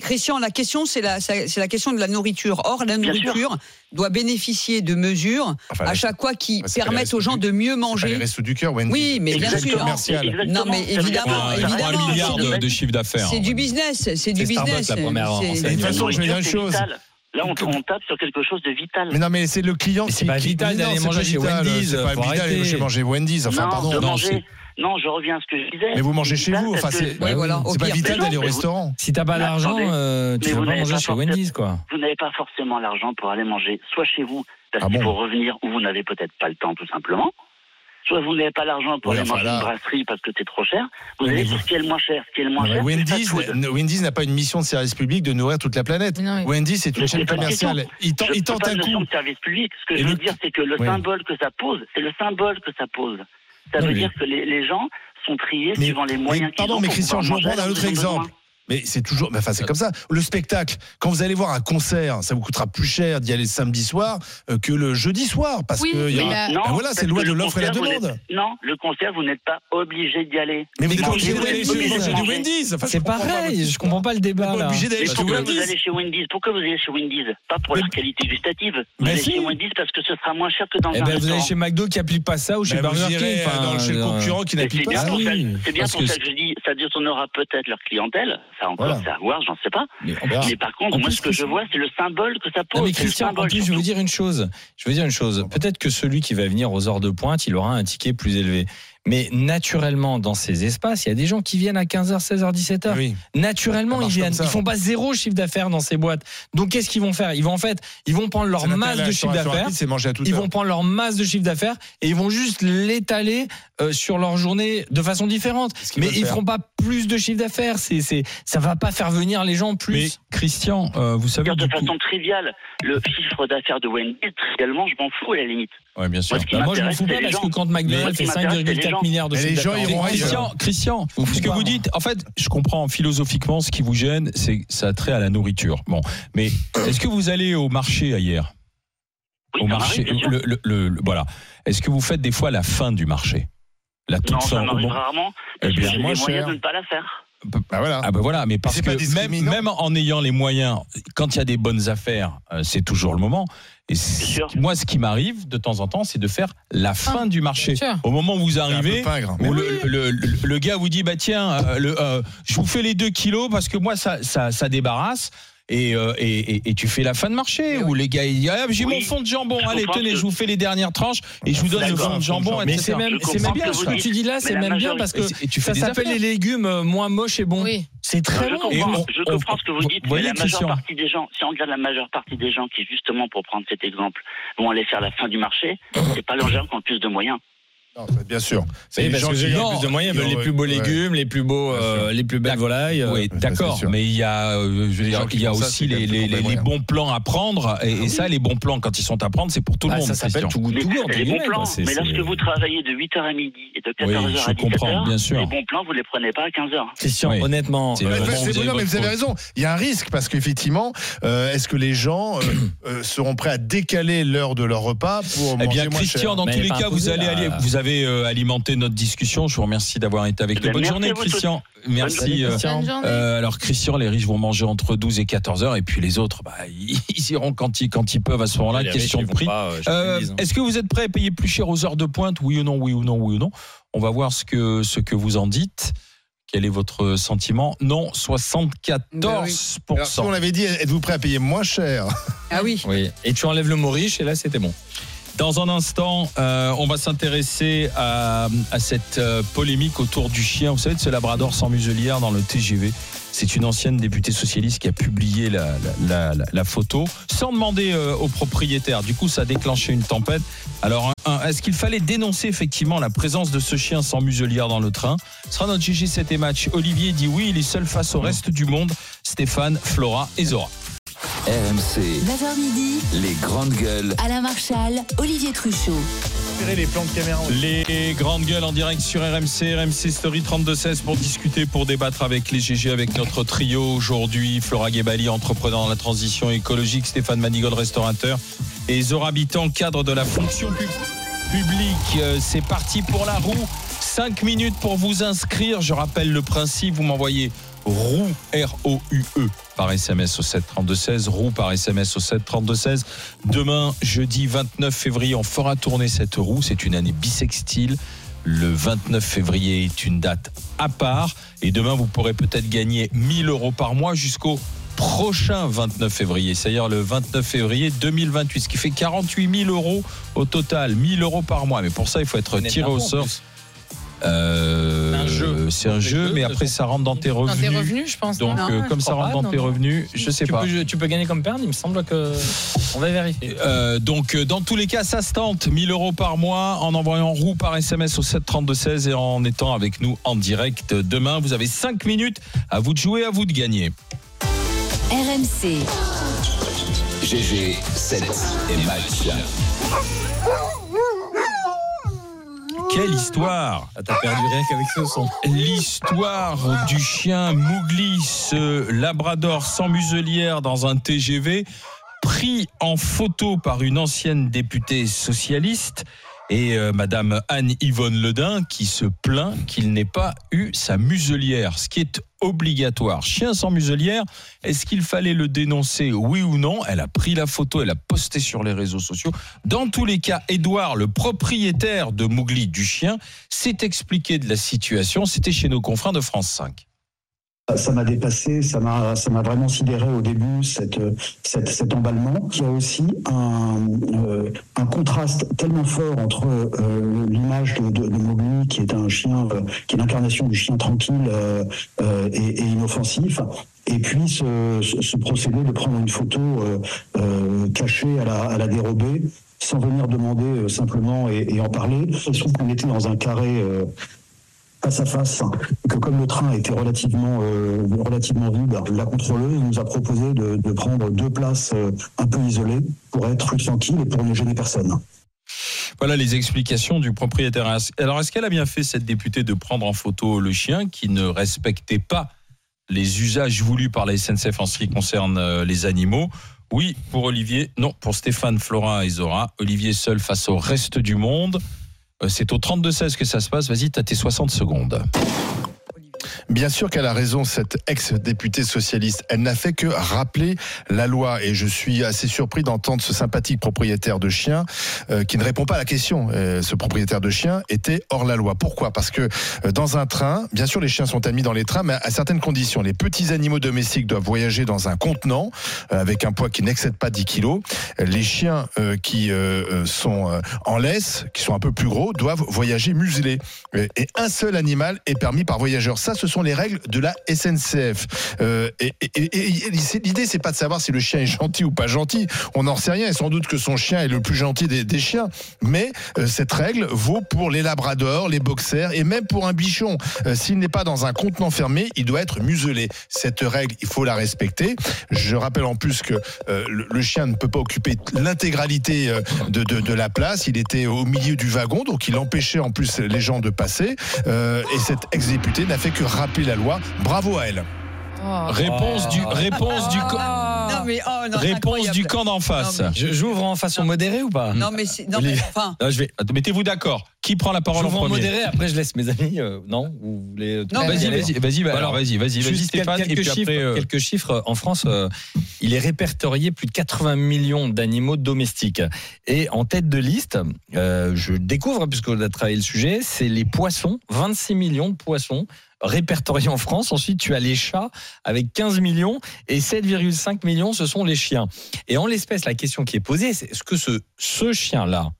Christian, la question, c'est la, c'est la question de la nourriture. Or, la nourriture doit bénéficier de mesures enfin, à chaque fois qui permettent aux gens du, de mieux manger. Les du cœur, Wendy. Oui, mais bien sûr. Commercial. Non, mais évidemment, ouais, évidemment. Un milliard de, de chiffre d'affaires. C'est du business, c'est du business. La première de toute façon, je vais dire une chose. Là, on, on, tape sur quelque chose de vital. Mais non, mais c'est le client qui. C'est pas vital d'aller manger chez Wendy's. C'est pas vital d'aller manger Wendy's. Enfin, pardon. Non, non, je reviens à ce que je disais. Mais vous mangez chez vous. Enfin, c'est voilà. pas vital d'aller au restaurant. Si t'as pas d'argent, euh, tu vas pas manger chez Wendy's, quoi. Vous n'avez pas forcément l'argent pour aller manger soit chez vous, parce ah qu'il faut revenir, ou vous n'avez peut-être pas le temps, tout simplement. Soit vous n'avez pas l'argent pour aller manger une brasserie parce que c'est trop cher. Vous allez ce qui est le moins cher. Ce qui est le moins cher Wendy's, Wendy's n'a pas une mission de service public de nourrir toute la planète. Wendy's, c'est une chaîne commerciale. Il, tente un coup. De service public. Ce que je veux dire, c'est que le symbole que ça pose, c'est le symbole que ça pose. Ça veut dire que les, gens sont triés suivant les moyens mais, Pardon, mais Christian, je vous reprends un autre exemple. Mais c'est toujours, mais enfin c'est comme ça. Le spectacle, quand vous allez voir un concert, ça vous coûtera plus cher d'y aller le samedi soir euh, que le jeudi soir, parce oui, que y a, ben voilà, c'est loi de l'offre et la demande. Non, le concert, vous n'êtes pas obligé d'y aller. Mais vous, vous êtes obligé d'aller chez, Wendy's. C'est pareil, je comprends pas le débat. Là. Obligé d'aller pourquoi vous allez chez Wendy's Pourquoi vous allez chez Wendy's? Pas pour la qualité gustative. Vous allez chez Wendy's parce que ce sera moins cher que dans eh un ben, Vous allez chez McDo qui applique pas ça ou chez ben, Burger King, euh, chez le euh, concurrent qui n'applique pas ça. Ah c'est bien pour ça que je dis, ça détournera peut-être leur clientèle ça encore voilà. c'est à voir, j'en sais pas. Mais, par contre, moi, ce que, je vois, c'est le symbole que ça pose. Non, mais Christian, en plus, je veux dire une chose. Je veux dire une chose. Peut-être que celui qui va venir aux heures de pointe, il aura un ticket plus élevé. Mais naturellement, dans ces espaces, il y a des gens qui viennent à 15h, 16h, 17h. Oui. Naturellement, ils viennent. Ils font pas zéro chiffre d'affaires dans ces boîtes. Donc, qu'est-ce qu'ils vont faire? Ils vont en fait, ils vont prendre leur masse de chiffre d'affaires. Ils vont prendre leur masse de chiffre d'affaires et ils vont juste l'étaler euh, sur leur journée de façon différente. Mais ils ne feront pas plus de chiffre d'affaires. C'est, c'est, ça va pas faire venir les gens plus. Christian, euh, vous savez. De façon triviale, le chiffre d'affaires de Wendy, trivialement, je m'en fous à la limite. Ouais, bien sûr. Moi, Bah, moi, je m'en fous pas parce gens. que quand McDonald's fait m'intéresse, c'est les 5,4 milliards de chiffre gens d'affaires. iront Christian, Christian, ce que vous dites, en fait, je comprends philosophiquement ce qui vous gêne, c'est que ça a trait à la nourriture. Bon, mais est-ce que vous allez au marché hier Oui, Au marché, le, le- le- le- voilà. Est-ce que vous faites des fois la fin du marché? La toute Non, fin, ça au m'arrive moment- rarement. Eh Parce que bien, j'ai les moyens cher. de ne pas la faire. Bah voilà. Ah ben voilà, mais parce que même, en ayant les moyens, quand il y a des bonnes affaires, euh, c'est toujours le moment. Et c'est- moi, ce qui m'arrive de temps en temps, c'est de faire la fin du marché. Au moment où vous arrivez, pingre. où le, le- le- le gars vous dit bah tiens, euh, euh, je vous fais les 2 kilos parce que moi ça, ça, ça débarrasse. Et, euh, et, et- et tu fais la fin de marché où les gars ils disent Ah, j'ai Oui, mon fond de jambon je allez tenez que- je vous fais les dernières tranches et je vous donne le fond de jambon Mais etc. c'est même, bien ce que ce vous que tu dis là, c'est même bien parce que tu ça s'appelle les légumes euh, moins moches et bons. Oui. C'est très bon. Je comprends ce que vous dites, voyez, mais la majeure partie des gens, si on regarde la majeure partie des gens qui, justement, pour prendre cet exemple, vont aller faire la fin du marché, c'est pas les gens qui ont le plus de moyens. Non, bien sûr. Que j'ai qui- plus de moyens, mais les ont- plus beaux ouais. légumes, les plus beaux, euh, les plus belles volailles. euh, Oui, d'accord, mais il y a, euh, je veux Les dire, gens il y a ça, aussi les, les- les- les les bons plans à prendre, et, et ça, les bons plans, quand ils sont à prendre, c'est pour tout le ah, monde. ça s'appelle Christian. tout goût, Mais tout goût, les bons plans. Mais lorsque vous travaillez de 8h à midi et de 14h Oui, je à comprends, bien 17h, sûr. les bons plans, vous les prenez pas à 15h. Christian, honnêtement, C'est bon, c'est- vous avez non, mais vous avez raison. Il y a un risque parce qu'effectivement, est-ce que les gens seront prêts à décaler l'heure de leur repas pour Eh manger bien, moins Christian, cher dans Mais tous elle les cas, vous, allez aller, vous avez euh, alimenté notre discussion. Je vous remercie d'avoir été avec Eh nous. ben, Bonne journée. Christian. Merci. euh, Christian. Bonne journée. euh, alors, Christian, les riches vont manger entre 12 et 14 heures, et puis les autres, bah, ils, iront quand ils, quand ils peuvent à ce moment-là. Question de prix. hein. Est-ce que vous êtes prêt à payer plus cher aux heures de pointe? Oui ou non Oui ou non Oui ou non On va voir ce que, ce que vous en dites. Quel est votre sentiment? Non, 74%. Alors, si on l'avait dit, êtes-vous prêt à payer moins cher? Ah oui. Oui. Et tu enlèves le mot riche et là c'était bon. Dans un instant, euh, on va s'intéresser à, à cette euh, polémique autour du chien. Vous savez, de ce labrador sans muselière dans le TGV. C'est une ancienne députée socialiste qui a publié la, la- la- la- la photo sans demander euh, au propriétaire. Du coup, ça a déclenché une tempête. Alors, un, un, est-ce qu'il fallait dénoncer effectivement la présence de ce chien sans muselière dans le train? Ce sera notre GG 7 et match. Olivier dit oui, il est seul face au reste du monde. Stéphane, Flora et Zora. RMC, 9h midi, les grandes gueules. Alain Marchal, Olivier Truchot. les plans de caméra. Les grandes gueules en direct sur RMC, RMC Story 3216 pour discuter, pour débattre avec les GG, avec notre trio aujourd'hui. Flora Gebali, entrepreneur dans la transition écologique, Stéphane Manigol, restaurateur, et Zora Habitant, cadre de la fonction pub- publique. Euh, C'est parti pour la roue. 5 minutes pour vous inscrire. Je rappelle le principe, vous m'envoyez roue, R-O-U-E, E, par SMS au 732-16, roue par SMS au 732-16. Demain, jeudi 29 février, on fera tourner cette roue. C'est une année bissextile. Le 29 février est une date à part. Et demain, vous pourrez peut-être gagner 1000 euros par mois jusqu'au prochain 29 février, c'est-à-dire le 29 février 2028, ce qui fait 48 000 euros au total, 1000 euros par mois. Mais pour ça, il faut être tiré au sort. plus. Euh, C'est un jeu. C'est un jeu, deux, mais après ça rentre dans tes Dans revenus. tes revenus, je pense. Donc, non euh, je comme ça rentre pas, dans tes revenus, je sais tu pas. Peux, tu peux gagner comme perdre, il me semble que. On va vérifier. Euh, donc, euh, dans tous les cas, ça se tente. 1000 euros par mois en envoyant roue par SMS au 732-16 et en étant avec nous en direct demain. Vous avez 5 minutes. À vous de jouer, à vous de gagner. RMC, GG, 7 et match. Quelle histoire. Ah, T'as perdu rien qu'avec ce son. L'histoire du chien Mougli, ce labrador sans muselière dans un TGV, pris en photo par une ancienne députée socialiste et euh, Madame Anne-Yvonne Ledin qui se plaint qu'il n'ait pas eu sa muselière, ce qui est obligatoire. Chien sans muselière, est-ce qu'il fallait le dénoncer, oui ou non? Elle a pris la photo, elle a posté sur les réseaux sociaux. Dans tous les cas, Édouard, le propriétaire de Mougli du chien, s'est expliqué de la situation. C'était chez nos confrères de France 5. Ça m'a dépassé, ça m'a, ça m'a vraiment sidéré au début cette, cette- cet emballement. Il y a aussi un, euh, un contraste tellement fort entre euh, l'image de, de, qui est un chien, euh, qui est l'incarnation du chien tranquille et, inoffensif, et puis ce, procédé de prendre une photo cachée à la, à la dérobée, sans venir demander simplement et, et en parler. Se trouve qu'on était dans un carré. Face à face, que comme le train était relativement, euh, relativement vide, la contrôleuse nous a proposé de, prendre deux places euh, un peu isolées pour être tranquille et pour ne gêner personne. Voilà les explications du propriétaire. Alors, est-ce qu'elle a bien fait, cette députée, de prendre en photo le chien qui ne respectait pas les usages voulus par la SNCF en ce qui concerne euh, les animaux? Oui, pour Olivier. Non, pour Stéphane, Flora et Zora. Olivier seul face au reste du monde. Euh, C'est au 32-16 que ça se passe. Vas-y, t'as tes 60 secondes. Bien sûr qu'elle a raison, cette ex-députée socialiste. Elle n'a fait que rappeler la loi. Et je suis assez surpris d'entendre ce sympathique propriétaire de chien euh, qui ne répond pas à la question. Euh, ce propriétaire de chien était hors la loi. Pourquoi? Parce que euh, dans un train, bien sûr, les chiens sont admis dans les trains, mais à certaines conditions. Les petits animaux domestiques doivent voyager dans un contenant avec un poids qui n'excède pas 10 kilos. Les chiens qui sont en laisse, qui sont un peu plus gros, doivent voyager muselés. Et un seul animal est permis par voyageur. Ça, ce sont les règles de la SNCF. Euh, et et- et- et l'idée, c'est pas de savoir si le chien est gentil ou pas gentil. On n'en sait rien. Et sans doute que son chien est le plus gentil des, chiens. Mais euh, cette règle vaut pour les labradors, les boxers et même pour un bichon. Euh, S'il n'est pas dans un contenant fermé, il doit être muselé. Cette règle, il faut la respecter. Je rappelle en plus que euh, le, chien ne peut pas occuper l'intégralité de, de- la place. Il était au milieu du wagon, donc il empêchait en plus les gens de passer. Et cette ex-députée n'a fait que rappeler la loi. Bravo à elle. Réponse du, réponse du, co- Non, mais, oh, non, réponse du camp d'en face. Non, Je- J'ouvre en façon modérée ou pas? Non, mais, c'est- non, mais enfin. Non, je vais. Mettez-vous d'accord. Qui prend la parole en J'ouvre en premier modéré, après je laisse mes amis. euh, non Vous voulez. Non, Vas-y, vas-y, vas-y, bah, Voilà. alors, vas-y, vas-y, vas-y, Juste Stéphane. quelques, et puis chiffres, après, euh, quelques chiffres. En France, euh, il est répertorié plus de 80 millions d'animaux domestiques. Et en tête de liste, euh, je découvre, puisqu'on a travaillé le sujet, c'est les poissons. 26 millions de poissons répertoriés en France. Ensuite, tu as les chats avec 15 millions et 7,5 millions, ce sont les chiens. Et en l'espèce, la question qui est posée, c'est est-ce que ce, ce chien-là,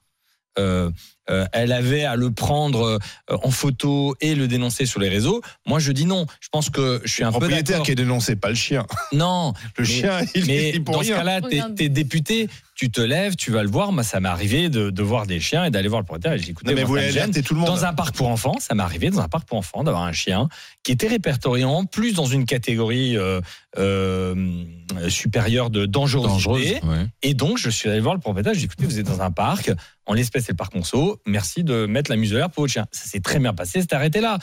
euh, euh, elle avait à le prendre euh, en photo et le dénoncer sur les réseaux. Moi, je dis non. Je pense que je suis un Le peu propriétaire qui est dénoncé, pas le chien. Non, Le mais- chien, il mais est pour dans ce cas-là, t'es, t'es député, tu te lèves, tu vas le voir. Moi, ça m'est arrivé de, de voir des chiens et d'aller voir le propriétaire. Écoutez, Non, mais vous alertez tout le monde. Dans un parc pour enfants, ça m'est arrivé dans un parc pour enfants d'avoir un chien qui était répertorié en plus dans une catégorie euh, euh, supérieure de dangerosité. Dangereuse, ouais. Et donc, je suis allé voir le propriétaire. Je lui ai dit, écoutez, vous êtes dans un parc. En l'espèce, c'est le parc Monceau. Merci de mettre la muselière pour votre chien. Ça s'est très bien passé. C'est arrêté là.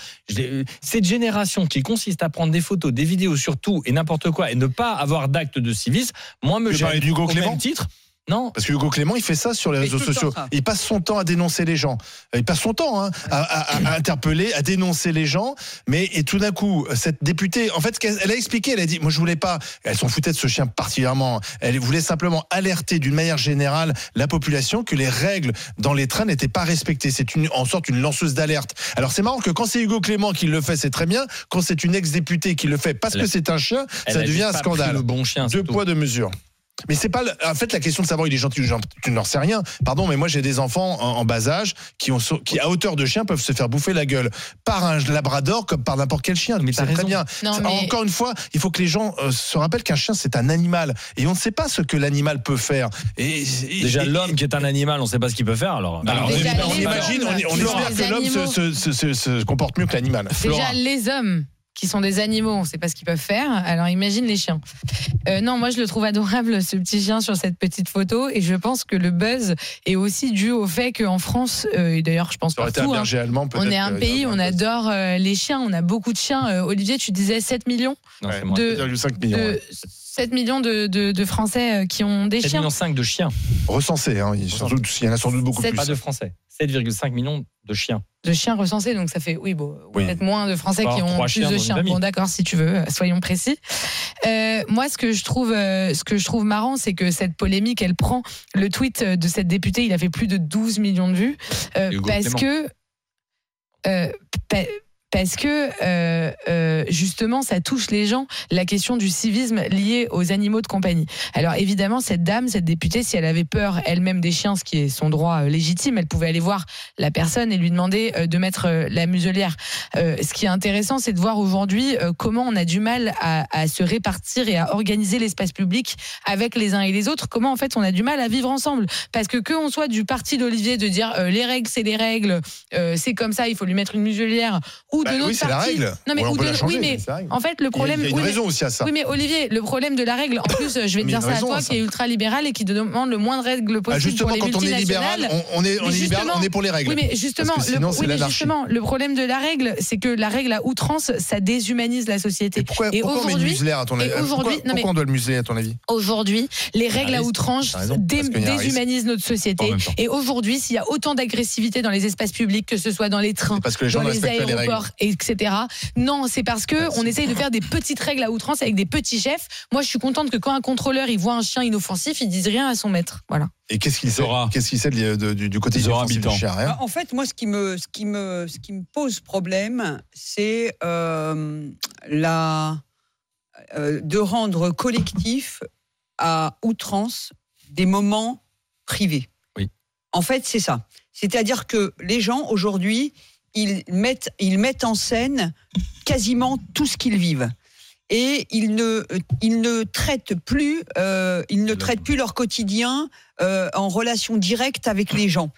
Cette génération qui consiste à prendre des photos, des vidéos surtout et n'importe quoi et ne pas avoir d'acte de civisme, moi, me gêne. d'Hugo Au Clément? même titre. Non. Parce que Hugo Clément, il fait ça sur les réseaux le sociaux. Il passe son temps à dénoncer les gens. Il passe son temps hein, à, à- à interpeller, à dénoncer les gens. Mais et tout d'un coup, cette députée, en fait, elle a expliqué, elle a dit, moi je voulais pas. Elle s'en foutait de ce chien particulièrement. Elle voulait simplement alerter d'une manière générale la population que les règles dans les trains n'étaient pas respectées. C'est une, en sorte une lanceuse d'alerte. Alors c'est marrant que quand c'est Hugo Clément qui le fait, c'est très bien. Quand c'est une ex-députée qui le fait parce Elle que c'est un chien, ça devient un scandale. Le bon chien. Deux poids, deux mesures. Mais c'est pas le- en fait la question de savoir il est gentil ou gentil, tu n'en sais rien. Pardon, mais moi j'ai des enfants en, en bas âge qui ont qui à hauteur de chien peuvent se faire bouffer la gueule par un labrador comme par n'importe quel chien. Mais c'est très bien. Non, C'est- mais- Encore une fois, il faut que les gens euh, se rappellent qu'un chien c'est un animal et on ne sait pas ce que l'animal peut faire. Et, et- Déjà, et- l'homme qui est un animal, on ne sait pas ce qu'il peut faire. Alors, Alors, Déjà, on imagine, on, espère que l'homme se- se- se- se comporte mieux que l'animal. Déjà, les hommes qui sont des animaux, on ne sait pas ce qu'ils peuvent faire. Alors imagine les chiens. Euh, non, moi je le trouve adorable ce petit chien sur cette petite photo et je pense que le buzz est aussi dû au fait qu'en France, euh, et d'ailleurs je pense partout, hein, allemand on est un euh, pays, on adore euh, les chiens, on a beaucoup de chiens. Euh, Olivier, tu disais 7 millions non, de, 2,5 millions. de- ouais. 7 millions de, de- de Français euh, qui ont des 7,5 chiens. millions de chiens, Recensés, hein, il, y a sans doute- il y en a sans doute beaucoup plus. pas de Français. 7,5 millions de chiens. de chiens recensés, donc ça fait, oui, bon, Oui. peut-être moins de Français qui ont plus chiens de chiens. Bon, d'accord, si tu veux, euh, soyons précis. Euh, moi, ce que je trouve, euh, ce que je trouve marrant, c'est que cette polémique, elle prend le tweet de cette députée, il a fait plus de 12 millions de vues, euh, parce Clément. que, euh, pa- parce que euh, euh, justement, ça touche les gens, la question du civisme lié aux animaux de compagnie. Alors évidemment, cette dame, cette députée, si elle avait peur elle-même des chiens, ce qui est son droit euh, légitime, elle pouvait aller voir la personne et lui demander de mettre la muselière. Ce qui est intéressant, c'est de voir aujourd'hui comment on a du mal à, se répartir et à organiser l'espace public avec les uns et les autres. Comment en fait on a du mal à vivre ensemble. Parce que que on soit du parti d'Olivier de dire les règles, c'est les règles, c'est comme ça, il faut lui mettre une muselière, ou ou de Bah notre oui, c'est la règle. Non mais, ou de- la changer, oui, mais mais en fait, le problème. Il y a une oui, mais- raison aussi à ça. Oui, mais Olivier, le problème de la règle, en plus, je vais te Mais dire ça à toi à qui est ultra libéral et qui demande le moins de règles Ah, possible justement, pour les quand on est libéral, multinationales. on, on est, on Mais est libéral, on est pour les règles. Oui, mais justement, Parce que le, sinon, oui, c'est mais justement, le problème de la règle, c'est que la règle à outrance, ça déshumanise la société. Pourquoi, et pourquoi on met le aujourd'hui, museler à ton avis? Pourquoi, non, mais- pourquoi on doit le museler à ton avis? Aujourd'hui, les règles à outrance déshumanisent notre société. Et aujourd'hui, s'il y a autant d'agressivité dans les espaces publics, que ce soit dans les trains, parce que les gens dans les respectent etc. Non, c'est parce que on essaye de faire des petites règles à outrance avec des petits chefs. Moi, je suis contente que quand un contrôleur il voit un chien inoffensif, il dise rien à son maître. Voilà. Et qu'est-ce qu'il sait Qu'est-ce qu'il sait de- de- du, du côté Zora du chien. Bah, En fait, moi, ce qui me, ce qui me, ce qui me pose problème, c'est euh, la euh, de rendre collectif à outrance des moments privés. Oui. En fait, c'est ça. C'est-à-dire que les gens aujourd'hui, ils mettent, ils mettent en scène quasiment tout ce qu'ils vivent. Et ils ne, ils ne traitent plus, euh, ils ne traitent plus leur quotidien euh, en relation directe avec les gens.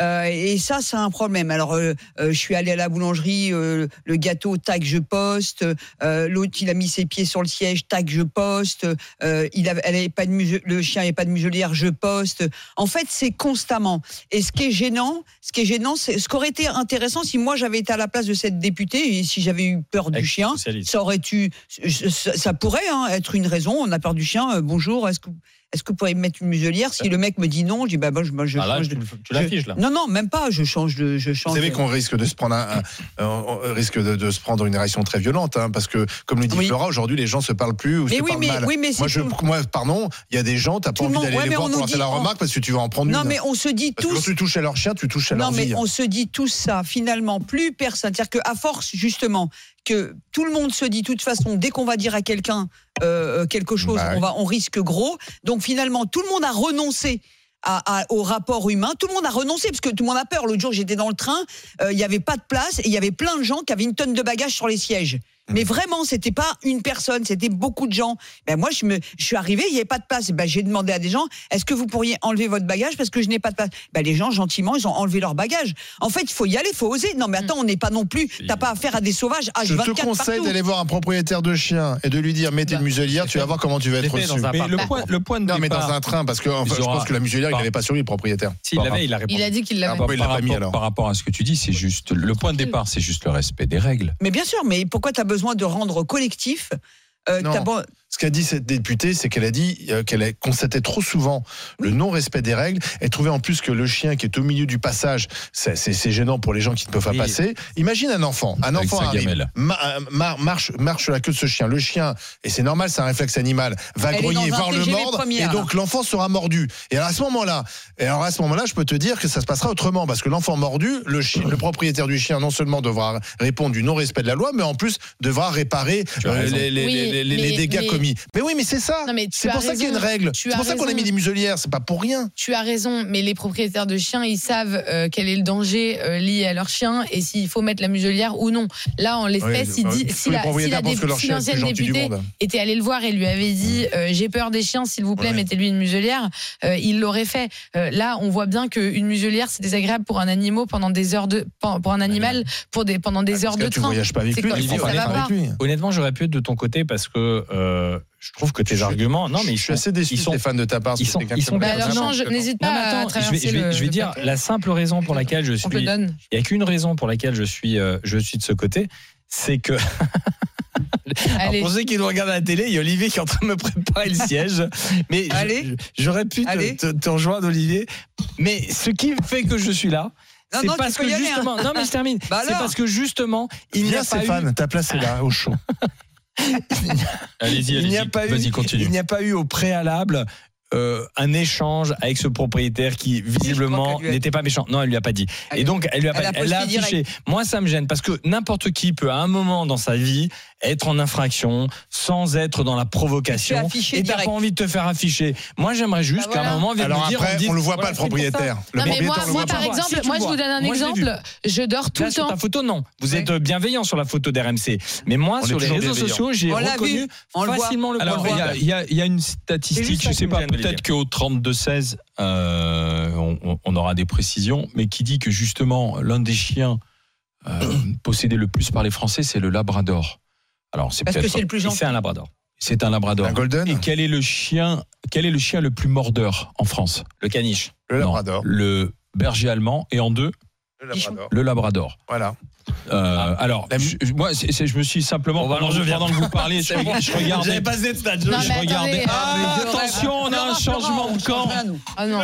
Euh, et ça, c'est un problème. Alors, euh, euh, je suis allée à la boulangerie, euh, le gâteau, tac, je poste. Euh, L'autre, il a mis ses pieds sur le siège, tac, je poste. Euh, il avait, elle avait pas de muse- le chien n'avait pas de muselière, je poste. En fait, c'est constamment. Et ce qui est gênant, ce qui est gênant, c'est ce qui aurait été intéressant si moi j'avais été à la place de cette députée et si j'avais eu peur du chien, ça aurait eu, ça, ça pourrait hein, être une raison. On a peur du chien. bonjour, est-ce que est-ce que vous pourriez me mettre une muselière Si le mec me dit non, je dis bah, bah, je, je Ah là, change tu de- tu l'affiches, là. Non, non, même pas. Je change de, je change. Vous savez de- qu'on risque de se prendre un, risque de, de se prendre une réaction très violente, hein, parce que comme le dit Oui. Flora, aujourd'hui les gens se parlent plus ou Mais se oui, parlent mais- mal. oui, mais moi, c'est je, tout. moi, pardon, il y a des gens, t'as pas Tout envie d'aller ouais, les mais voir on pour leur faire dit- la remarque parce que tu vas en prendre Non, une. mais on se dit Parce que tous. quand tu touches à leur chien, tu touches à Non, leur mais vie. on se dit tous ça. Finalement, plus personne. C'est-à-dire qu'à force, justement, que tout le monde se dit, de toute façon, dès qu'on va dire à quelqu'un euh, quelque chose, Bah on, va, on risque gros. Donc finalement, tout le monde a renoncé. à- à- au rapport humain, tout le monde a renoncé parce que tout le monde a peur. L'autre jour, j'étais dans le train, euh, il y avait pas de place et il y avait plein de gens qui avaient une tonne de bagages sur les sièges. Mais vraiment, c'était pas une personne, c'était beaucoup de gens. Ben moi, je me, je suis arrivé, il n'y avait pas de place. Ben j'ai demandé à des gens, est-ce que vous pourriez enlever votre bagage parce que je n'ai pas de place? Ben les gens gentiment, ils ont enlevé leur bagage. En fait, il faut y aller, il faut oser. Non, mais attends, on n'est pas non plus. T'as pas affaire à des sauvages Je H24 te conseille d'aller voir un propriétaire de chien et de lui dire mettez une muselière, tu vas voir comment tu vas être reçu. Mais le point, le point de Non, mais dans un train, parce que enfin, je pense que la muselière, il par- n'avait pas sur lui, le propriétaire. S'il l'avait, il a répondu. Il a dit qu'il Ah, l'avait. bon, il l'a par, alors. par rapport à ce que tu dis, c'est juste le point de départ, c'est juste le respect des règles. Mais bien sûr, mais pourquoi tu as besoin de rendre collectif euh, Non. Ce qu'a dit cette députée, c'est qu'elle a dit euh, qu'elle a constaté trop souvent le non-respect des règles et trouvait en plus que le chien qui est au milieu du passage, c'est c'est- c'est gênant pour les gens qui ne peuvent pas passer. Imagine un enfant, un enfant arrive, ma- euh, mar- marche, marche sur la queue de ce chien. Le chien, et c'est normal, c'est un réflexe animal, va Elle grogner, voir le mordre, et donc l'enfant sera mordu. Et alors à ce moment-là, et alors à ce moment-là, je peux te dire que ça se passera autrement parce que l'enfant mordu, le, chien, le propriétaire du chien non seulement devra répondre du non-respect de la loi, mais en plus devra réparer euh, les, les- Oui, les- les- les mais- dégâts mais- commis. Mais oui, mais c'est ça. Non, mais tu C'est pour ça qu'il y a une règle. Tu C'est pour ça qu'on a mis des muselières. C'est pas pour rien. Tu as raison, mais les propriétaires de chiens, ils savent euh, quel est le danger euh, lié à leur chien et s'il faut mettre la muselière ou non. Là, en l'espèce, Oui, il dit, si les la, si la dé- l'ancienne députée était allée le voir et lui avait dit euh, j'ai peur des chiens, s'il vous plaît, Ouais. mettez-lui une muselière, euh, il l'aurait fait. Euh, là, on voit bien qu'une muselière, c'est désagréable pour un animal pendant des heures de pour un animal pour des pendant des Parce heures de tu train. voyages pas. avec lui. Honnêtement, j'aurais pu être de ton côté parce que euh, je trouve que tes Je arguments. Non, mais ils je suis sont assez déçu, ils sont- Stéphane, de ta part. ils sont- ils sont- Bah alors change, n'hésite Non, pas à attends, je vais, traverser je vais- le- je vais le dire la simple raison pour laquelle je suis. Il n'y a qu'une raison pour laquelle je suis, euh, je suis de ce côté, c'est que. Alors, Allez. pour ceux qui nous regardent à la télé, il y a Olivier qui est en train de me préparer le siège. Mais j'aurais pu te, te- te rejoindre, Olivier. Mais ce qui fait que je suis là, Non, c'est non, parce que hein. justement. Non, mais je termine. Bah c'est parce que justement, il n'y a pas eu. Stéphane, ta place est là, au chaud. Allez-y, il n'y a allez-y. pas eu, Vas-y, continue. il n'y a pas eu au préalable euh, un échange avec ce propriétaire qui visiblement n'était pas méchant. Non, elle lui a pas dit. Elle- Et donc elle lui a elle pas, a elle l'a affiché. Moi, ça me gêne parce que n'importe qui peut à un moment dans sa vie être en infraction sans être dans la provocation. Et t'as pas envie de te faire afficher. Moi, j'aimerais juste Bah qu'à un moment, on vienne Alors me dire, après, on le voit voilà, pas, le propriétaire. Le Non, mais moi, le par pas. exemple, Si, moi je vous donne un Moi, exemple. Je dors tout Là, le sur temps. ta photo, non. Vous Oui. êtes bienveillant sur la photo d'RMC. Mais moi, On sur les réseaux sociaux, j'ai reconnu facilement le Alors, il y, problème. a- une statistique, je ça sais pas, peut-être qu'au 32-16, euh, on, on- on aura des précisions, mais qui dit que justement, l'un des chiens euh, possédé le plus par les Français, c'est le Labrador. Alors, c'est Parce que peut-être- c'est le plus gentil. C'est un labrador. C'est un Labrador. Un golden Et quel est le chien Quel est le chien le plus mordeur en France? Le caniche. Le Non, Labrador. le berger allemand et en deux Le Labrador. le Labrador. Voilà. Euh, alors, je, moi, je me suis simplement pendant, alors, je viens. pendant que vous parliez, je, C'est bon. je regardais. J'avais passé de stade. Non, je regardais. Ah, attention, on a un changement de camp. Ah non.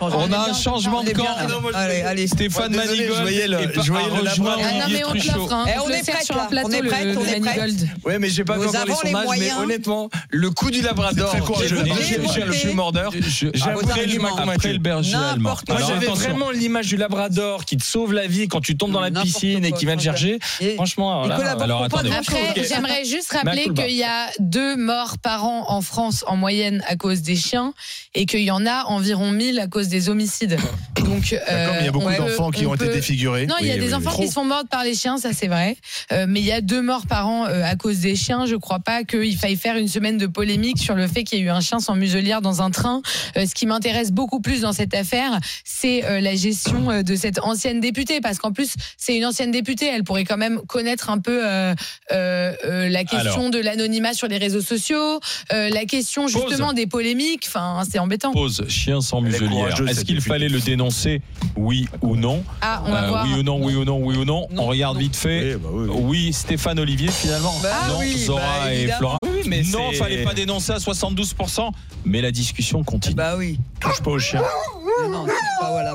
On a un changement de camp. Allez, allez. Stéphane Manigold je voyais le- est je voyais le. Ah non, Olivier mais on te l'offre. Hein. Eh, On est prête, sur un plateau, On est prête, on est prête. Ouais, mais j'ai pas vu encore les sondages, mais honnêtement, le coup du labrador, est le plus mordeur. Après le berger allemand. Moi, j'avais vraiment l'image du labrador qui te sauve la vie quand tu tombes dans la N'importe piscine et quoi, qui vient te franchement. Franchement, alors là, euh, alors, attendez. Après, j'aimerais juste rappeler culpa. qu'il y a deux morts par an en France en moyenne à cause des chiens et qu'il y en a environ 1000 à cause des homicides. Donc, D'accord, mais il y a beaucoup on peut- d'enfants qui on ont été défigurés. Non, il y a Oui, des oui, enfants oui. qui se font mordre par les chiens, ça c'est vrai. Euh, mais il y a deux morts par an euh, à cause des chiens. Je crois pas qu'il faille faire une semaine de polémique sur le fait qu'il y a eu un chien sans muselière dans un train. Euh, ce qui m'intéresse beaucoup plus dans cette affaire, c'est euh, la gestion euh, de cette ancienne députée, parce qu'en plus c'est une ancienne députée. Elle pourrait quand même connaître un peu euh, euh, euh, la question Alors. de l'anonymat sur les réseaux sociaux, euh, la question justement des polémiques. Enfin, c'est embêtant. Pose chien sans muselière. Est-ce qu'il fallait le dénoncer Oui ou non Ah, on va Euh, voir. Oui ou non, oui ou non, oui ou non. Non, On regarde non. vite fait. Oui, bah oui, oui. Oui, Stéphane Olivier finalement. Bah non, oui, Zora bah et. Flora. Mais non, fallait pas dénoncer à 72%, mais la discussion continue. Bah oui. Touche pas au chien. Non, non, c'est pas, voilà.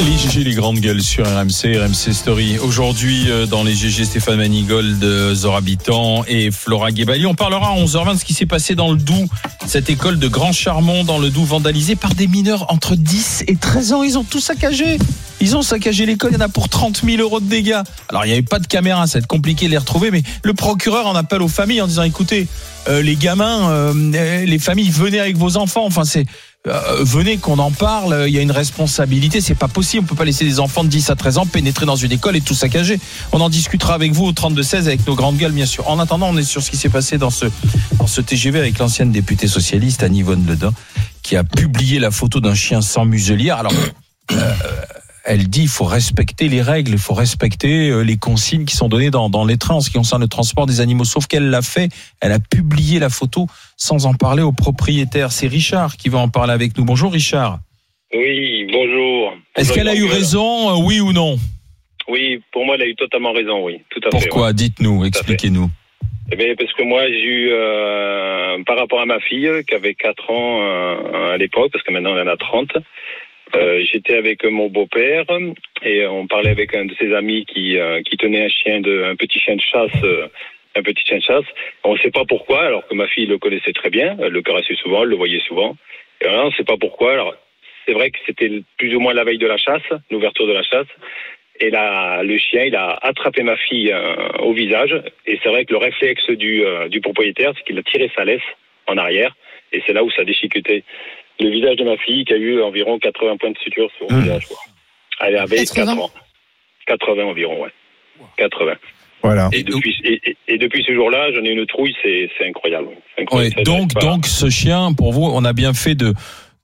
Les GG, les grandes gueules sur RMC, RMC Story. Aujourd'hui, euh, dans les GG, Stéphane Manigold, euh, Zora Habitant et Flora Guébali. On parlera à 11h20 de ce qui s'est passé dans le Doubs, cette école de Grand Charmont dans le Doubs vandalisée par des mineurs entre 10 et 13 ans. Ils ont tout saccagé. Ils ont saccagé l'école, il y en a pour 30 000 euros de dégâts. Alors, il n'y avait pas de caméra, ça va être compliqué de les retrouver, mais le procureur en appelle aux familles en disant, écoutez, euh, les gamins, euh, les familles, venez avec vos enfants. Enfin, c'est euh, venez qu'on en parle. Il y a une responsabilité. C'est pas possible. On peut pas laisser des enfants de 10 à 13 ans pénétrer dans une école et tout saccager. On en discutera avec vous au 32 16 avec nos grandes gueules, bien sûr. En attendant, on est sur ce qui s'est passé dans ce dans ce TGV avec l'ancienne députée socialiste Anne Yvonne Ledin, qui a publié la photo d'un chien sans muselière. Alors. euh, elle dit il faut respecter les règles, il faut respecter euh, les consignes qui sont données dans, dans les trains en ce qui concerne le transport des animaux. Sauf qu'elle l'a fait, elle a publié la photo sans en parler au propriétaire. C'est Richard qui va en parler avec nous. Bonjour Richard. Oui, bonjour. Est-ce qu'elle a eu raison, euh, oui ou non? Oui, pour moi, elle a eu totalement raison, oui. Tout à fait. Pourquoi? Dites-nous, expliquez-nous. Eh bien, parce que moi, j'ai eu, euh, par rapport à ma fille, qui avait 4 ans euh, à l'époque, parce que maintenant elle en a 30, euh, j'étais avec mon beau-père et on parlait avec un de ses amis qui, euh, qui tenait un chien de, un petit chien de chasse, euh, un petit chien de chasse. On ne sait pas pourquoi, alors que ma fille le connaissait très bien, elle le caressait souvent, elle le voyait souvent. Et là, on ne sait pas pourquoi. Alors, c'est vrai que c'était plus ou moins la veille de la chasse, l'ouverture de la chasse. Et là, le chien, il a attrapé ma fille euh, au visage. Et c'est vrai que le réflexe du, euh, du propriétaire, c'est qu'il a tiré sa laisse en arrière. Et c'est là où ça a déchiqueté le visage de ma fille, qui a eu environ 80 points de suture sur le visage. quoi. Elle avait 80. 4 ans. 80 environ, ouais. 80. Voilà. Et depuis, et, et- et depuis ce jour-là, j'en ai une trouille, c'est incroyable. Ouais, donc, donc ce chien, pour vous, on a bien fait de,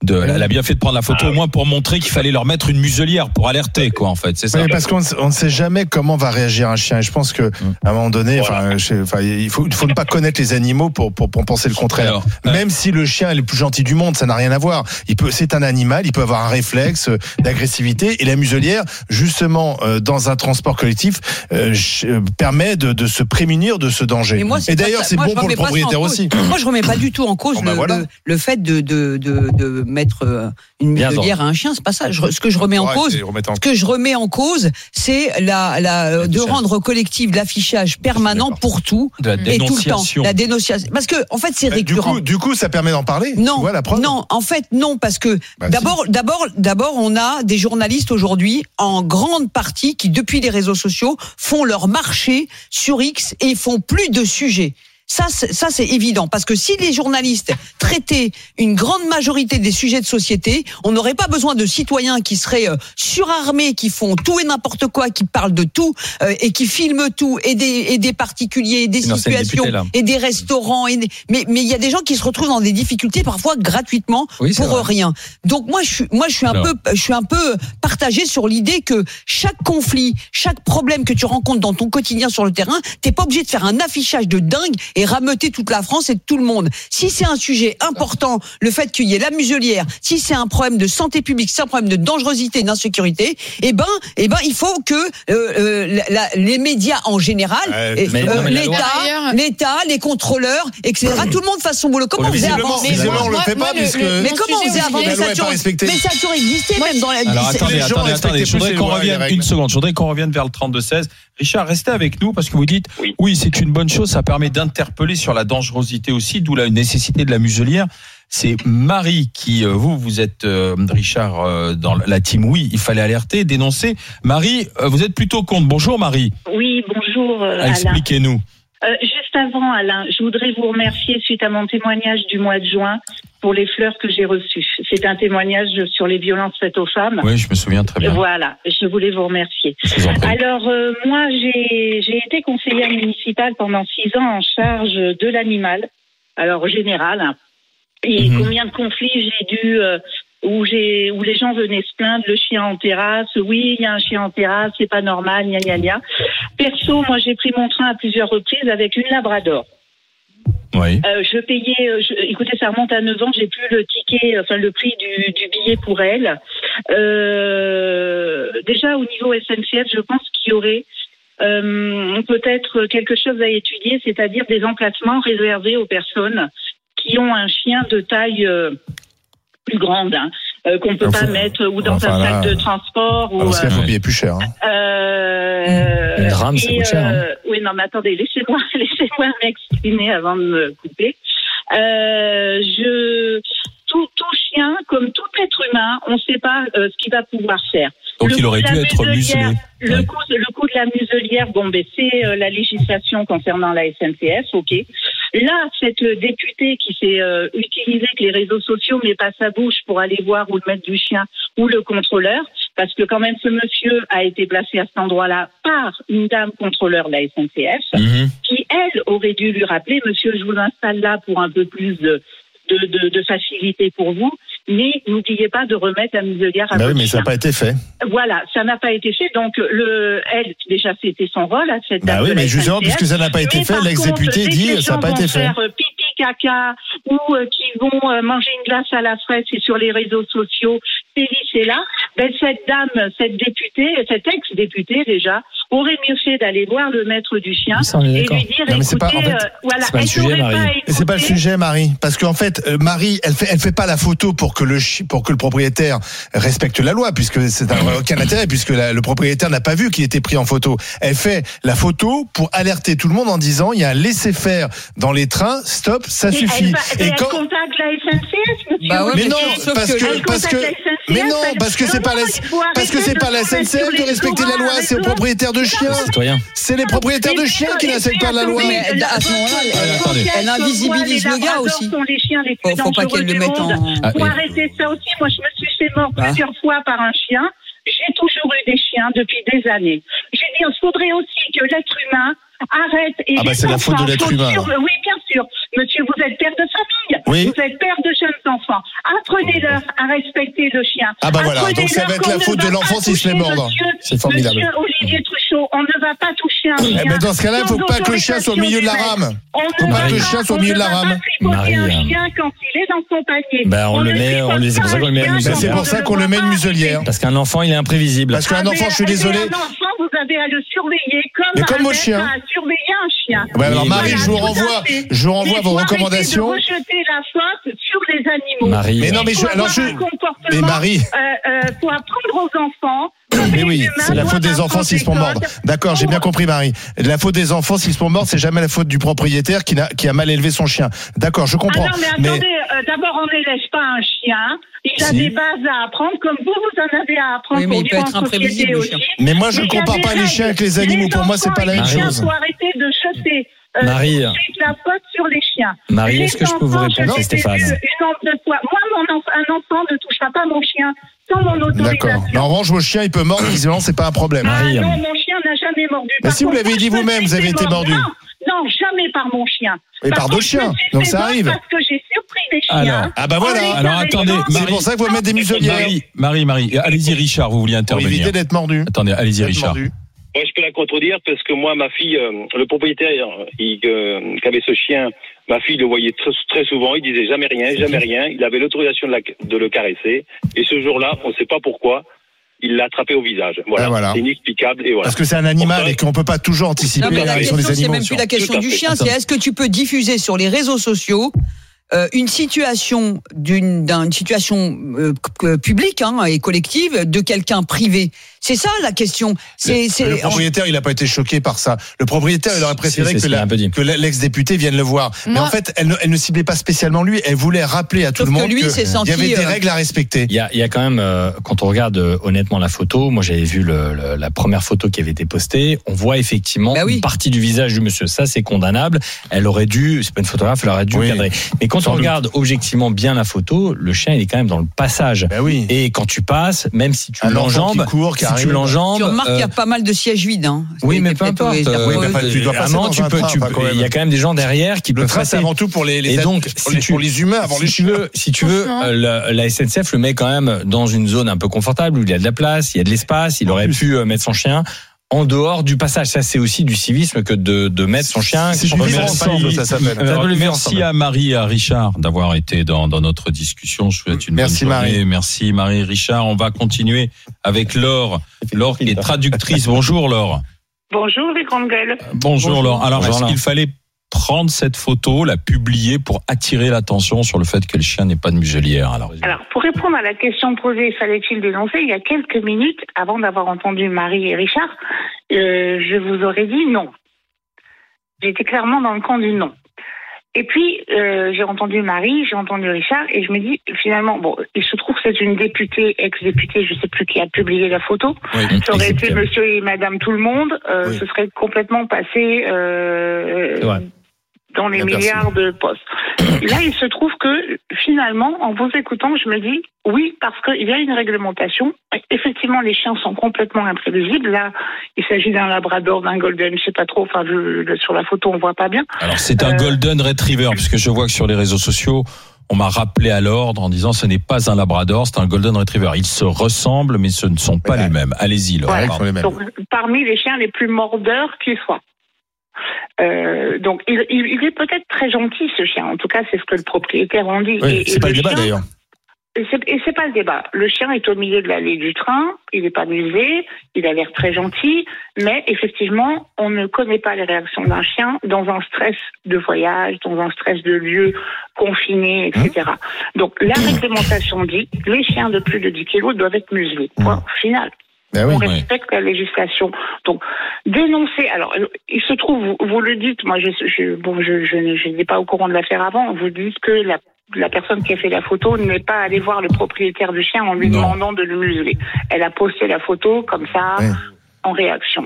de, elle a bien fait de prendre la photo au moins pour montrer qu'il fallait leur mettre une muselière pour alerter, quoi, en fait. C'est ça. Oui, parce qu'on ne sait- on ne sait jamais comment va réagir un chien. Et je pense que à un moment donné, enfin, il faut, faut ne pas connaître les animaux pour, pour, pour penser le contraire. Alors, euh, Même si le chien est le plus gentil du monde, ça n'a rien à voir. Il peut, c'est un animal, il peut avoir un réflexe euh, d'agressivité et la muselière, justement, euh, dans un transport collectif, euh, euh, permet de, de se prémunir de ce danger. Moi, et d'ailleurs, c'est bon pour le propriétaire aussi. Moi, je remets pas du tout en cause Bon, bah, le, voilà. le, le fait de, de, de, de mettre euh, une muselière à un chien. C'est pas ça. Je- ce que je remets en cause, ce que je remets en cause, c'est la, la, euh, de rendre collectif l'affichage permanent pour tout et tout le temps. La dénonciation. Parce que, en fait, c'est Bah, du récurrent. coup, du coup, ça permet d'en parler. Non, Tu vois la preuve non, en fait non, parce que Bah, si. d'abord, d'abord, d'abord, on a des journalistes aujourd'hui en grande partie qui, depuis les réseaux sociaux, font leur marché sur X et font plus de sujets. Ça, c'est- ça c'est évident. Parce que si les journalistes traitaient une grande majorité des sujets de société, on n'aurait pas besoin de citoyens qui seraient euh, surarmés, qui font tout et n'importe quoi, qui parlent de tout euh, et qui filment tout, et des, et des particuliers, et des Non, situations, et des restaurants. Et mais mais il y a des gens qui se retrouvent dans des difficultés parfois gratuitement Oui, pour vrai. rien. Donc moi, je suis, moi, je suis un Alors. peu, je suis un peu partagé sur l'idée que chaque conflit, chaque problème que tu rencontres dans ton quotidien sur le terrain, t'es pas obligé de faire un affichage de dingue et rameuter toute la France et tout le monde. Si c'est un sujet important, le fait qu'il y ait la muselière, si c'est un problème de santé publique, si c'est un problème de dangerosité, d'insécurité, eh ben, eh ben, il faut que euh, euh, la- la- les médias en général, et, mais euh, mais loi- l'État, l'État, les contrôleurs, etc. Tout le monde fasse son boulot. Comment on faisait avant? on le moi- fait moi, pas le- puisque mais Mon comment on faisait avant? Mais mais existé, même dans la. Alors attendez, les gens attendez, attendez. Je voudrais les qu'on et revienne une seconde. Je voudrais qu'on revienne vers le 32-16. Richard, restez avec nous parce que vous dites Oui. oui, c'est une bonne chose. Ça permet d'interpeller sur la dangerosité aussi, d'où la nécessité de la muselière. C'est Marie qui, euh, vous, vous êtes euh, Richard euh, dans la team. Oui, il fallait alerter, dénoncer. Marie, euh, vous êtes plutôt contre. Bonjour Marie. Oui, bonjour euh, Alain. Expliquez-nous. Euh, juste avant, Alain, je voudrais vous remercier suite à mon témoignage du mois de juin pour les fleurs que j'ai reçues. C'est un témoignage sur les violences faites aux femmes. Oui, je me souviens très bien. Voilà, je voulais vous remercier. Vous. Alors, euh, moi, j'ai j'ai été conseillère municipale pendant six ans en charge de l'animal, alors au général. hein. Et Mhm. combien de conflits j'ai dû, euh, où, j'ai, où les gens venaient se plaindre, le chien en terrasse, oui, il y a un chien en terrasse, c'est pas normal, gna gna gna. Perso, moi, j'ai pris mon train à plusieurs reprises avec une labrador. Oui. Euh, je payais, euh, je- écoutez, ça remonte à 9 ans, j'ai plus le ticket, enfin le prix du, du billet pour elle. Euh, déjà au niveau SNCF, je pense qu'il y aurait euh, peut-être quelque chose à étudier, c'est-à-dire des emplacements réservés aux personnes qui ont un chien de taille euh, plus grande, hein, euh, qu'on peut Enfin, pas mettre ou dans enfin, un là, sac de transport. Ou, Ah, parce qu'il euh, faut payer plus cher. hein. euh, Une drame, ça coûte cher, hein. euh, Oui, non, mais attendez, laissez-moi, laissez-moi m'exprimer avant de me couper. Euh, je, tout, tout chien, comme tout être humain, on ne sait pas euh, ce qu'il va pouvoir faire. Donc Le il aurait dû être muselé. Le, Ouais. coup, le coup de la muselière, bon, ben, c'est euh, la législation concernant la SNCF, ok. Là, cette euh, députée qui s'est euh, utilisée que les réseaux sociaux met pas sa bouche pour aller voir où le maître du chien ou le contrôleur, parce que quand même ce monsieur a été placé à cet endroit-là par une dame contrôleur de la SNCF, Mhm. qui elle aurait dû lui rappeler, monsieur, je vous installe là pour un peu plus de de, de, de facilité pour vous, mais n'oubliez pas de remettre la muselière à Bah oui, mais ça n'a pas été fait. Voilà, ça n'a pas été fait. Donc, le, elle, déjà, c'était son rôle, à cette Bah dame oui, de la mais justement, puisque ça n'a pas été Mais fait, l'ex-député dit, que ça n'a pas été fait. faire euh, caca, ou euh, qui vont euh, manger une glace à la fraise et sur les réseaux sociaux, c'est c'est là, ben, cette dame, cette députée, cette ex-députée déjà, aurait mieux fait d'aller voir le maître du chien et lui dire, Non, écoutez, pas- en fait, euh, voilà, c'est pas le sujet, Marie. c'est pas le sujet, Marie, parce qu'en fait, euh, Marie, elle fait, elle fait pas la photo pour que le chi- pour que le propriétaire respecte la loi, puisque c'est un aucun intérêt, puisque la- le propriétaire n'a pas vu qu'il était pris en photo. Elle fait la photo pour alerter tout le monde en disant il y a un laisser faire dans les trains, stop, ça suffit. Elle, Et elle quand contacte la SNCF, monsieur. Bah ouais, mais non, sauf parce que- parce que, mais non, parce que c'est pas la, parce que c'est pas la SNCF de respecter la loi, c'est aux propriétaires de chiens. C'est les propriétaires de chiens qui ne respectent pas la loi. Mais elle- à ce moment-là, elle- attendez. elle invisibilise le gars aussi. Faut- pas qu'elle le mette en- Ah, Pour arrêter ça aussi, moi je me suis fait mort Ah. plusieurs fois par un chien. J'ai toujours eu des chiens depuis des années. J'ai dit, il faudrait aussi que l'être humain arrête et Ah bah, c'est la faute de l'être humain. sur- Oui, bien sûr. Monsieur, vous êtes père de famille. Oui. Vous êtes père de jeunes enfants. Apprenez-leur à respecter le chien. Ah bah voilà, donc ça va être la faute ne de va l'enfant pas s'il se fait mordre. monsieur- C'est formidable. Monsieur Olivier Truchot, on ne va pas toucher un chien. Eh ben dans ce cas-là, il faut sans pas que le chien soit au milieu de la rame. On Faut ne pas va que le pas- chien soit au on milieu de ne la va rame. pas tripoter Marie, un euh, chien quand il est dans son panier. Ben, on le ne met- on c'est pour ça pas qu'on le met à Ben, c'est pour on ça ne qu'on le met une pas. muselière. Parce qu'un enfant, il est imprévisible. Parce qu'un Ah, enfant, je suis désolé. Un enfant, vous avez à le surveiller comme, un chien. a surveillé un chien. Ouais, alors Marie, Voilà, je vous à renvoie, fait. je vous renvoie Mais à vos recommandations. De rejeter la faute sur les animaux. Marie. Mais non, mais Il je, alors je, mais Marie. euh, euh, pour apprendre aux enfants. Mais oui, c'est la faute des enfants s'ils se font mordre. D'accord, j'ai bien compris, Marie. La faute des enfants s'ils se font mordre, c'est jamais la faute du propriétaire qui, n'a- qui a mal élevé son chien. D'accord, je comprends. Ah non, mais attendez, euh, d'abord, on n'élève pas un chien. Il a Si. des bases à apprendre, comme vous, vous en avez à apprendre Oui, mais pour il peut être en société imprévisible, le aussi. Mais moi, je ne il a compare pas les chiens avec les animaux. Pour moi, c'est pas la même les chiens, chose. faut arrêter de jeter euh, Marie. j'ai de la faute sur les chiens. Marie, est-ce que je peux vous répondre, je Stéphane Une fois. Moi, mon enf- un enfant ne touchera pas mon chien sans mon D'accord. autorisation. Mais en revanche, vos chiens, il peut mordre, visiblement, c'est pas un problème. Ah non, mon chien n'a jamais mordu. Mais Par si vous l'avez dit je me vous-même, vous avez été mordu. Non, non, jamais par mon chien. Mais par contre, d'autres je chiens. Donc ça arrive. Parce que j'ai surpris des chiens. Alors, Ah bah voilà. Alors attendez. C'est pour ça que vous mettre des muselières. Marie, Marie, Marie, allez-y Richard, vous vouliez Pour intervenir. éviter d'être mordu. Attendez, allez-y Richard. Moi, je peux la contredire parce que moi, ma fille, euh, le propriétaire il, euh, qui avait ce chien, ma fille le voyait très, très souvent. Il disait jamais rien, jamais rien. Il avait l'autorisation de, la- de le caresser. Et ce jour-là, on ne sait pas pourquoi, il l'a attrapé au visage. Voilà, Ah, voilà. c'est inexplicable. Et voilà. Parce que c'est un animal et qu'on peut pas toujours anticiper Non, mais la la réaction question, des c'est animaux. même plus la question du chien, c'est est-ce que tu peux diffuser sur les réseaux sociaux euh, une situation d'une situation euh, publique hein, et collective de quelqu'un privé? C'est ça la question. C'est Le propriétaire, il n'a pas été choqué par ça. Le propriétaire, il aurait préféré que, la- l'ex-député vienne le voir. Mais en fait, elle ne, elle ne ciblait pas spécialement lui. Elle voulait rappeler à tout Sauf le monde qu'il y avait des euh, règles à respecter. Il y a, il y a quand même, euh, quand on regarde euh, honnêtement la photo, moi j'avais vu le- le- la première photo qui avait été postée, on voit effectivement Bah oui. une partie du visage du monsieur. Ça c'est condamnable. Elle aurait dû, c'est pas une photographe, elle aurait dû Oui. cadrer. Mais quand Sans on doute. regarde objectivement bien la photo, le chien il est quand même dans le passage. Oui. Et quand tu passes, même si tu l'enjambes, si tu l'enjambes, tu remarques qu'il y euh, a pas mal de sièges vides. Hein. oui, mais peu importe. euh, euh, Oui, mais enfin, tu dois passer dans tu un peux, train, tu enfin, peux- quand même. il y a quand même des gens derrière qui Le peuvent train, passer. avant tout pour les, les Et donc, pour, si les, tu- pour les humains, avant si les tu chiens. veux, si tu veux, euh, la SNCF le met quand même dans une zone un peu confortable où il y a de la place, il y a de l'espace, il aurait pu euh, mettre son chien en dehors du passage. Ça, c'est aussi du civisme que de, de mettre son chien. C'est Merci. ensemble, ça s'appelle. À Marie et à Richard d'avoir été dans, dans notre discussion. Je vous souhaite une Merci, bonne journée. Marie. Merci Marie et Richard. On va continuer avec Laure. Laure qui est traductrice. Bonjour Laure. Bonjour les grandes gueules. Bonjour, Laure. Alors, est-ce qu'il fallait prendre cette photo, la publier pour attirer l'attention sur le fait que le chien n'est pas de muselière alors Alors, pour répondre à la question posée, fallait-il dénoncer Il y a quelques minutes, avant d'avoir entendu Marie et Richard, euh, je vous aurais dit non. J'étais clairement dans le camp du non. Et puis, euh, j'ai entendu Marie, j'ai entendu Richard, et je me dis, finalement, bon, il se trouve que c'est une députée, ex-députée, je sais plus qui a publié la photo. Oui, Ça aurait été monsieur et madame tout le monde, euh, Oui. ce serait complètement passé euh, C'est vrai. Dans les Bien, merci. milliards de postes. Là, il se trouve que finalement, en vous écoutant, je me dis oui, parce qu'il y a une réglementation. Effectivement, les chiens sont complètement imprévisibles. Là, il s'agit d'un labrador, d'un golden, je sais pas trop. Enfin, je- le- sur la photo, on voit pas bien. Alors, c'est un Euh, Golden Retriever, puisque je vois que sur les réseaux sociaux, on m'a rappelé à l'ordre en disant ce n'est pas un Labrador, c'est un Golden Retriever. Ils se ressemblent, mais ce ne sont pas Ouais. les mêmes. Allez-y, Laure. Ouais, pardon. ils sont les mêmes. Donc, parmi les chiens les plus mordeurs qui soient. Euh, donc, il, il- il est peut-être très gentil, ce chien. En tout cas, c'est ce que le propriétaire en dit. Oui, c'est pas le débat d'ailleurs. Et c'est- Et c'est pas le débat. Le chien est au milieu de l'allée du train, il n'est pas musé, il a l'air très gentil, mais effectivement, on ne connaît pas les réactions d'un chien dans un stress de voyage, dans un stress de lieu confiné, etc. Donc la réglementation dit les chiens de plus de 10 kilos doivent être muselés. Point final. Ben oui. on respecte la législation. Donc, dénoncer. Alors, il se trouve, vous, vous le dites, moi, je, je, bon, je, je, je n'étais pas au courant de l'affaire avant. Vous dites que la, la personne qui a fait la photo n'est pas allée voir le propriétaire du chien en lui Non. demandant de le museler. Elle a posté la photo comme ça, en réaction.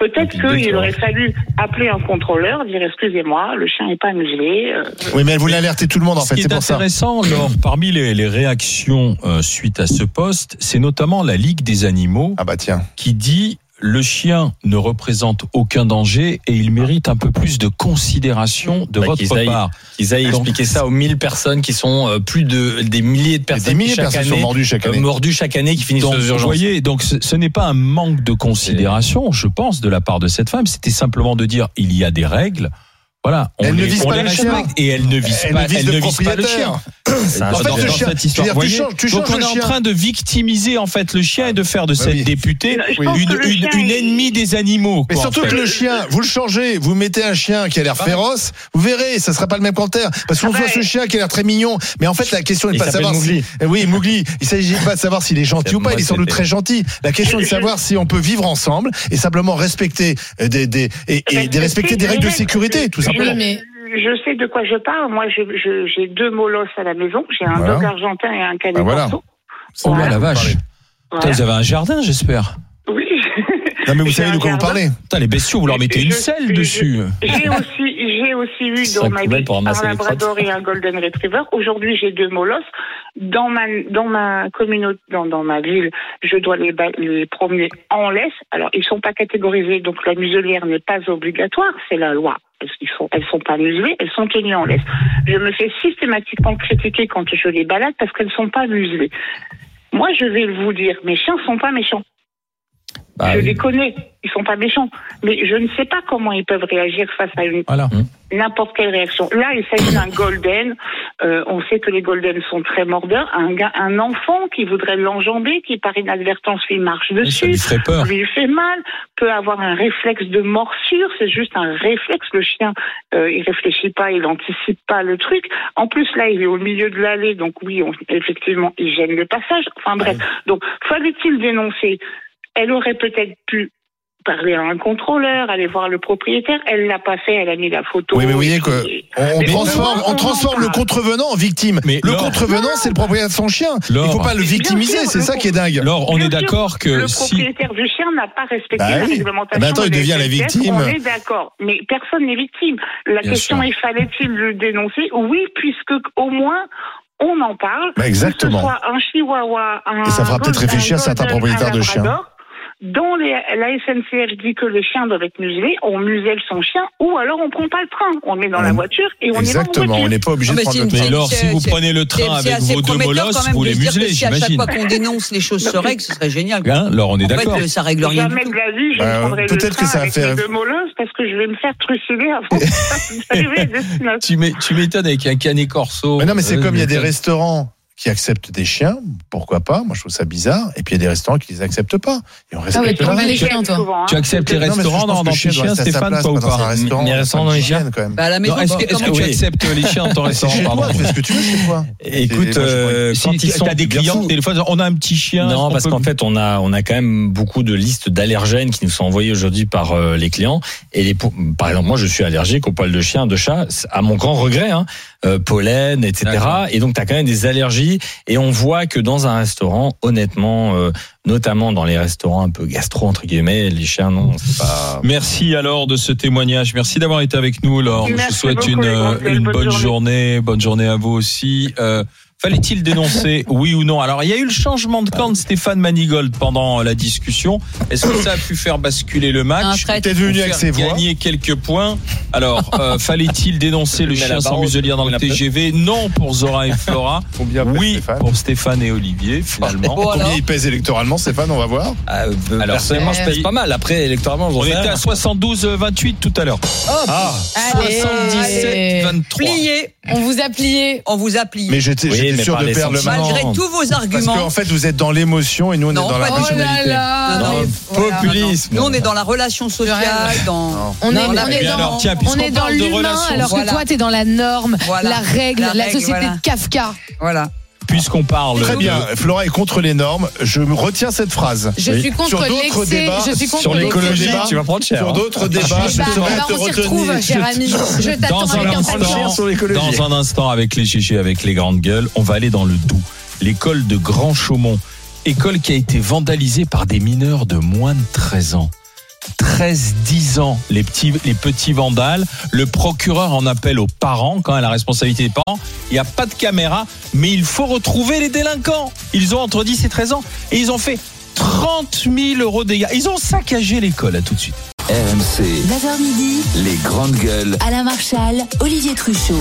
Peut-être qu'il aurait fallu appeler un contrôleur, dire excusez-moi, le chien n'est pas muselé. euh, Oui, mais elle voulait alerter tout le monde en Ce fait, c'est est pour ça. intéressant, parmi les, les réactions euh, suite à ce poste, c'est notamment la Ligue des animaux Ah bah tiens. qui dit le chien ne représente aucun danger et il mérite un peu plus de considération de Bah, votre aillent- part. Aillent Donc, expliquer ça aux 1000 personnes qui sont euh, plus de des milliers de personnes Des milliers qui de chaque personnes sont année mordues chaque euh, année. mordues chaque année qui finissent Donc, aux vous urgences. voyez, donc ce, ce n'est pas un manque de considération, je pense, de la part de cette femme. C'était simplement de dire il y a des règles. Voilà, on Elle ne les, vise on pas les le chien. respecte et elle ne vise Elle pas, ne vise elle le ne vise pas le chien. C'est un En fait, scandale. le dans chien- cette histoire. dire, tu changes- tu Donc changes on le est en chien. train de victimiser en fait le chien et de faire de cette oui. députée une, ennemie des animaux. Mais quoi, surtout en fait. que le chien, vous le changez, vous mettez un chien qui a l'air féroce, vous verrez, ça sera pas le même commentaire. Parce qu'on Ah voit ce chien qui a l'air très mignon, mais en fait la question n'est pas de savoir Mowgli. si, Eh oui Mowgli, il s'agit pas de savoir s'il est gentil ou pas, il est sans doute très gentil. La question est de savoir si on peut vivre ensemble et simplement respecter euh, des, des et, et des respecter des règles de sécurité, tout simplement. Oui, mais Je sais de quoi je parle. Moi, j'ai deux molosses à la maison. J'ai un Voilà. dog argentin et un canet Ah, voilà. Oh là, la vache. Voilà. Putain, Vous avez un jardin, j'espère. Oui. Non, mais vous savez de quoi vous parlez Putain, les bestiaux, vous leur mettez une Je- selle je- dessus. J'ai aussi, eu dans ma vie pour un Labrador et un Golden Retriever. Aujourd'hui, j'ai deux molosses. Dans ma, dans ma communauté, dans, dans ma ville, je dois les, les promener en laisse. Alors, ils sont pas catégorisés, donc la muselière n'est pas obligatoire, c'est la loi. Parce qu'ils sont, elles sont pas muselées, elles sont tenues en laisse. Je me fais systématiquement critiquer quand je les balade parce qu'elles sont pas muselées. Moi, je vais vous dire, mes chiens sont pas méchants. Bah je oui. les connais, ils sont pas méchants, mais je ne sais pas comment ils peuvent réagir face à une Voilà. n'importe quelle réaction. Là, il s'agit d'un golden. Euh, on sait que les golden sont très mordeurs. Un, gars, un enfant qui voudrait l'enjamber, qui par inadvertance lui marche dessus, lui ferait peur. lui fait mal, peut avoir un réflexe de morsure. C'est juste un réflexe. Le chien, euh, il réfléchit pas, il anticipe pas le truc. En plus, là, il est au milieu de l'allée, donc oui, on- effectivement, il gêne le passage. Enfin bref. Donc, fallait-il dénoncer Elle aurait peut-être pu parler à un contrôleur, aller voir le propriétaire. Elle l'a pas fait, elle a mis la photo. Oui, mais vous voyez que on, transforme, on on transforme le contrevenant en victime. Mais le contrevenant, c'est le propriétaire de son chien. Il Laure- faut pas le victimiser, c'est ça qui est dingue. Laure, on est d'accord que le propriétaire du chien n'a pas respecté Bah la réglementation. Ah bah attends, il de devient la victime. On est d'accord, mais personne n'est victime. La Bien question sûr. est fallait-il le dénoncer? Oui, puisque au moins on en parle. Bah, exactement. Que ce soit un chihuahua, un Et ça fera peut-être réfléchir un certains propriétaires de chiens. Dans les, la SNCF dit que les chiens doivent être muselés, on muselle son chien, ou alors on prend pas le train, on met dans la On- voiture et on y va en Exactement, voiture. on n'est pas obligé Ah, de prendre le train. Mais c'est- si vous prenez le train avec vos deux molosses, vous les muselez, si à chaque j'imagine. fois qu'on dénonce, les choses se règlent, ce serait génial. Hein, Laure, on est d'accord. fait, ça règle rien Bah, le peut-être que ça va faire- deux molosses parce que je vais me faire trucider avant d'arriver à destination. Tu m'é- tu m'étonnes avec un canet corso. Mais non, mais c'est Euh, comme il y a des restaurants qui acceptent des chiens, pourquoi pas Moi, je trouve ça bizarre. Et puis il y a des restaurants qui les acceptent pas. Et on Ah ouais, respecte tu les chiens, toi. Souvent, hein. Tu acceptes les restaurants dans, dans tes chiens, Stéphane, pas ou pas restaurant, Les restaurants dans les chiens quand même. Bah, la maison, Est-ce que, tu acceptes les chiens dans ton restaurant chez toi, pardon fais ce que tu veux chez toi. Écoute, moi, je- euh, Si quand ils sont as des clients, des fois, on a un petit chien. Non, parce qu'en fait, on a, on a quand même beaucoup de listes d'allergènes qui nous sont envoyées aujourd'hui par euh, les clients. Et les, par exemple, moi, je suis allergique aux poils de chien, de chat, à mon grand regret, hein, euh, pollen, etc. Et donc, tu as quand même des allergies. Et on voit que dans un restaurant, honnêtement, euh, notamment dans les restaurants un peu gastro, entre guillemets, les chiens, non, c'est pas... Merci alors de ce témoignage. Merci d'avoir été avec nous, Laure. Je vous souhaite beaucoup, une, Bonne bonne journée. journée. Bonne journée à vous aussi. Euh, Fallait-il dénoncer, oui ou non? Alors, il y a eu le changement de camp de Stéphane Manigold pendant la discussion. Est-ce que ça a pu faire basculer le match? T'es venu avec ses voix. gagner quelques points. Alors, euh, fallait-il dénoncer le chien sans muselière dans on le. TGV Non pour Zora et Flora. Combien Oui Stéphane? pour Stéphane et Olivier, finalement. Bon, Combien il pèse électoralement, Stéphane? On va voir. Ah, euh, Alors, personnellement, je pèse pas mal. Après, électoralement, j'en On était rien. à 72-28 tout à l'heure. Ah Allez, allez. 77-23. Plié, On vous a plié. on vous a plié. Mais j'étais Oui, j'étais mais sûr par de les perdre le match. Malgré tous vos Parce arguments, qu'en fait, vous êtes dans l'émotion et nous, on Non, est dans la. Oh là rationalité. là. Non. Populisme. nous on est dans la relation sociale, dans. On est, dans on la- est dans, alors, tiens, on est dans l'humain, alors que Voilà. toi, t'es dans la norme, Voilà. la règle, La la, règle, société voilà. de Kafka. Voilà. Puisqu'on parle Très de- bien, Flora est contre les normes. Je me retiens cette phrase. Je suis contre Sur d'autres l'excès. débats, Je suis contre Sur l'écologie, tu vas prendre cher. Sur hein. d'autres débats, je Bah, saurais bah, te on s'y retrouve, retenir. cher ami. Je t'attends Dans un avec instant, sur. Dans un instant, avec les GG, avec les grandes gueules, on va aller dans le Doubs. L'école de Grand Chaumont. École qui a été vandalisée par des mineurs de moins de 13 ans. 13-10 ans, les petits, les petits vandales. Le procureur en appelle aux parents, quand même la responsabilité des parents. Il n'y a pas de caméra, mais il faut retrouver les délinquants. Ils ont entre 10 et 13 ans et ils ont fait 30 000 euros de dégâts. Ils ont saccagé l'école, à tout de suite. RMC, 9h midi, les grandes gueules. Alain Marchal, Olivier Truchot.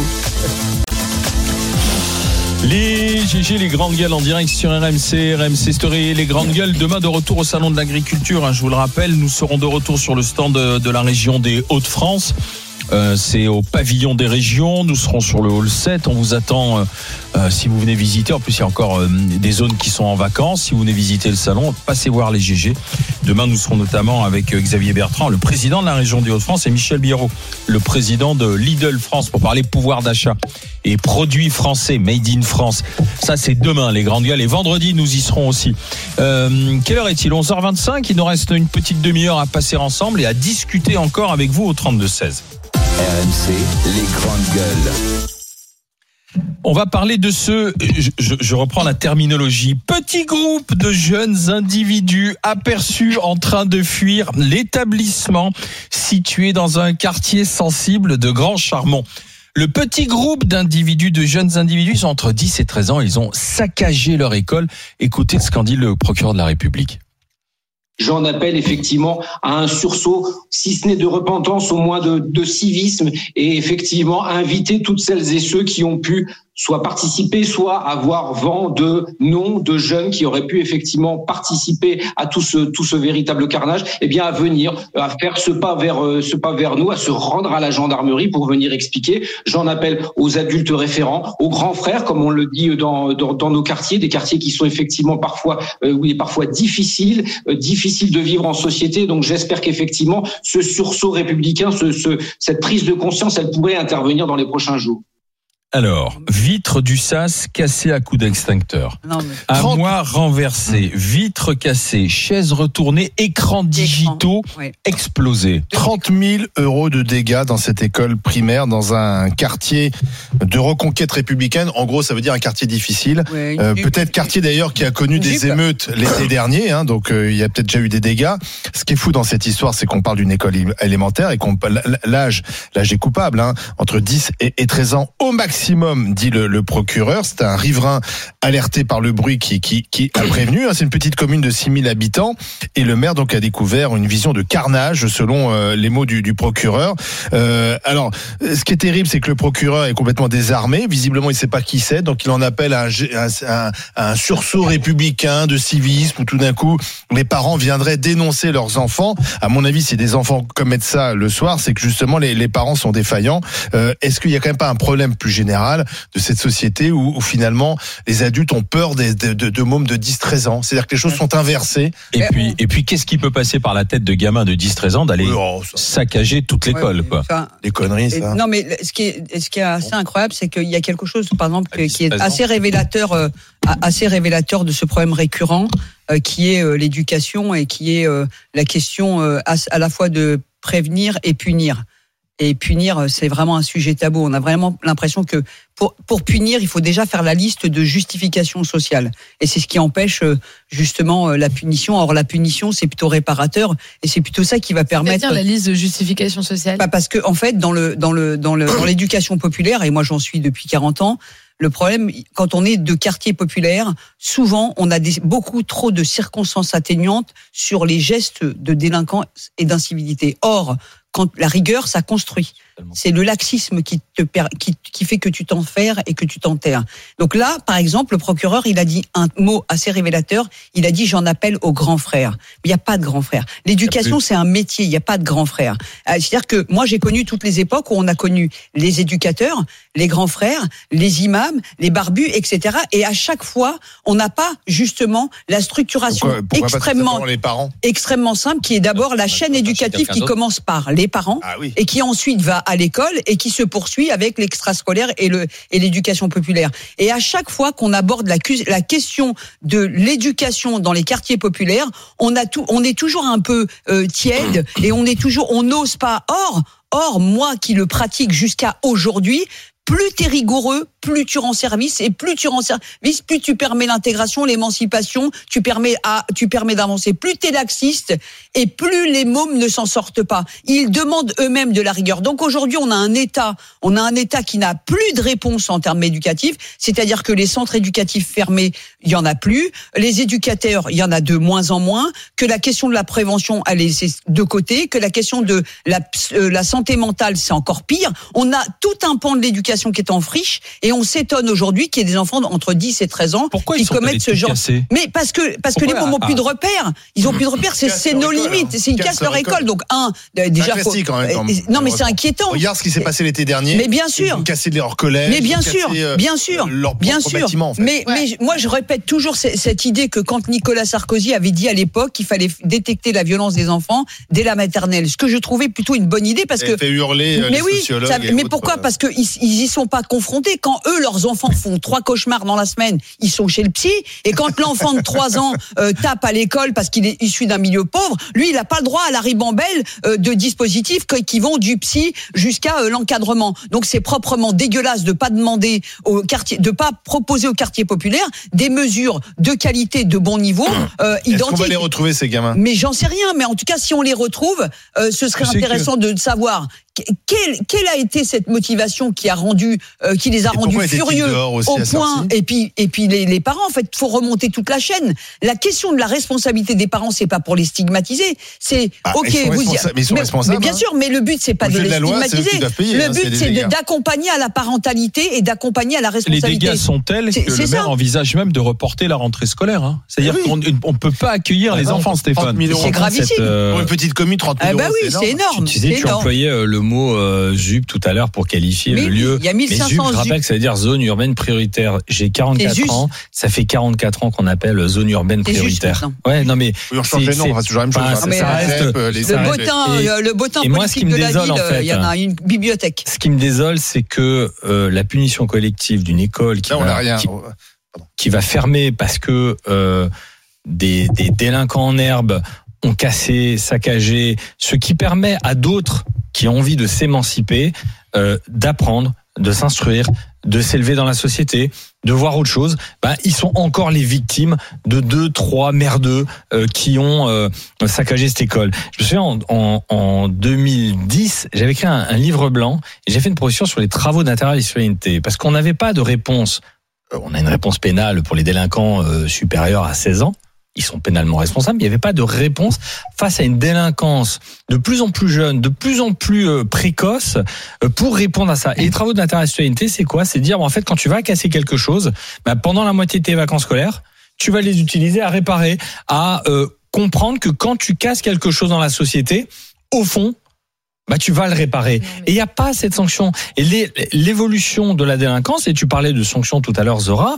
Les GG, les grandes gueules en direct sur RMC, RMC Story, les grandes gueules. Demain de retour au Salon de l'Agriculture, hein, je vous le rappelle, nous serons de retour sur le stand de, de la région des Hauts-de-France. Euh, c'est au pavillon des régions. Nous serons sur le hall 7. On vous attend euh, euh, si vous venez visiter. En plus, il y a encore euh, des zones qui sont en vacances. Si vous venez visiter le salon, passez voir les GG. Demain, nous serons notamment avec euh, Xavier Bertrand, le président de la région des Hauts-de-France, et Michel Biérot, le président de Lidl France, pour parler pouvoir d'achat et produits français, made in France. Ça, c'est demain, les grandes gueules. Et vendredi, nous y serons aussi. Quelle heure est-il? 11h25. Il nous reste une petite demi-heure à passer ensemble et à discuter encore avec vous au 32-16. RMC, les grandes gueules. On va parler de ce, je, reprends la terminologie, petit groupe de jeunes individus aperçus en train de fuir l'établissement situé dans un quartier sensible de Grand Charmont. Le petit groupe d'individus, de jeunes individus, entre 10 et 13 ans, ils ont saccagé leur école. Écoutez ce qu'en dit le procureur de la République. J'en appelle effectivement à un sursaut, si ce n'est de repentance, au moins de, civisme, et effectivement inviter toutes celles et ceux qui ont pu soit participer, soit avoir vent de noms de jeunes qui auraient pu effectivement participer à tout ce véritable carnage, eh bien à venir, à faire ce pas vers euh, ce pas vers nous, à se rendre à la gendarmerie pour venir expliquer. J'en appelle aux adultes référents, aux grands frères, comme on le dit dans nos quartiers, des quartiers qui sont effectivement parfois euh, oui parfois difficiles, euh, difficiles de vivre en société. Donc j'espère qu'effectivement ce sursaut républicain, ce, ce cette prise de conscience, elle pourrait intervenir dans les prochains jours. Alors, vitre du sas cassée à coups d'extincteur. Armoire renversée, vitre cassée, chaise retournée, écrans digitaux ouais. explosés. 30 000 euros de dégâts dans cette école primaire, dans un quartier de reconquête républicaine. En gros, ça veut dire un quartier difficile. Euh, peut-être quartier d'ailleurs qui a connu des émeutes l'été dernier, hein, donc euh, il y a peut-être déjà eu des dégâts. Ce qui est fou dans cette histoire, c'est qu'on parle d'une école élémentaire et qu'on l'âge, l'âge est coupable, hein, entre 10 et, et 13 ans au maximum, dit le, procureur. C'est un riverain alerté par le bruit qui, a prévenu. hein. C'est une petite commune de 6000 habitants et le maire donc a découvert une vision de carnage selon euh, les mots du, procureur. Euh, alors, ce qui est terrible, c'est que le procureur est complètement désarmé. Visiblement, il ne sait pas qui c'est, donc il en appelle à un, sursaut républicain de civisme où tout d'un coup les parents viendraient dénoncer leurs enfants. À mon avis, si des enfants commettent ça le soir, c'est que justement les, les parents sont défaillants. Euh, Est-ce qu'il n'y a quand même pas un problème plus général de cette société où, où finalement les adultes ont peur des, de, de, de mômes de 10-13 ans C'est-à-dire que les choses sont inversées. Et puis, et puis, qu'est-ce qui peut passer par la tête de gamin de 10-13 ans d'aller Oh, saccager toute l'école, quoi? Enfin, Des conneries, ça. Non, mais ce qui est, ce qui est assez incroyable, c'est qu'il y a quelque chose, par exemple, que- qui est 13 ans. assez révélateur, euh, assez révélateur de ce problème récurrent, euh, qui est euh, l'éducation et qui est euh, la question euh, à, à la fois de prévenir et punir. Et punir, euh, c'est vraiment un sujet tabou. On a vraiment l'impression que pour, pour punir, il faut déjà faire la liste de justifications sociales. Et c'est ce qui empêche euh, justement euh, la punition. Or, la punition, c'est plutôt réparateur et c'est plutôt ça qui va permettre. C'est-à-dire la liste de justification sociale. Bah, parce que en fait dans le dans le dans le dans l'éducation populaire et moi j'en suis depuis 40 ans le problème, quand on est de quartier populaire, souvent on a des, beaucoup trop de circonstances atténuantes sur les gestes de délinquance et d'incivilité. Or, quand la rigueur, ça construit. C'est le laxisme qui te qui, qui fait que tu t'enferres et que tu t'enterres. Donc là, par exemple, le procureur, il a dit un mot assez révélateur. Il a dit j'en appelle aux grands frères. Mais il n'y a pas de grands frères. L'éducation, c'est un métier. Il n'y a pas de grands frères. Euh, C'est-à-dire que moi, j'ai connu toutes les époques où on a connu les éducateurs, les grands frères, les imams, les barbus, etc. Et à chaque fois, on n'a pas justement la structuration Pourquoi, pourquoi pas extrêmement simplement les parents? extrêmement simple qui est d'abord la chaîne éducative qui commence par les parents Ah oui. et qui ensuite va à l'école et qui se poursuit avec l'extrascolaire et le et l'éducation populaire. Et à chaque fois qu'on aborde la, la question de l'éducation dans les quartiers populaires, on a tout, on est toujours un peu euh, tiède et on est toujours, on n'ose pas. Or, or moi qui le pratique jusqu'à aujourd'hui. Plus t'es rigoureux, plus tu rends service et plus tu rends service, plus tu permets l'intégration, l'émancipation, tu permets à, tu permets d'avancer. Plus t'es laxiste et plus les mômes ne s'en sortent pas. Ils demandent eux-mêmes de la rigueur. Donc aujourd'hui, on a un État, on a un État qui n'a plus de réponse en termes éducatifs, c'est-à-dire que les centres éducatifs fermés, il y en a plus, les éducateurs, il y en a de moins en moins, que la question de la prévention, elle est de côté, que la question de la, euh, la santé mentale, c'est encore pire. On a tout un pan de l'éducation qui est en friche et on s'étonne aujourd'hui qu'il y ait des enfants entre 10 et 13 ans Pourquoi qui ils commettent ce genre. casser Mais parce que parce que les Pourquoi mômes ont Ah. plus de repères. Ils ont plus de repères. C'est nos école, limites. hein. C'est ils cassent leur école. Donc un C'est déjà un faut- même temps. euh, Non mais c'est inquiétant. Regarde ce qui s'est passé l'été dernier. Mais bien sûr. Ils ont cassé leur collège. Mais bien sûr, cassé, euh, bien sûr, leur bien sûr. bâtiment, en fait. Mais, mais moi, je répète toujours ce- cette idée que quand Nicolas Sarkozy avait dit à l'époque qu'il fallait détecter la violence des enfants dès la maternelle, ce que je trouvais plutôt une bonne idée parce Ça que a fait hurler euh, mais les oui, mais pourquoi? Parce qu'ils ils y sont pas confrontés. Quand quand eux, leurs enfants font trois cauchemars dans la semaine, ils sont chez le psy. Et quand l'enfant de 3 ans euh, tape à l'école parce qu'il est issu d'un milieu pauvre, lui, il n'a pas le droit à la ribambelle euh, de dispositifs qui vont du psy jusqu'à euh, l'encadrement. Donc c'est proprement dégueulasse de pas demander au quartier, de pas proposer au quartier populaire des mesures de qualité, de bon niveau, euh, Est-ce qu'on va identiques. les retrouver ces gamins? Mais j'en sais rien. Mais en tout cas, si on les retrouve, euh, ce serait intéressant de savoir quelle, quelle a été cette motivation qui a rendu, euh, qui les a Et rendus furieux au point. Et puis, et puis les, les parents, en fait, faut remonter toute la chaîne. La question de la responsabilité des parents, c'est pas pour les stigmatiser. C'est Ah, ok, ils sont vous mais ils sont mais, responsables, mais bien hein. sûr, mais le but c'est pas de les la loi, stigmatiser. payer, hein, le c'est but c'est d'accompagner à la parentalité et d'accompagner à la Les responsabilité. dégâts sont tels C'est- que c'est le maire ça. envisage même de reporter la rentrée scolaire. hein. C'est-à-dire oui. qu'on ne peut pas accueillir les Ah non, enfants, 30 Stéphane. 000 euros. C'est gravissime. Pour une petite commune, 30 000 Ah bah euros, oui, c'est énorme. Tu disais, tu employais euh, le mot euh, ZUP tout à l'heure pour qualifier Mais le oui, lieu. il y a Mais 1500 ZUP, je rappelle ZUP. que ça veut dire zone urbaine prioritaire. J'ai C'est 44 juste. ans, ça fait 44 ans qu'on appelle zone urbaine juste prioritaire. Ouais, non mais Oui, on change les noms, c'est- c'est toujours la même chose. hein. ça- mais, ça euh, reste- les Le et- euh, le botin et moi, ce qui politique me de la désole, ville, en euh, il y en fait, a une bibliothèque. Ce qui me désole, c'est que euh, la punition collective d'une école qui, Là, va, n'a rien. qui, qui va fermer parce que euh, des, des délinquants en herbe ont cassé, saccagé, ce qui permet à d'autres qui ont envie de s'émanciper euh, d'apprendre, de s'instruire, de s'élever dans la société, de voir autre chose, ben, ils sont encore les victimes de deux, trois merdeux euh, qui ont euh, saccagé cette école. Je me souviens, en, en, en 2010, j'avais écrit un, un livre blanc et j'ai fait une proposition sur les travaux d'intérêt citoyenneté, parce qu'on n'avait pas de réponse. Euh, On a une réponse pénale pour les délinquants euh, supérieurs à 16 ans. Ils sont pénalement responsables. mais Il n'y avait pas de réponse face à une délinquance de plus en plus jeune, de plus en plus euh, précoce, euh, pour répondre à ça. Et les travaux et citoyenneté, c'est quoi? C'est dire, en fait, quand tu vas casser quelque chose, bah, pendant la moitié de tes vacances scolaires, tu vas les utiliser à réparer, à euh, comprendre que quand tu casses quelque chose dans la société, au fond, bah tu vas le réparer. Et il n'y a pas cette sanction. Et l'évolution de la délinquance, et tu parlais de sanctions tout à l'heure, Zora,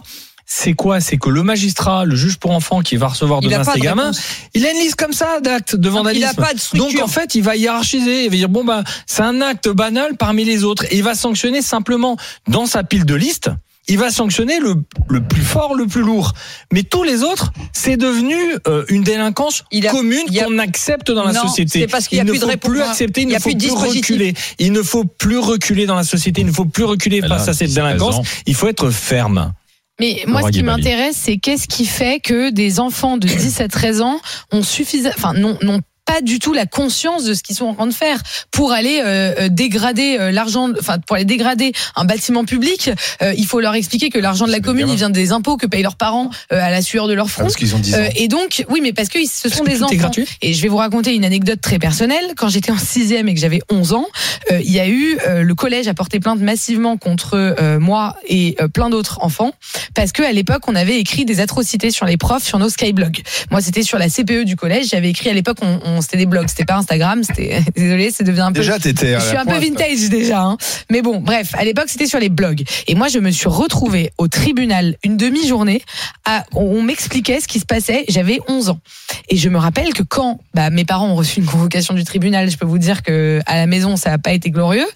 c'est quoi? C'est que le magistrat, le juge pour enfants qui va recevoir Il demain ses de gamins, réponse. il a une liste comme ça d'actes de il vandalisme. a pas de structure. Donc en fait, il va hiérarchiser, il va dire bon ben c'est un acte banal parmi les autres et il va sanctionner simplement dans sa pile de liste. Il va sanctionner le, le plus fort, le plus lourd. Mais tous les autres, c'est devenu euh, une délinquance commune qu'on accepte dans la Non, société. c'est parce qu'il y a il ne plus faut plus accepter, il, Il y a ne faut plus plus reculer. Il ne faut plus reculer dans la société, il ne faut plus reculer face à cette 16 délinquance. Il faut être ferme. Mais moi, Laura ce qui m'intéresse, c'est qu'est-ce qui fait que des enfants de 10 à 13 ans ont suffisamment, enfin, non, non pas du tout la conscience de ce qu'ils sont en train de faire pour aller euh, euh, dégrader euh, l'argent, enfin pour aller dégrader un bâtiment public. euh, il faut leur expliquer que l'argent de la commune, il vient des impôts que payent leurs parents euh, à la sueur de leur front. parce qu'ils ont 10 ans. Euh, et donc, oui, mais parce que ce sont des enfants. gratuit Et je vais vous raconter une anecdote très personnelle. Quand j'étais en sixième et que j'avais 11 ans, il y a eu le collège a porté plainte massivement contre moi et plein d'autres enfants parce que à l'époque on avait écrit des atrocités sur les profs sur nos skyblogs. Moi c'était sur la CPE du collège. J'avais écrit à l'époque on, on- c'était des blogs, c'était pas Instagram. C'était désolé, c'est devenu un peu. Déjà, t'étais à Je suis un peu vintage déjà. Hein. Mais bon, bref, à l'époque c'était sur les blogs. Et moi je me suis retrouvée au tribunal une demi-journée. À, on m'expliquait ce qui se passait. J'avais 11 ans. Et je me rappelle que quand bah, mes parents ont reçu une convocation du tribunal, je peux vous dire que à la maison ça n'a pas été glorieux.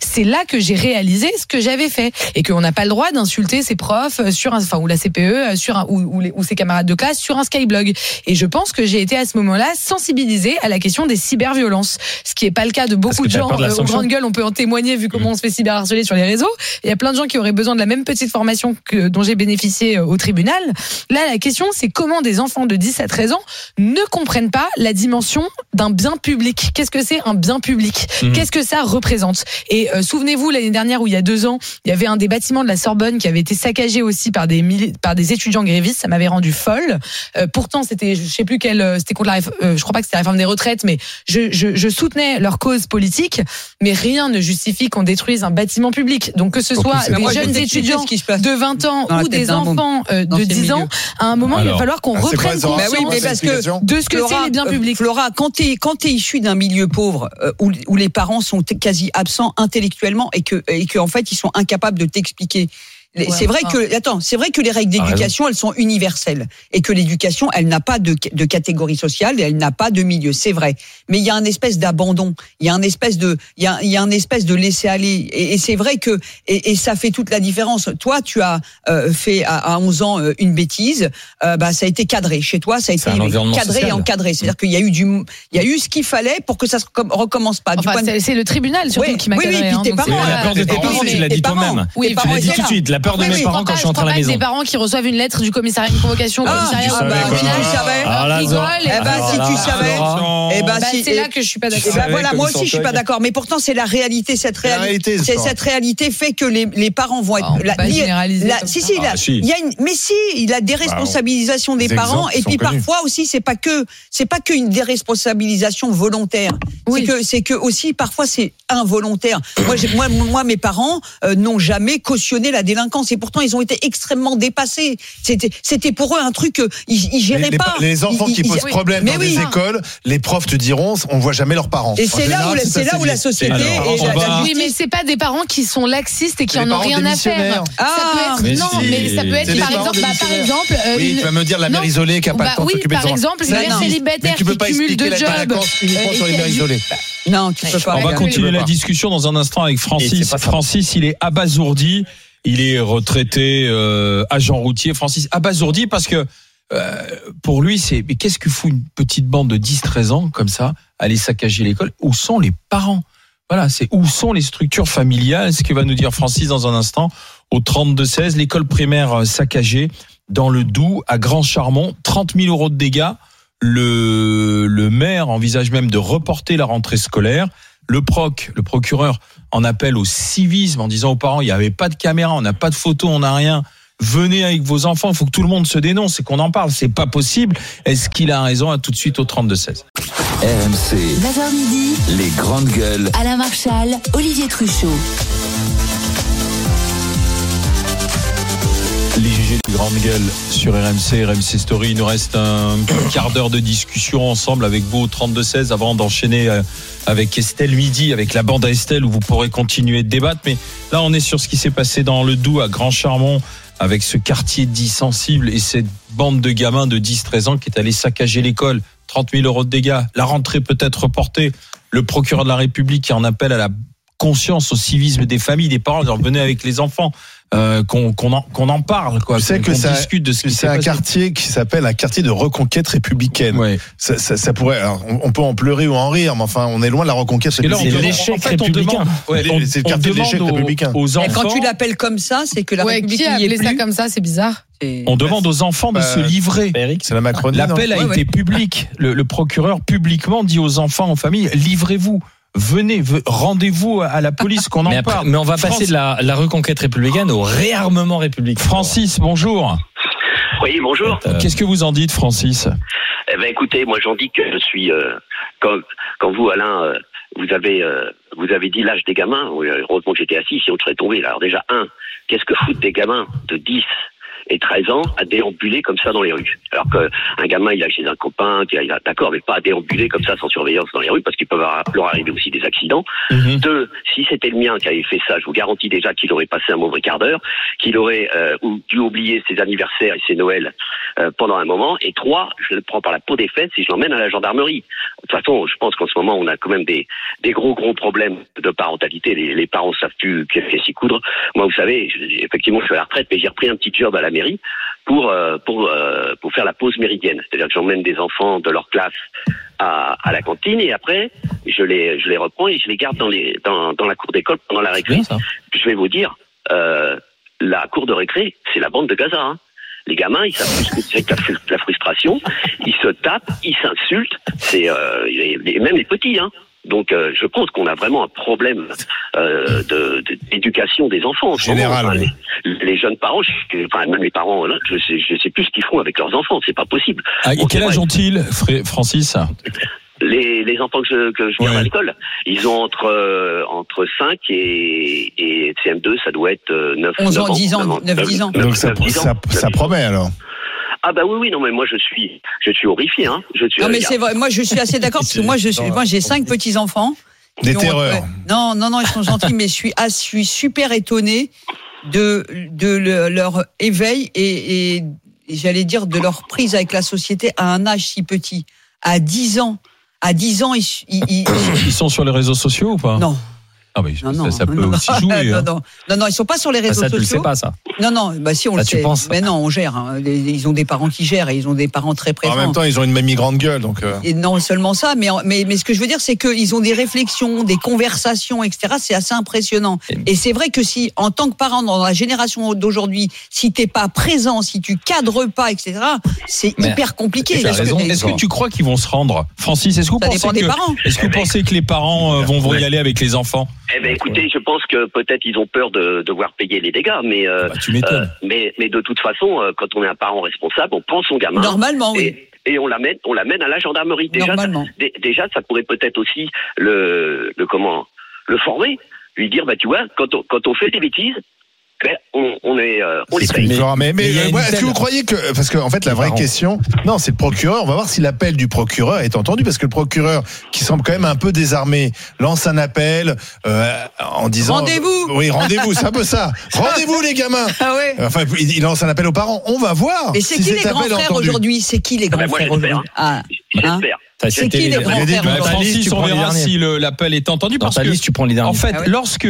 C'est là que j'ai réalisé ce que j'avais fait et qu'on n'a pas le droit d'insulter ses profs sur un, enfin ou la CPE euh, sur un, ou, ou, les- ou ses camarades de classe sur un skyblog. Et je pense que j'ai été à ce moment-là sensibilisée à la question des cyberviolences, ce qui est pas le cas de beaucoup de gens euh, aux grandes gueules. On peut en témoigner vu comment on se fait cyberharceler sur les réseaux. Il y a plein de gens qui auraient besoin de la même petite formation que dont j'ai bénéficié euh, au tribunal. Là, la question, c'est comment des enfants de 10 à 13 ans ne comprennent pas la dimension d'un bien public. Qu'est-ce que c'est un bien public? Mhm. Qu'est-ce que ça représente? Et euh, souvenez-vous, l'année dernière, ou il y a deux ans, il y avait un des bâtiments de la Sorbonne qui avait été saccagé aussi par des, par des étudiants grévistes. Ça m'avait rendu folle. Euh, pourtant, c'était, je sais plus euh, c'était contre la, euh, je crois pas que c'était la réforme des retraites, mais je, je, je soutenais leur cause politique. Mais rien ne justifie qu'on détruise un bâtiment public. Donc que ce soit des Moi, jeunes étudiants qui de 20 ans ou des enfants euh, de ces 10 ans, à un moment, il va falloir qu'on ah, reprenne Bah conscience oui, mais parce que Explication. de ce que Flora, c'est les biens euh, publics. Flora, quand t'es quand t'es issu d'un milieu pauvre euh, où, où les parents sont quasi absents intellectuellement et que et que en fait ils sont incapables de t'expliquer Ouais, c'est vrai enfin. que attends, c'est vrai que les règles d'éducation elles sont universelles et que l'éducation elle n'a pas de, de catégorie sociale et elle n'a pas de milieu, c'est vrai. Mais il y a un espèce d'abandon, il y a un espèce de il y a, il y a un espèce de laisser aller et, et c'est vrai que et, et ça fait toute la différence. Toi tu as euh, fait à, à 11 ans euh, une bêtise, euh, bah ça a été cadré chez toi, ça a été cadré et encadré. C'est-à-dire qu'il y a eu du il y a eu ce qu'il fallait pour que ça se recom- recommence pas. Enfin, de- c'est le tribunal surtout Oui, qui m'a oui, oui, cadré, puis hein, tes donc parents, Oui, tes parents, tu l'as dit toi-même. Oui, Tes puis parents Tu l'as dit étaient tout de suite, peur de mes parents je quand je suis rentré à la maison. Des parents qui reçoivent une lettre du commissariat une convocation au Ah, commissariat ah, bah, si tu savais. Ah, et- Eh ben, si tu là, savais, eh ben, Bah, si, c'est là que je suis pas d'accord. ben voilà, moi aussi je suis pas d'accord, mais pourtant c'est la réalité, cette réalité, cette réalité fait que les, les parents vont être. Ah, si si, la- Ah, si. il y a une, mais si, il a des responsabilisations des parents et puis parfois aussi c'est pas que c'est pas qu'une déresponsabilisation volontaire, Oui. c'est que c'est que aussi parfois c'est involontaire. Moi j'ai- moi moi mes parents euh, n'ont jamais cautionné la délinquance et pourtant ils ont été extrêmement dépassés. C'était c'était pour eux un truc euh, ils, ils géraient Les, les- pas. les enfants Ils- qui ils- posent oui. problème Mais dans oui. des écoles, les profs te diront, on voit jamais leurs parents. Et c'est là où la- ça, c'est là c'est où la dit. société Alors, et on la, va- la Oui, mais c'est pas des parents qui sont laxistes et qui C'est en les ont rien à faire. ça Ah, peut être mais non, mais ça peut être les par parents exemple, bah, par démissionnaires. exemple, euh, Oui, tu vas me dire la mère isolée qui a pas Bah le temps de oui, s'occuper de par son exemple, une mère célibataire qui cumule deux jobs. sur les mères isolées. Non, tu peux pas. On va continuer la discussion dans un instant avec Francis. Francis, il est abasourdi. Il est retraité euh, agent routier. Francis abasourdi parce que euh, pour lui, c'est mais qu'est-ce que fout une petite bande de 10-13 ans comme ça aller saccager l'école? Où sont les parents? Voilà, c'est où sont les structures familiales? Ce que va nous dire Francis dans un instant. Au 32-16, l'école primaire euh, saccagée dans le Doubs à Grand Charmont, 30 000 euros de dégâts. Le, le maire envisage même de reporter la rentrée scolaire. Le proc, le procureur, en appelle au civisme en disant aux parents il n'y avait pas de caméra, on n'a pas de photo, on n'a rien. Venez avec vos enfants, il faut que tout le monde se dénonce et qu'on en parle. C'est pas possible. Est-ce qu'il a raison? À tout de suite au 32-16. RMC, 9h midi, les grandes gueules. Alain Marchal, Olivier Truchot. Grande gueule sur RMC, RMC Story. Il nous reste un quart d'heure de discussion ensemble avec vous au 32-16 avant d'enchaîner euh, avec Estelle midi, avec la bande à Estelle où vous pourrez continuer de débattre. Mais là, on est sur ce qui s'est passé dans le Doubs à Grand Charmont avec ce quartier dit sensible et cette bande de gamins de 10-13 ans qui est allé saccager l'école. 30 000 euros de dégâts. La rentrée peut être reportée. Le procureur de la République qui en appelle à la conscience, au civisme des familles, des parents, leur venez avec les enfants, euh, qu'on qu'on en, qu'on en parle, quoi, Tu sais que ça- discute de ce qui C'est un passé. quartier qui s'appelle un quartier de reconquête républicaine. Ouais. Ça, ça- ça pourrait, alors, on, peut en pleurer ou en rire, mais enfin, on est loin de la reconquête républicaine. demande- l'échec en fait, républicain. ouais, C'est on- le quartier de demande l'échec aux- républicain. Aux Et quand tu enfants, l'appelles comme ça, c'est que la Ouais, République qui a appelé ça comme ça C'est bizarre. C'est- on demande aux enfants de Bah, se livrer. C'est la Macronie. L'appel a Ouais, été ouais. public. Le, le procureur publiquement dit aux enfants, aux familles, livrez-vous. Venez, ve- rendez-vous à la police qu'on en Mais, après- parle. mais on va France- passer de la, la reconquête républicaine au réarmement républicain. Francis, bonjour. Oui, bonjour. Euh, Qu'est-ce que vous en dites, Francis? Eh ben, écoutez, moi j'en dis que je suis euh, quand, quand vous, Alain, euh, vous avez euh, vous avez dit l'âge des gamins. Oui, heureusement que j'étais assis, sinon je serais tombé. Là. Alors déjà un, qu'est-ce que foutent des gamins de 10 et 13 ans à déambuler comme ça dans les rues Alors qu'un gamin, il a chez un copain, il a- d'accord, mais pas à déambuler comme ça sans surveillance dans les rues, parce qu'il peut leur arriver aussi des accidents. Mhm. Deux, si c'était le mien qui avait fait ça, je vous garantis déjà qu'il aurait passé un mauvais quart d'heure, qu'il aurait euh, dû oublier ses anniversaires et ses Noëls euh, pendant un moment. Et trois, je le prends par la peau des fesses et je l'emmène à la gendarmerie. De toute façon, je pense qu'en ce moment, on a quand même des, des gros, gros problèmes de parentalité. Les, les parents savent plus qu'est-ce qu'est s'y coudre. Moi, vous savez, effectivement, je suis à la retraite, mais j'ai repris un petit job à la mairie pour, euh, pour, euh, pour faire la pause méridienne. C'est-à-dire que j'emmène des enfants de leur classe à, à la cantine et après, je les, je les reprends et je les garde dans, les, dans, dans la cour d'école pendant la récré. Je vais vous dire, euh, la cour de récré, c'est la bande de Gaza. hein. Les gamins, ils savent plus que c'est la, fru- la frustration. Ils se tapent, ils s'insultent. C'est euh, même les petits. Hein. Donc, euh, je pense qu'on a vraiment un problème euh, de- de- d'éducation des enfants. en ce moment. Général, Enfin, oui. les, les jeunes parents, je- enfin même les parents, là, je sais, je sais plus ce qu'ils font avec leurs enfants. C'est pas possible. Ah, Bon, quel âge ont-ils, Fré- Francis? Les, les enfants que je, que je viens à l'école, ils ont entre, euh, entre 5 et, et CM2, ça doit être euh, 9, 11 ans, 9 10 ans, 9 9, 10 ans. Donc ça, 9, 10 ans. ça, ça promet alors. Ah bah oui, oui, non mais moi je suis, je suis horrifié. Hein. Je suis, Non mais c'est vrai, moi je suis assez d'accord parce que moi je suis, moi j'ai cinq petits enfants. Des ont- terreurs. Non non non ils sont gentils mais je suis ah, je suis super étonné de, de le- leur éveil et, et- et j'allais dire de leur prise avec la société à un âge si petit. À 10 ans. À 10 ans, ils, ils- ils- Ils sont sur les réseaux sociaux ou pas? Non. Ah oui, ça, non, ça peut non, aussi non, jouer. non, hein. non, non, non, ils sont pas sur les Ah, réseaux ça, tu sociaux. le sais pas, ça. Non, non, bah si on Ça, le tu sait. penses Mais non, on gère. hein. Ils ont des parents qui gèrent et ils ont des parents très présents. En même temps, ils ont une mamie grande gueule, donc. euh, Et non seulement ça, mais, mais, mais ce que je veux dire, c'est qu'ils ont des réflexions, des conversations, etc. C'est assez impressionnant. Et c'est vrai que si, en tant que parent dans la génération d'aujourd'hui, si t'es pas présent, si tu cadres pas, etc., c'est hyper compliqué. Tu que-. Est-ce que tu crois qu'ils vont se rendre? Francis, est-ce que vous Ça pensez dépend des que, parents. est-ce que vous pensez que les parents euh, vont, vont y aller avec les enfants? Eh ben, écoutez, je pense que peut-être ils ont peur de devoir payer les dégâts, mais euh, tu m'étonnes. euh, mais mais de toute façon, euh, quand on est un parent responsable, on prend son gamin. Normalement, oui. Et, et on l'amène, on l'amène à la gendarmerie. Déjà, Normalement. ça, dé- déjà, ça pourrait peut-être aussi le, le comment, le former, lui dire, bah tu vois, quand on, quand on fait des bêtises, ben, on, on est, euh, on les paye. Florent, mais, euh, ouais, est-ce que vous croyez que parce qu'en en fait la vraie question non c'est le procureur. On va voir si l'appel du procureur est entendu parce que le procureur qui semble quand même un peu désarmé lance un appel euh, en disant Rendez-vous. Oui rendez-vous c'est un peu ça. Rendez-vous les gamins. Ah ouais. enfin il il lance un appel aux parents. On va voir Mais c'est si qui cet les grands frères aujourd'hui? C'est qui les grands ben, moi, frères j'espère. aujourd'hui? Ah, hein? J'espère. C'est qui les grands Francis, on verra si l'appel est entendu. Dans parce ta que, liste, tu prends les derniers. En fait, Ah lorsque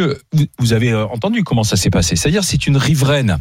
vous- avez euh, entendu comment ça s'est passé, c'est-à-dire c'est une riveraine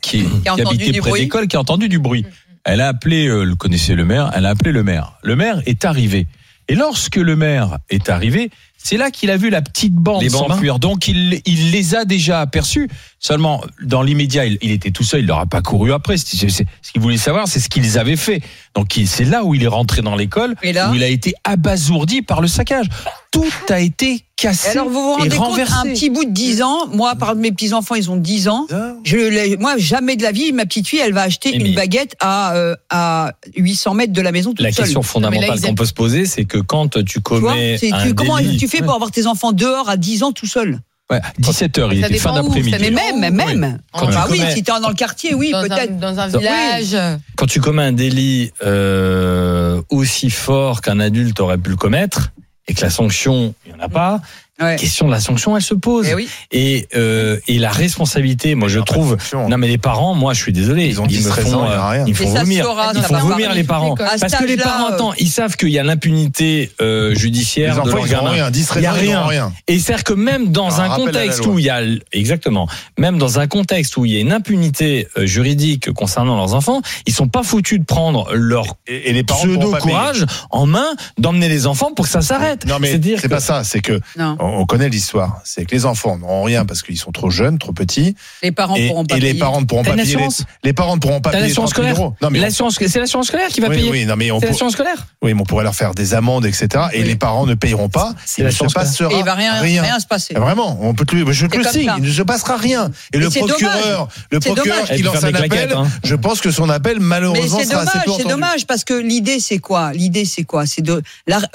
qui, habitait près d'école qui a entendu du bruit. Elle a appelé, euh, le connaissait le maire, elle a appelé le maire. Le maire est arrivé. Et lorsque le maire est arrivé, c'est là qu'il a vu la petite bande s'enfuir. Donc il, il les a déjà aperçus. Seulement, dans l'immédiat, il, il était tout seul, il leur a pas couru après. Ce qu'il voulait savoir, c'est ce qu'ils avaient fait. Donc il- c'est là où il est rentré dans l'école, où il a été abasourdi par le saccage. Tout a été cassé Et alors vous vous rendez compte, un petit bout de 10 ans, moi par mes petits enfants ils ont 10 ans, je, l'ai- moi jamais de la vie, ma petite fille elle va acheter mais- une baguette à, euh, à 800 mètres de la maison toute La seule. question fondamentale qu'on peut se poser, c'est que quand tu Tu vois, commets c'est- un tu- comment délit, tu fais pour avoir tes enfants dehors à 10 ans tout seul Ouais, 17h, il Ça était fin d'après-midi. Mais même, même. Quand bah tu oui, commets- si t'es dans le quartier, oui, peut-être. dans un Oui. village. quand tu commets un délit euh, aussi fort qu'un adulte aurait pu le commettre et que la sanction, il n'y en a pas, Ouais. la question de la sanction, elle se pose. Eh oui. Et, euh, et la responsabilité, moi je de trouve. Non mais les parents, moi je suis désolé, Ils ont me 10-13 font, euh, rien. ils me font vomir. saura, Ils font vomir les parents. Parce que les parents, euh, attends, ils savent qu'il y a l'impunité euh, judiciaire les de enfants leur ils gamin. rien 10 Il y a 13 ans ils rien. rien Et c'est-à-dire que même dans Un contexte où il y a exactement, même dans un contexte où il y a une impunité euh, juridique concernant leurs enfants, ils sont pas foutus de prendre leur et, et les parents pourront pseudo courage en main d'emmener les enfants pour que ça s'arrête. Non mais c'est pas ça, c'est que Non. On on connaît l'histoire. C'est que les enfants n'auront rien parce qu'ils sont trop jeunes, trop petits, Les parents et, pourront pas et les parents ne pourront pas payer. Les, les parents ne pourront pas payer l'assurance 30 000 scolaire euros. Non mais L'assurance- c'est l'assurance scolaire qui va oui, payer. oui, non mais on C'est pour- l'assurance scolaire. oui, mais on pourrait leur faire des amendes, etc. Et Oui. les parents ne payeront pas. C'est Il ne se passera Et il va rien, rien. se passer. Vraiment, on peut le, je te le signe, il ne se passera rien. Et le procureur, le procureur qui lance un appel, hein. je pense que son appel Mais malheureusement c'est sera assez dommage, peu c'est dommage parce que l'idée c'est quoi? L'idée c'est quoi? C'est de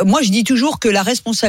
moi je dis toujours que la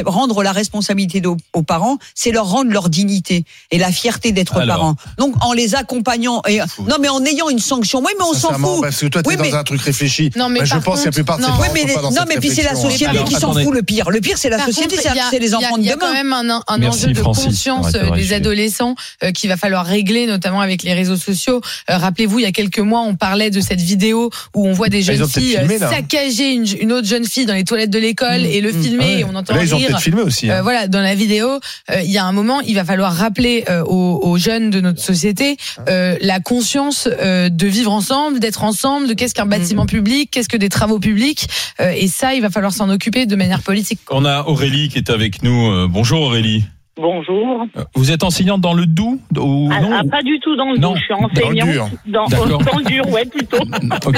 rendre la responsabilité aux, aux parents, c'est leur rendre leur dignité et la fierté d'être parents. Donc en les accompagnant et non mais en ayant une sanction. Oui mais on s'en fout. Parce que toi, tu es Oui, mais- dans un truc réfléchi. Non, mais je pense que la contre, plupart de ces non. parents Oui, mais sont les- pas dans non mais puis c'est la société Alors, qui s'en fout le pire. Le pire c'est la Par société, contre, c'est les il y a- enfants Il de y a quand demain. même un, un Merci, enjeu de Francis. conscience euh, des adolescents euh, qu'il va falloir régler, notamment avec les réseaux sociaux. Euh, Rappelez-vous, il y a quelques mois, on parlait de cette vidéo où on voit des Ah, jeunes filles euh, saccager une, une autre jeune fille dans les toilettes de l'école et le filmer Ouais. et on entend Là, ils ont rire. peut-être filmé aussi. hein. Voilà, dans la vidéo, euh, il y a un moment, il va falloir rappeler euh, aux, aux jeunes de notre société euh, la conscience euh, de vivre ensemble, d'être ensemble, de qu'est-ce qu'un bâtiment public, qu'est-ce que des travaux publics, euh, et ça, il va falloir s'en occuper de manière politique. On a Aurélie qui est avec nous. Euh, bonjour Aurélie. Bonjour. Vous êtes enseignante dans le Doubs ou Ah, non ah, pas du tout dans le dos, je suis dans le enseignante dur. dans, D'accord. dans le dur, ouais, plutôt.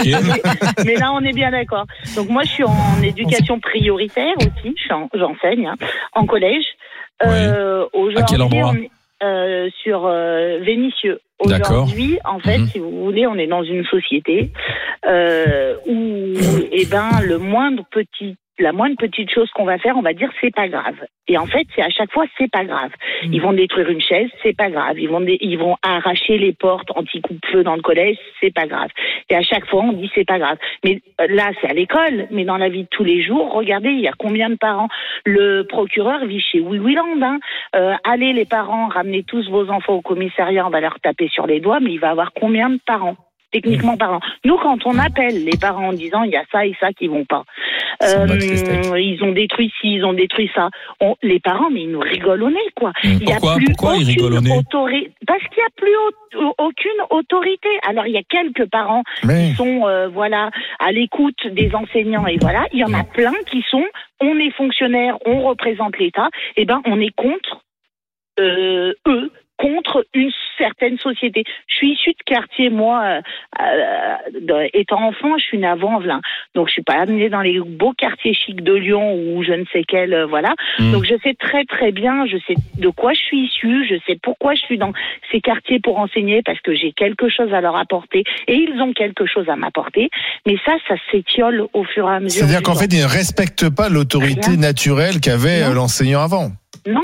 Mais, mais là, on est bien d'accord. Donc moi, je suis en éducation prioritaire aussi, j'enseigne hein, en collège. Euh, À quel aujourd'hui, endroit est, euh, Sur euh, Vénissieux. D'accord. Aujourd'hui, en fait, Mhm. si vous voulez, on est dans une société euh, où, eh ben, le moindre petit la moindre petite chose qu'on va faire, on va dire c'est pas grave. Et en fait, c'est à chaque fois c'est pas grave. Ils vont détruire une chaise, c'est pas grave. Ils vont dé- ils vont arracher les portes anti-coupe-feu dans le collège, c'est pas grave. Et à chaque fois, on dit c'est pas grave. Mais euh, là, c'est à l'école, mais dans la vie de tous les jours, regardez, il y a combien de parents? Le procureur vit chez Wiwiland. Hein. Euh, allez, les parents, ramenez tous vos enfants au commissariat, on va leur taper sur les doigts, mais il va avoir combien de parents? Techniquement parlant. Nous, quand on appelle les parents en disant il y a ça et ça qui vont pas, euh, ils ont détruit ci, ils ont détruit ça. On- les parents, mais ils nous rigolent au nez, quoi. Il y a Pourquoi plus Pourquoi ils aucune rigolent au nez autori- Parce qu'il n'y a plus au- aucune autorité. Alors, il y a quelques parents Mais- qui sont, euh, voilà, à l'écoute des enseignants et voilà. Il y en a plein qui sont, on est fonctionnaire, on représente l'État, et ben, on est contre euh, eux contre une certaine société. Je suis issue de quartier, moi, euh, euh, étant enfant, je suis née à Vanvelin. Donc, je suis pas amenée dans les beaux quartiers chics de Lyon ou je ne sais quel, euh, voilà. Mm. Donc, je sais très, très bien, je sais de quoi je suis issue, je sais pourquoi je suis dans ces quartiers pour enseigner parce que j'ai quelque chose à leur apporter et ils ont quelque chose à m'apporter. Mais ça, ça s'étiole au fur et à mesure. C'est-à-dire qu'en fait, ils ne respectent pas l'autorité naturelle qu'avait euh, l'enseignant avant. Non.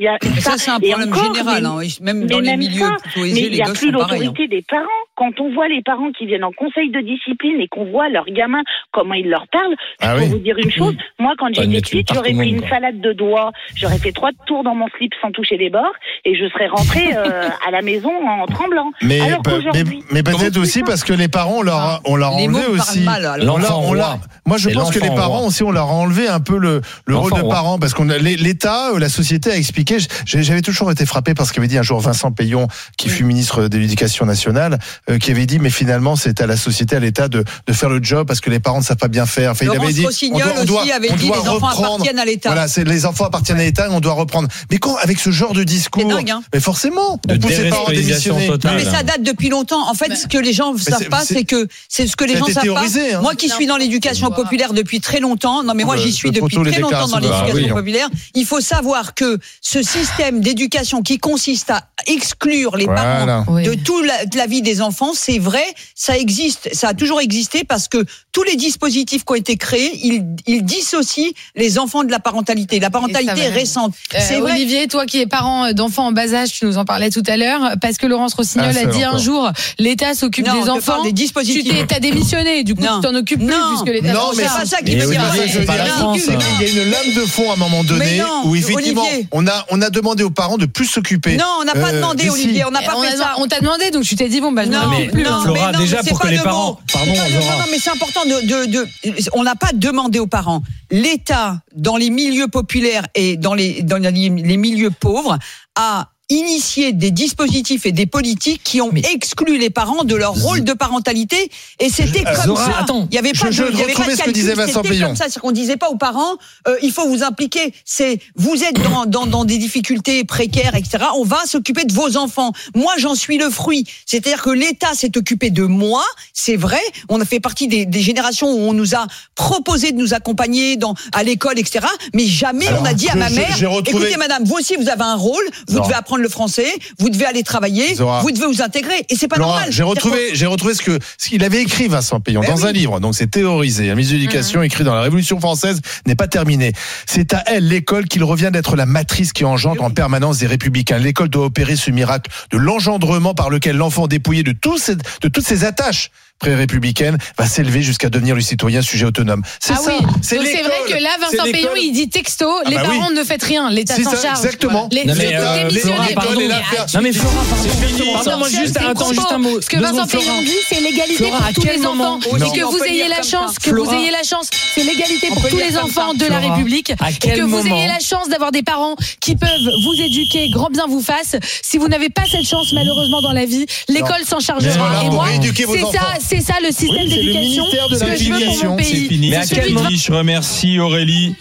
Il y a, Mais ça, c'est un problème encore, général, mais- hein. Même dans les même milieux ça, plutôt mais aisés, il n'y a plus pareils. hein. l'autorité des parents. Quand on voit les parents qui viennent en conseil de discipline et qu'on voit leurs gamins, comment ils leur parlent, je Ah peux oui. vous dire une chose. Moi, quand j'étais petite, j'aurais pris une quoi. salade de doigts, j'aurais fait trois tours dans mon slip sans toucher les bords et je serais rentrée euh, à la maison en tremblant. Mais, Alors pe- mais, qu'aujourd'hui, mais peut-être aussi parce que les parents, on leur a, on leur a enlevé aussi. mal, alors. On leur- L'enfant on leur- roi. moi, je pense que les parents aussi, on leur a enlevé un peu le, le rôle de roi. parent parce qu'on l'État, euh, la société a expliqué. J'avais toujours été frappé parce qu'avait dit un jour Vincent Payon, qui fut ministre de l'Éducation nationale, euh, qui avait dit mais finalement c'est à la société, à l'État de, de faire le job parce que les parents ne savent pas bien faire. Enfin, il avait dit Rossignol aussi avait on dit, doit les enfants reprendre. appartiennent à l'État. Voilà, c'est les enfants appartiennent à l'État et on doit reprendre. Mais quand avec ce genre de discours, dingue, hein. mais forcément, De on pousse les parents à démissionner. totale. Non, mais ça date depuis longtemps. En fait, ce que les gens ne savent pas, c'est- que c'est ce que les gens savent théorisé, pas. hein. Moi qui suis dans l'éducation populaire depuis très longtemps, non mais moi Euh, j'y suis depuis très longtemps dans l'éducation populaire, il faut savoir que ce système d'éducation qui consiste à exclure les Voilà. parents Oui. de toute la, de la vie des enfants, c'est vrai, ça existe, ça a toujours existé parce que tous les dispositifs qui ont été créés, ils, ils dissocient les enfants de la parentalité. La parentalité va. récente. Euh, c'est vrai. Olivier, toi qui es parent d'enfants en bas âge, tu nous en parlais tout à l'heure, parce que Laurence Rossignol Ah, a dit un jour, l'État s'occupe des enfants. des Tu dispositifs. t'es, t'as démissionné, du coup Non. tu t'en occupes plus Non. puisque l'État. Non, mais c'est pas ça qui Mais veut oui, c'est il y a une- lame de fond à un moment donné où effectivement on a on a demandé aux parents de plus s'occuper. Non, on n'a pas Euh, demandé. Olivier, on n'a pas on, fait a- ça. on t'a demandé, donc tu t'es dit, bon, bah, Non, mais non, Flora, mais non, déjà, mais c'est pour que les parents-. Pardon, non, non, mais c'est important de, de, de- on n'a pas demandé aux parents. L'État, dans les milieux populaires et dans les, dans les les milieux pauvres, a initié des dispositifs et des politiques qui ont exclu les parents de leur rôle de parentalité et c'était Euh, comme Zora, ça. attends, il y avait je- pas je de, il y avait pas de calcul, c'était comme ça, c'est qu'on disait pas aux parents, euh, il faut vous impliquer. C'est vous êtes dans, dans, dans des difficultés précaires, etc. On va s'occuper de vos enfants. Moi, j'en suis le fruit. C'est-à-dire que l'État s'est occupé de moi. C'est vrai. On a fait partie des, des générations où on nous a proposé de nous accompagner dans à l'école, etc. Mais jamais Alors, on a dit à je- ma je- mère retrouvé- écoutez, madame, vous aussi, vous avez un rôle. Vous devez apprendre le français. Vous devez aller travailler. Zora. Vous devez vous intégrer. Et c'est pas Laura, normal. j'ai retrouvé, j'ai retrouvé ce que ce qu'il avait écrit Vincent Payon Ben dans un livre. Donc c'est théorisé. La mise d'éducation écrit dans la Révolution française n'est pas terminée. C'est à elle l'école qu'il revient d'être la matrice qui engendre en permanence des républicains. L'école doit opérer ce miracle de l'engendrement par lequel l'enfant dépouillé de ses- de toutes ses attaches pré-républicaines va s'élever jusqu'à devenir le citoyen sujet autonome. C'est Ah ça. oui, C'est donc c'est l'école. vrai que là, Vincent. Payon, il dit texto, les bah parents oui. ne faites rien, l'État C'est s'en ça, charge. exactement. Les, Non, mais, euh, Flora, pardon. fait- Non mais Flora, Pardon, pardon-moi juste, attends un mot. Ce que Vincent. Payon dit, c'est l'égalité pour tous les enfants. Et que vous ayez la chance, que vous ayez la chance, c'est l'égalité pour tous le les enfants de la République. à Et que vous ayez la chance d'avoir des parents qui peuvent vous éduquer, grand bien vous fasse. Si vous n'avez pas cette chance, malheureusement, dans la vie, l'école s'en chargera. Et moi, c'est ça, enfants. C'est ça le système Oui, c'est le d'éducation ministère de que je veux pour mon pays. C'est fini, Mais à quel moment- Je remercie Aurélie.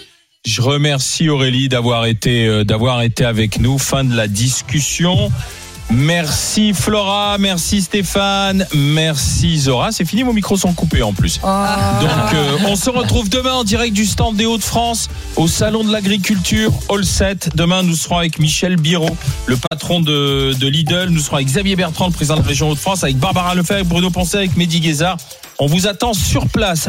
Je remercie Aurélie d'avoir été euh, d'avoir été avec nous. Fin de la discussion. Merci Flora, merci Stéphane, merci Zora. C'est fini, vos micros sont coupés en plus. Ah. Donc euh, on se retrouve demain en direct du stand des Hauts-de-France au salon de l'agriculture All 7. Demain nous serons avec Michel Biro, le patron de, de Lidl. Nous serons avec Xavier Bertrand, le président de la région Hauts-de-France, avec Barbara Lefebvre, Bruno Poncet, avec Mehdi Guézard. On vous attend sur place.